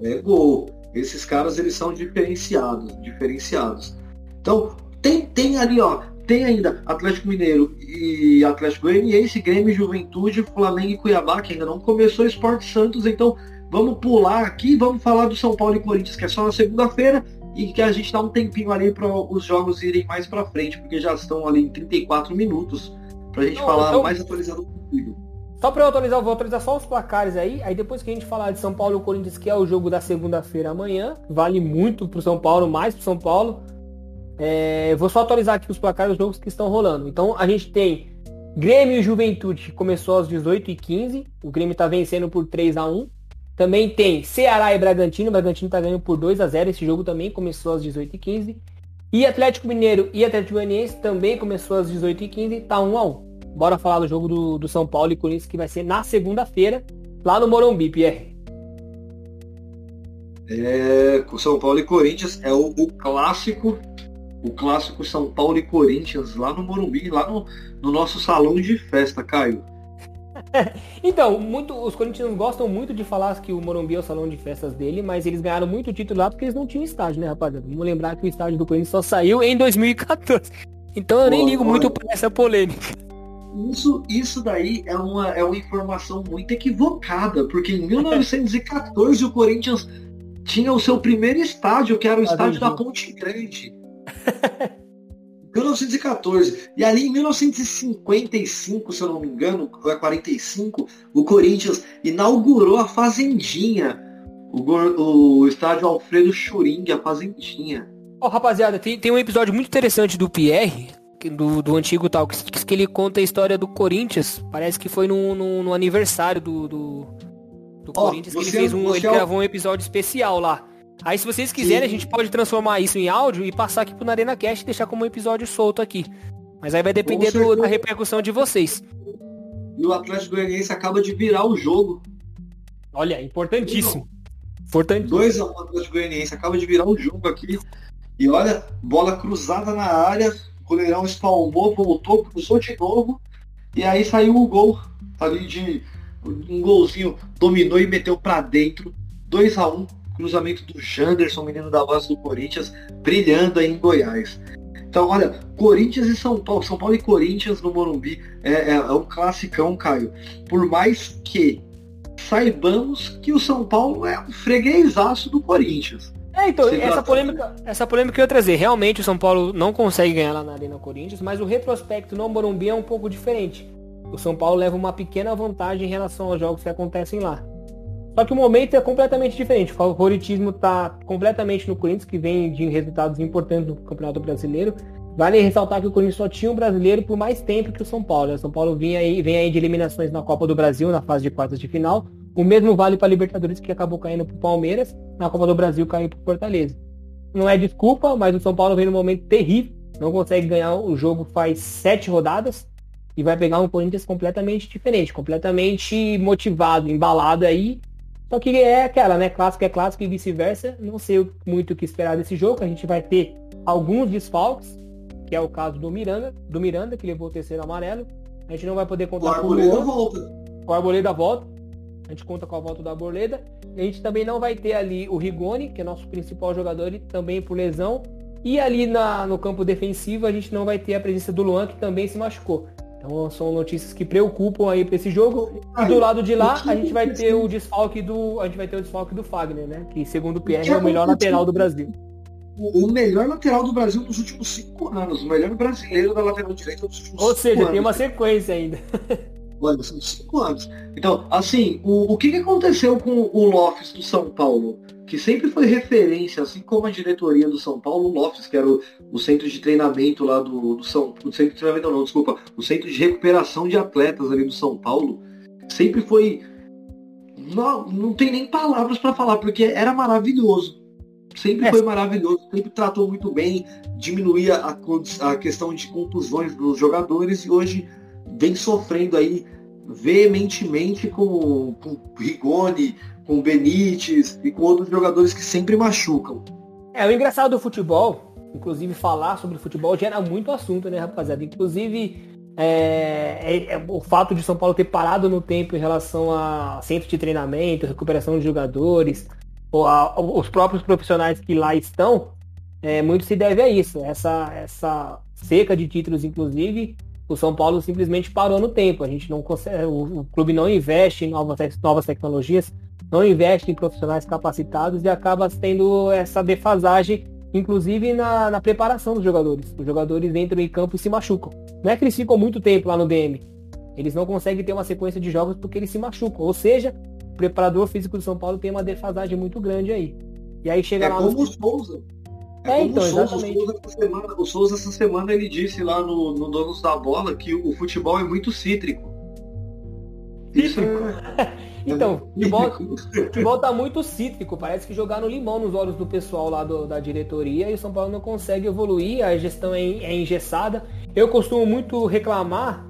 S4: É gol. Esses caras, eles são diferenciados, diferenciados. Então, tem, tem ali, ó, tem ainda Atlético Mineiro e Atlético Goianiense, Grêmio, Juventude, Flamengo e Cuiabá, que ainda não começou Esporte Santos, então vamos pular aqui, vamos falar do São Paulo e Corinthians, que é só na segunda-feira, e que a gente dá um tempinho ali para os jogos irem mais para frente, porque já estão ali em 34 minutos, para a gente não, falar então... mais atualizado possível.
S5: Só para eu atualizar, eu vou atualizar só os placares aí. Aí depois que a gente falar de São Paulo e Corinthians, que é o jogo da segunda-feira amanhã, vale muito pro São Paulo, mais pro São Paulo. É, vou só atualizar aqui os placares dos jogos que estão rolando. Então a gente tem Grêmio e Juventude, que começou às 18h15. O Grêmio está vencendo por 3 a 1 Também tem Ceará e Bragantino. O Bragantino está ganhando por 2 a 0 Esse jogo também começou às 18h15. E Atlético Mineiro e Atlético Goianiense também começou às 18h15. Tá 1 a 1 Bora falar do jogo do, do São Paulo e Corinthians, que vai ser na segunda-feira, lá no Morumbi, Pierre.
S4: É, São Paulo e Corinthians é o, o clássico o clássico São Paulo e Corinthians lá no Morumbi, lá no, no nosso salão de festa, Caio.
S5: então, muito, os corintianos gostam muito de falar que o Morumbi é o salão de festas dele, mas eles ganharam muito título lá porque eles não tinham estádio, né, rapaziada? Vamos lembrar que o estádio do Corinthians só saiu em 2014. Então eu nem ligo muito para essa polêmica.
S4: Isso, isso daí é uma, é uma informação muito equivocada, porque em 1914 o Corinthians tinha o seu primeiro estádio, que era o estádio da Ponte Grande. 1914. E ali em 1955, se eu não me engano, ou é 45, o Corinthians inaugurou a Fazendinha. O, o estádio Alfredo Churing, a Fazendinha.
S5: Ó, oh, rapaziada, tem, tem um episódio muito interessante do Pierre, do, do antigo tal, que, que ele conta a história do Corinthians. Parece que foi no, no, no aniversário do, do, do oh, Corinthians que ele fez um. Ele é... gravou um episódio especial lá. Aí se vocês quiserem, Sim. a gente pode transformar isso em áudio e passar aqui pro Arena Cast e deixar como um episódio solto aqui. Mas aí vai depender do, da repercussão de vocês.
S4: E o Atlético Goianiense acaba de virar o jogo.
S5: Olha, importantíssimo. Importantíssimo.
S4: 2 a 1 um, Atlético Goianiense acaba de virar o jogo aqui. E olha, bola cruzada na área, o goleirão espalmou, voltou, cruzou de novo. E aí saiu o gol ali de um golzinho, dominou e meteu para dentro. 2 a 1 um, cruzamento do Janderson, menino da base do Corinthians, brilhando aí em Goiás. Então, olha, Corinthians e São Paulo, São Paulo e Corinthians no Morumbi é, é, é um classicão, Caio. Por mais que saibamos que o São Paulo é um freguesaço do Corinthians.
S5: É, então, essa polêmica, essa polêmica que eu ia trazer. Realmente o São Paulo não consegue ganhar lá na Arena Corinthians, mas o retrospecto no Morumbi é um pouco diferente. O São Paulo leva uma pequena vantagem em relação aos jogos que acontecem lá. Só que o momento é completamente diferente. O favoritismo está completamente no Corinthians, que vem de resultados importantes no Campeonato Brasileiro. Vale ressaltar que o Corinthians só tinha um brasileiro por mais tempo que o São Paulo. O São Paulo vinha aí, vem aí de eliminações na Copa do Brasil, na fase de quartas de final. O mesmo vale para a Libertadores, que acabou caindo para o Palmeiras. Na Copa do Brasil caiu para o Fortaleza. Não é desculpa, mas o São Paulo vem num momento terrível. Não consegue ganhar o jogo faz sete rodadas. E vai pegar um Corinthians completamente diferente, completamente motivado, embalado aí só que é aquela, né? Clássico é clássico e vice-versa. Não sei muito o que esperar desse jogo. A gente vai ter alguns desfalques, que é o caso do Miranda, do Miranda, que levou o terceiro amarelo. A gente não vai poder contar
S4: com o Luan. volta.
S5: A Arboleda volta. A gente conta com a volta da Arboleda. A gente também não vai ter ali o Rigoni, que é nosso principal jogador, e também por lesão. E ali na, no campo defensivo a gente não vai ter a presença do Luan, que também se machucou. Então são notícias que preocupam aí para esse jogo. E do lado de lá a gente vai ter o desfalque do a gente vai ter o desfalque do Fagner, né? Que segundo o Pierre é o melhor lateral do Brasil.
S4: O melhor lateral do Brasil nos últimos cinco anos, o melhor brasileiro da lateral direita dos últimos
S5: Ou seja, tem uma sequência ainda.
S4: Olha, são cinco anos. Então, assim, o, o que, que aconteceu com o Lofes do São Paulo? Que sempre foi referência, assim como a diretoria do São Paulo, o Lofes, que era o, o centro de treinamento lá do, do São o centro de treinamento não, desculpa, o centro de recuperação de atletas ali do São Paulo, sempre foi. Não, não tem nem palavras para falar, porque era maravilhoso. Sempre
S5: É.
S4: foi maravilhoso, sempre tratou muito bem, diminuía a, a questão de contusões dos jogadores e hoje vem sofrendo aí veementemente com, com Rigoni, com Benítez e com outros jogadores que sempre machucam.
S5: É, o engraçado do futebol, inclusive falar sobre futebol gera muito assunto, né, rapaziada? Inclusive, é, é- é o fato de São Paulo ter parado no tempo em relação a centro de treinamento, recuperação de jogadores, os próprios profissionais que lá estão, é, muito se deve a isso. Essa, essa seca de títulos, inclusive, o São Paulo simplesmente parou no tempo. A gente não consegue, o, o clube não investe em novas, novas tecnologias, não investe em profissionais capacitados e acaba tendo essa defasagem, inclusive na, na preparação dos jogadores. Os jogadores entram em campo e se machucam. Não é que eles ficam muito tempo lá no DM. Eles não conseguem ter uma sequência de jogos porque eles se machucam. Ou seja, preparador físico do São Paulo tem uma defasagem muito grande aí. E aí chega
S4: É
S5: lá
S4: como
S5: no...
S4: o Souza. É,
S5: É,
S4: como
S5: então,
S4: o Souza. O
S5: exatamente.
S4: Souza, essa semana, o Souza essa semana ele disse lá no, no Donos da Bola que o futebol é muito cítrico. Isso
S5: Então,
S4: é
S5: futebol,
S4: cítrico.
S5: futebol tá muito cítrico, parece que jogaram limão nos olhos do pessoal lá do- da diretoria e o São Paulo não consegue evoluir, a gestão é, é engessada. Eu costumo muito reclamar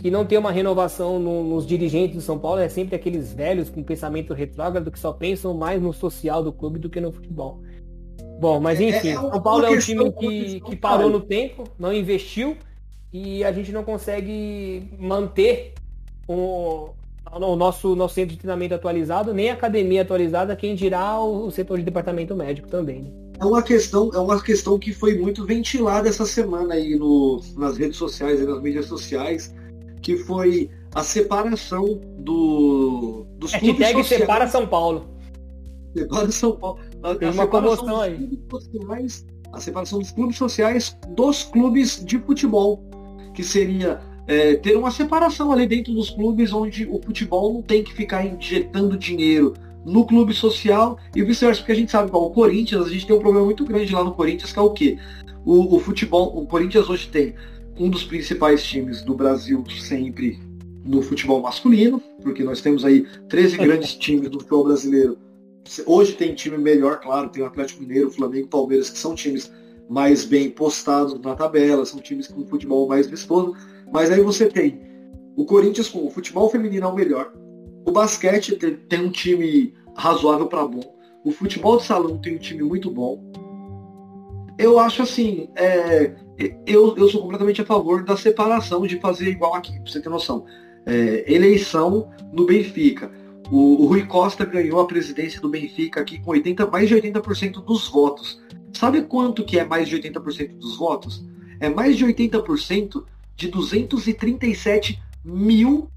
S5: que não tem uma renovação no- nos dirigentes do São Paulo, é sempre aqueles velhos com pensamento retrógrado que só pensam mais no social do clube do que no futebol. Bom, mas
S4: É-
S5: enfim,
S4: é uma
S5: São Paulo é um time que, que parou no tempo, não investiu e a gente não consegue manter o, o nosso, nosso centro de treinamento atualizado, nem a academia atualizada, quem dirá o, o setor de departamento médico também. né?
S4: É uma questão, é uma questão que foi muito ventilada essa semana aí no, nas redes sociais e nas mídias sociais, que foi a separação do, dos clubes
S5: Hashtag
S4: sociais.
S5: separa São Paulo.
S4: Separa São Paulo. A,
S5: Tem uma
S4: separação
S5: comoção
S4: dos
S5: aí.
S4: clubes sociais, a separação dos clubes sociais dos clubes de futebol, que seria é, ter uma separação ali dentro dos clubes onde o futebol não tem que ficar injetando dinheiro no clube social e vice-versa, porque a gente sabe igual o Corinthians, a gente tem um problema muito grande lá no Corinthians, que é o quê? O, o futebol, o Corinthians hoje tem um dos principais times do Brasil sempre no futebol masculino, porque nós temos aí 13 grandes times do futebol brasileiro. Hoje tem time melhor, claro, tem o Atlético Mineiro, o Flamengo, o Palmeiras, que são times mais bem postados na tabela, são times com futebol mais vistoso, mas aí você tem o Corinthians com o futebol feminino é o melhor, o basquete tem, tem um time razoável para bom, o futebol de salão tem um time muito bom. Eu acho assim, é, eu, eu sou completamente a favor da separação, de fazer igual aqui, pra você ter noção. É, eleição no Benfica. O, o Rui Costa ganhou a presidência do Benfica aqui com 80, mais de 80% dos votos. Sabe quanto que é mais de 80% dos votos? É mais de 80% de 237 mil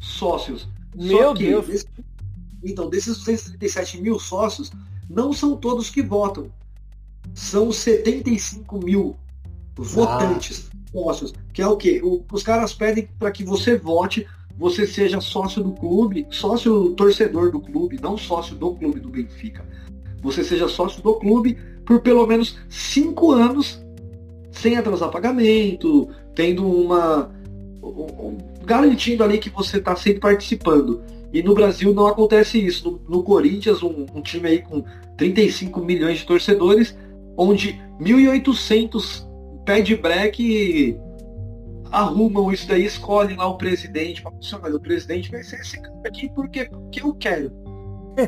S4: sócios.
S5: Meu
S4: que,
S5: Deus.
S4: desse- então, desses 237 mil sócios, não são todos que votam. São 75 mil votantes sócios. Que é o quê? Os caras pedem para que você vote, você seja sócio do clube, sócio torcedor do clube, não sócio do clube do Benfica. Você seja sócio do clube por pelo menos cinco anos sem atrasar pagamento, tendo uma. um- um- garantindo ali que você está sempre participando. E no Brasil não acontece isso. No, no Corinthians, um, um time aí com 35 milhões de torcedores, onde 1.800 pé de break arrumam isso daí, escolhem lá o presidente. "Olha, o presidente vai ser esse cara aqui porque, porque eu quero.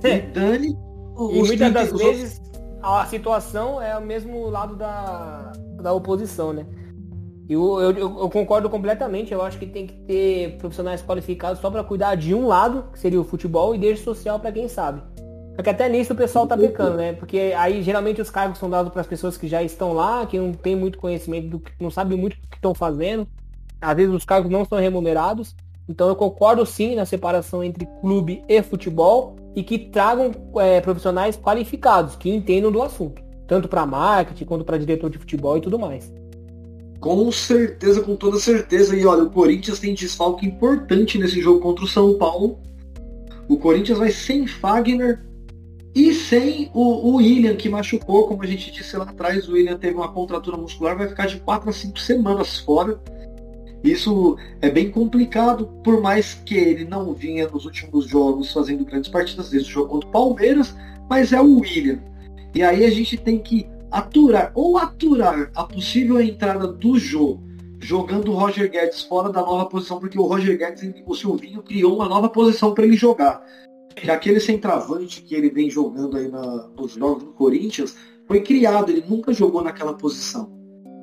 S4: E dane
S5: E muitas
S4: 30
S5: das
S4: os
S5: vezes a situação é o mesmo lado da, da oposição, né? Eu, eu, eu- eu concordo completamente, eu acho que tem que ter profissionais qualificados só para cuidar de um lado, que seria o futebol, e deixa social para quem sabe. Só que até nisso o pessoal tá pecando, né? Porque aí geralmente os cargos são dados para as pessoas que já estão lá, que não tem muito conhecimento do que não sabem muito do que estão fazendo. Às vezes os cargos não são remunerados. Então eu concordo sim na separação entre clube e futebol e que tragam é, profissionais qualificados, que entendam do assunto. Tanto para marketing quanto para diretor de futebol e tudo mais.
S4: Com certeza, com toda certeza. E olha, o Corinthians tem desfalque importante nesse jogo contra o São Paulo. O Corinthians vai sem Fagner e sem o, o William, que machucou, como a gente disse lá atrás, o William teve uma contratura muscular, vai ficar de 4 a 5 semanas fora. Isso é bem complicado, por mais que ele não vinha nos últimos jogos fazendo grandes partidas, desde o jogo contra o Palmeiras, mas é o William. E aí a gente tem que aturar ou aturar a possível entrada do jogo jogando o Roger Guedes fora da nova posição, porque o Roger Guedes, o Silvinho, criou uma nova posição para ele jogar. Que aquele centroavante que ele vem jogando aí na, nos jogos do Corinthians foi criado, ele nunca jogou naquela posição.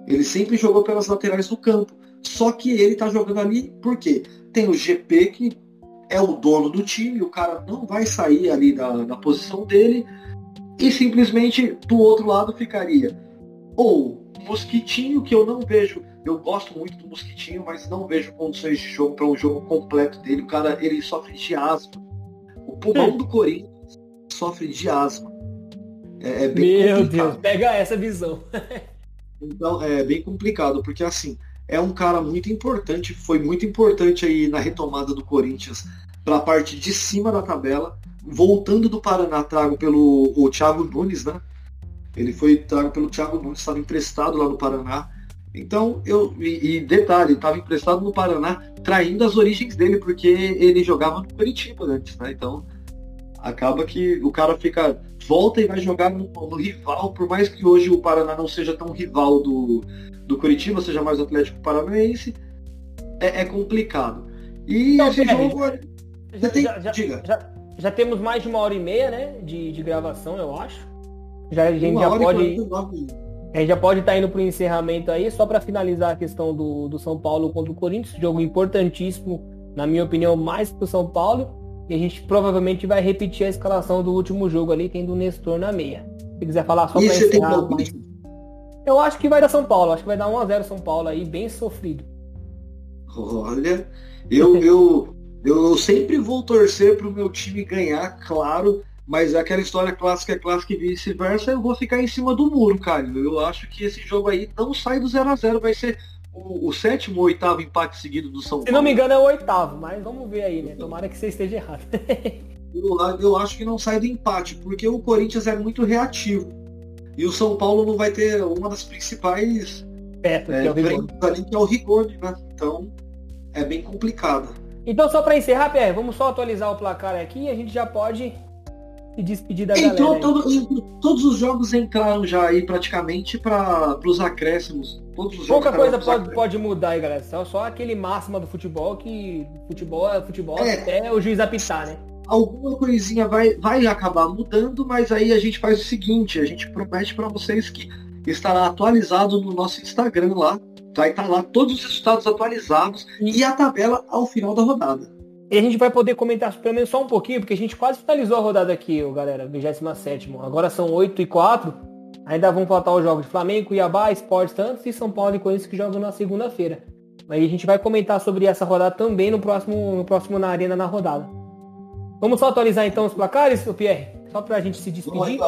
S4: Ele sempre jogou pelas laterais do campo. Só que ele tá jogando ali porque tem o GP que é o dono do time, o cara não vai sair ali da, da posição dele, e simplesmente do outro lado ficaria ou Mosquitinho, que eu não vejo, eu gosto muito do Mosquitinho, mas não vejo condições de jogo para um jogo completo dele. O cara, ele sofre de asma. O pulmão do Corinthians sofre de asma.
S5: É, é bem Meu complicado. Deus, pega essa visão.
S4: então, é bem complicado, porque assim, é um cara muito importante, foi muito importante aí na retomada do Corinthians para a parte de cima da tabela. Voltando do Paraná, trago pelo o Thiago Nunes, né? Ele foi trago pelo Thiago Nunes, estava emprestado lá no Paraná. Então, eu. E, e detalhe, estava emprestado no Paraná, traindo as origens dele, porque ele jogava no Curitiba antes, né? Então, acaba que o cara fica. volta e vai jogar no, no rival, por mais que hoje o Paraná não seja tão rival do, do Curitiba, seja mais Atlético Paranaense, é, é complicado. E então, esse jogo.
S5: Já, tem, já. Já, já, temos mais de uma hora e meia, né? De, de gravação, eu acho. Já, a gente já pode. A gente já pode estar tá indo para o encerramento aí, só para finalizar a questão do, do São Paulo contra o Corinthians, jogo importantíssimo, na minha opinião, mais para o São Paulo. E a gente provavelmente vai repetir a escalação do último jogo ali, tendo o Nestor na meia. Se quiser falar só para encerrar. Eu acho que vai dar São Paulo, acho que vai dar 1x0 São Paulo aí, bem sofrido.
S4: Olha, eu, eu, eu sempre vou torcer para o meu time ganhar, claro, mas aquela história clássica é clássica e vice-versa, eu vou ficar em cima do muro, cara. Eu acho que esse jogo aí não sai do 0 a 0 vai ser o, o sétimo ou oitavo empate seguido do São Paulo.
S5: Se não me engano é o oitavo, mas vamos ver aí, né? Tomara que você esteja errado.
S4: eu, eu acho que não sai do empate, porque o Corinthians é muito reativo. E o São Paulo não vai ter uma das principais
S5: Perto, é, que é o rigor.
S4: ali, que é o rigor, né? Então é bem complicado.
S5: Então só para encerrar, Pierre, vamos só atualizar o placar aqui e a gente já pode se despedir da
S4: Entrou
S5: galera.
S4: Todo, todos os jogos entraram já aí praticamente para os acréscimos. Todos os
S5: Pouca coisa pode, pode mudar aí, galera. Só, só aquele máximo do futebol que futebol é futebol é, até o juiz apitar, né?
S4: Alguma coisinha vai, vai acabar mudando, mas aí a gente faz o seguinte, a gente promete para vocês que estará atualizado no nosso Instagram lá. Vai estar lá todos os resultados atualizados e a tabela ao final da rodada.
S5: E a gente vai poder comentar pelo menos só um pouquinho, porque a gente quase finalizou a rodada aqui, galera, 27 Agora são 8 e 4. Ainda vão faltar os jogos de Flamengo, Cuiabá, Sport Santos e São Paulo e Corinthians que jogam na segunda-feira. Aí a gente vai comentar sobre essa rodada também no próximo, no próximo na Arena na rodada. Vamos só atualizar então os placares, Pierre? Só pra gente se despedir.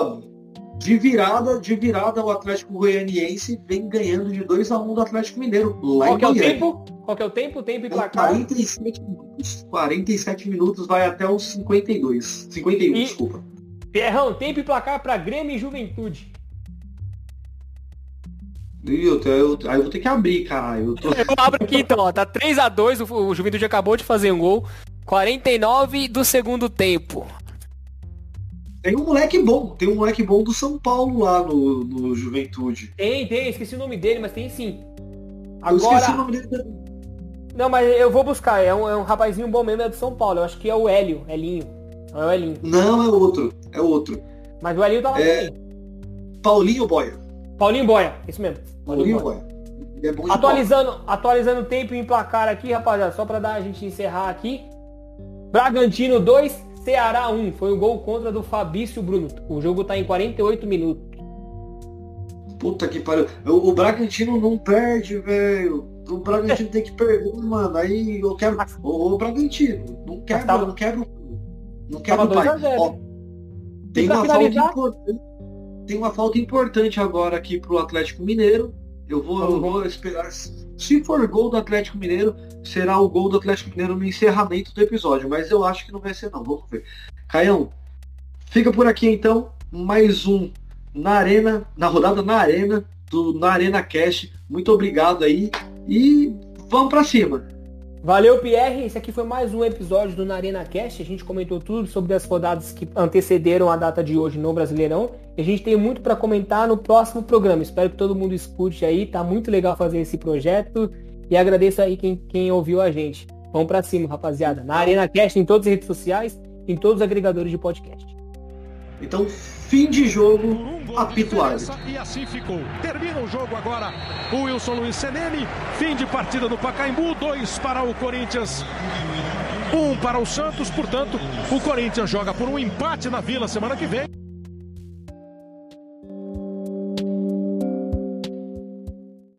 S4: De virada, de virada, o Atlético Goianiense vem ganhando de 2 a 1 um do Atlético Mineiro.
S5: Lá Qual que é o tempo? Qual que é o tempo? Tempo e placar?
S4: 47 minutos. 47 minutos vai até os 52. 51, e... desculpa.
S5: Pierrão, tempo e placar para Grêmio e Juventude.
S4: Eu, eu, aí eu vou ter que abrir, cara. Eu, tô...
S5: eu abro aqui então, ó. Tá 3x2, o, o Juventude acabou de fazer um gol. 49 do segundo tempo.
S4: Tem um moleque bom, tem um moleque bom do São Paulo lá no, no Juventude.
S5: Tem, tem, esqueci o nome dele, mas tem sim. Agora... Eu esqueci o nome dele também. Não, mas eu vou buscar, é um, é um rapazinho bom mesmo, é do São Paulo. Eu acho que é o Hélio, Elinho. Não é o Elinho.
S4: Não, é outro, é outro.
S5: Mas o Elinho tá lá
S4: é... também. Paulinho Boia.
S5: Paulinho Boia, isso mesmo.
S4: Paulinho, Paulinho
S5: Boia. Boia. É atualizando, atualizando o tempo em placar aqui, rapaziada, só pra dar a gente encerrar aqui. Bragantino 2, Ceará 1. Foi o gol contra do Fabrício Bruno. O jogo tá em 48 minutos.
S4: Puta que pariu. O, o Bragantino não perde, velho. O Bragantino tem que perder, mano. Aí eu quero. O, o Bragantino, não quebra, tava... não quebra. Não quebra o pai. Ó, tem uma falta importante. Tem uma falta importante agora aqui pro Atlético Mineiro. Eu vou, eu vou esperar. Se for gol do Atlético Mineiro, será o gol do Atlético Mineiro no encerramento do episódio. Mas eu acho que não vai ser não. Vamos ver. Caião, fica por aqui então. Mais um na Arena, na rodada na Arena, do na Arena Cash. Muito obrigado aí. E vamos para cima.
S5: Valeu, Pierre. Esse aqui foi mais um episódio do Narena Cast. A gente comentou tudo sobre as rodadas que antecederam a data de hoje no Brasileirão. E a gente tem muito para comentar no próximo programa. Espero que todo mundo escute aí. Tá muito legal fazer esse projeto. E agradeço aí quem, quem ouviu a gente. Vamos para cima, rapaziada. Na Arena Cast, em todas as redes sociais, em todos os agregadores de podcast.
S4: Então, fim de jogo, apito
S7: E assim ficou. Termina o jogo agora. O Wilson Luiz Seneme. Fim de partida do Pacaembu. Dois para o Corinthians. Um para o Santos. Portanto, o Corinthians joga por um empate na Vila semana que vem.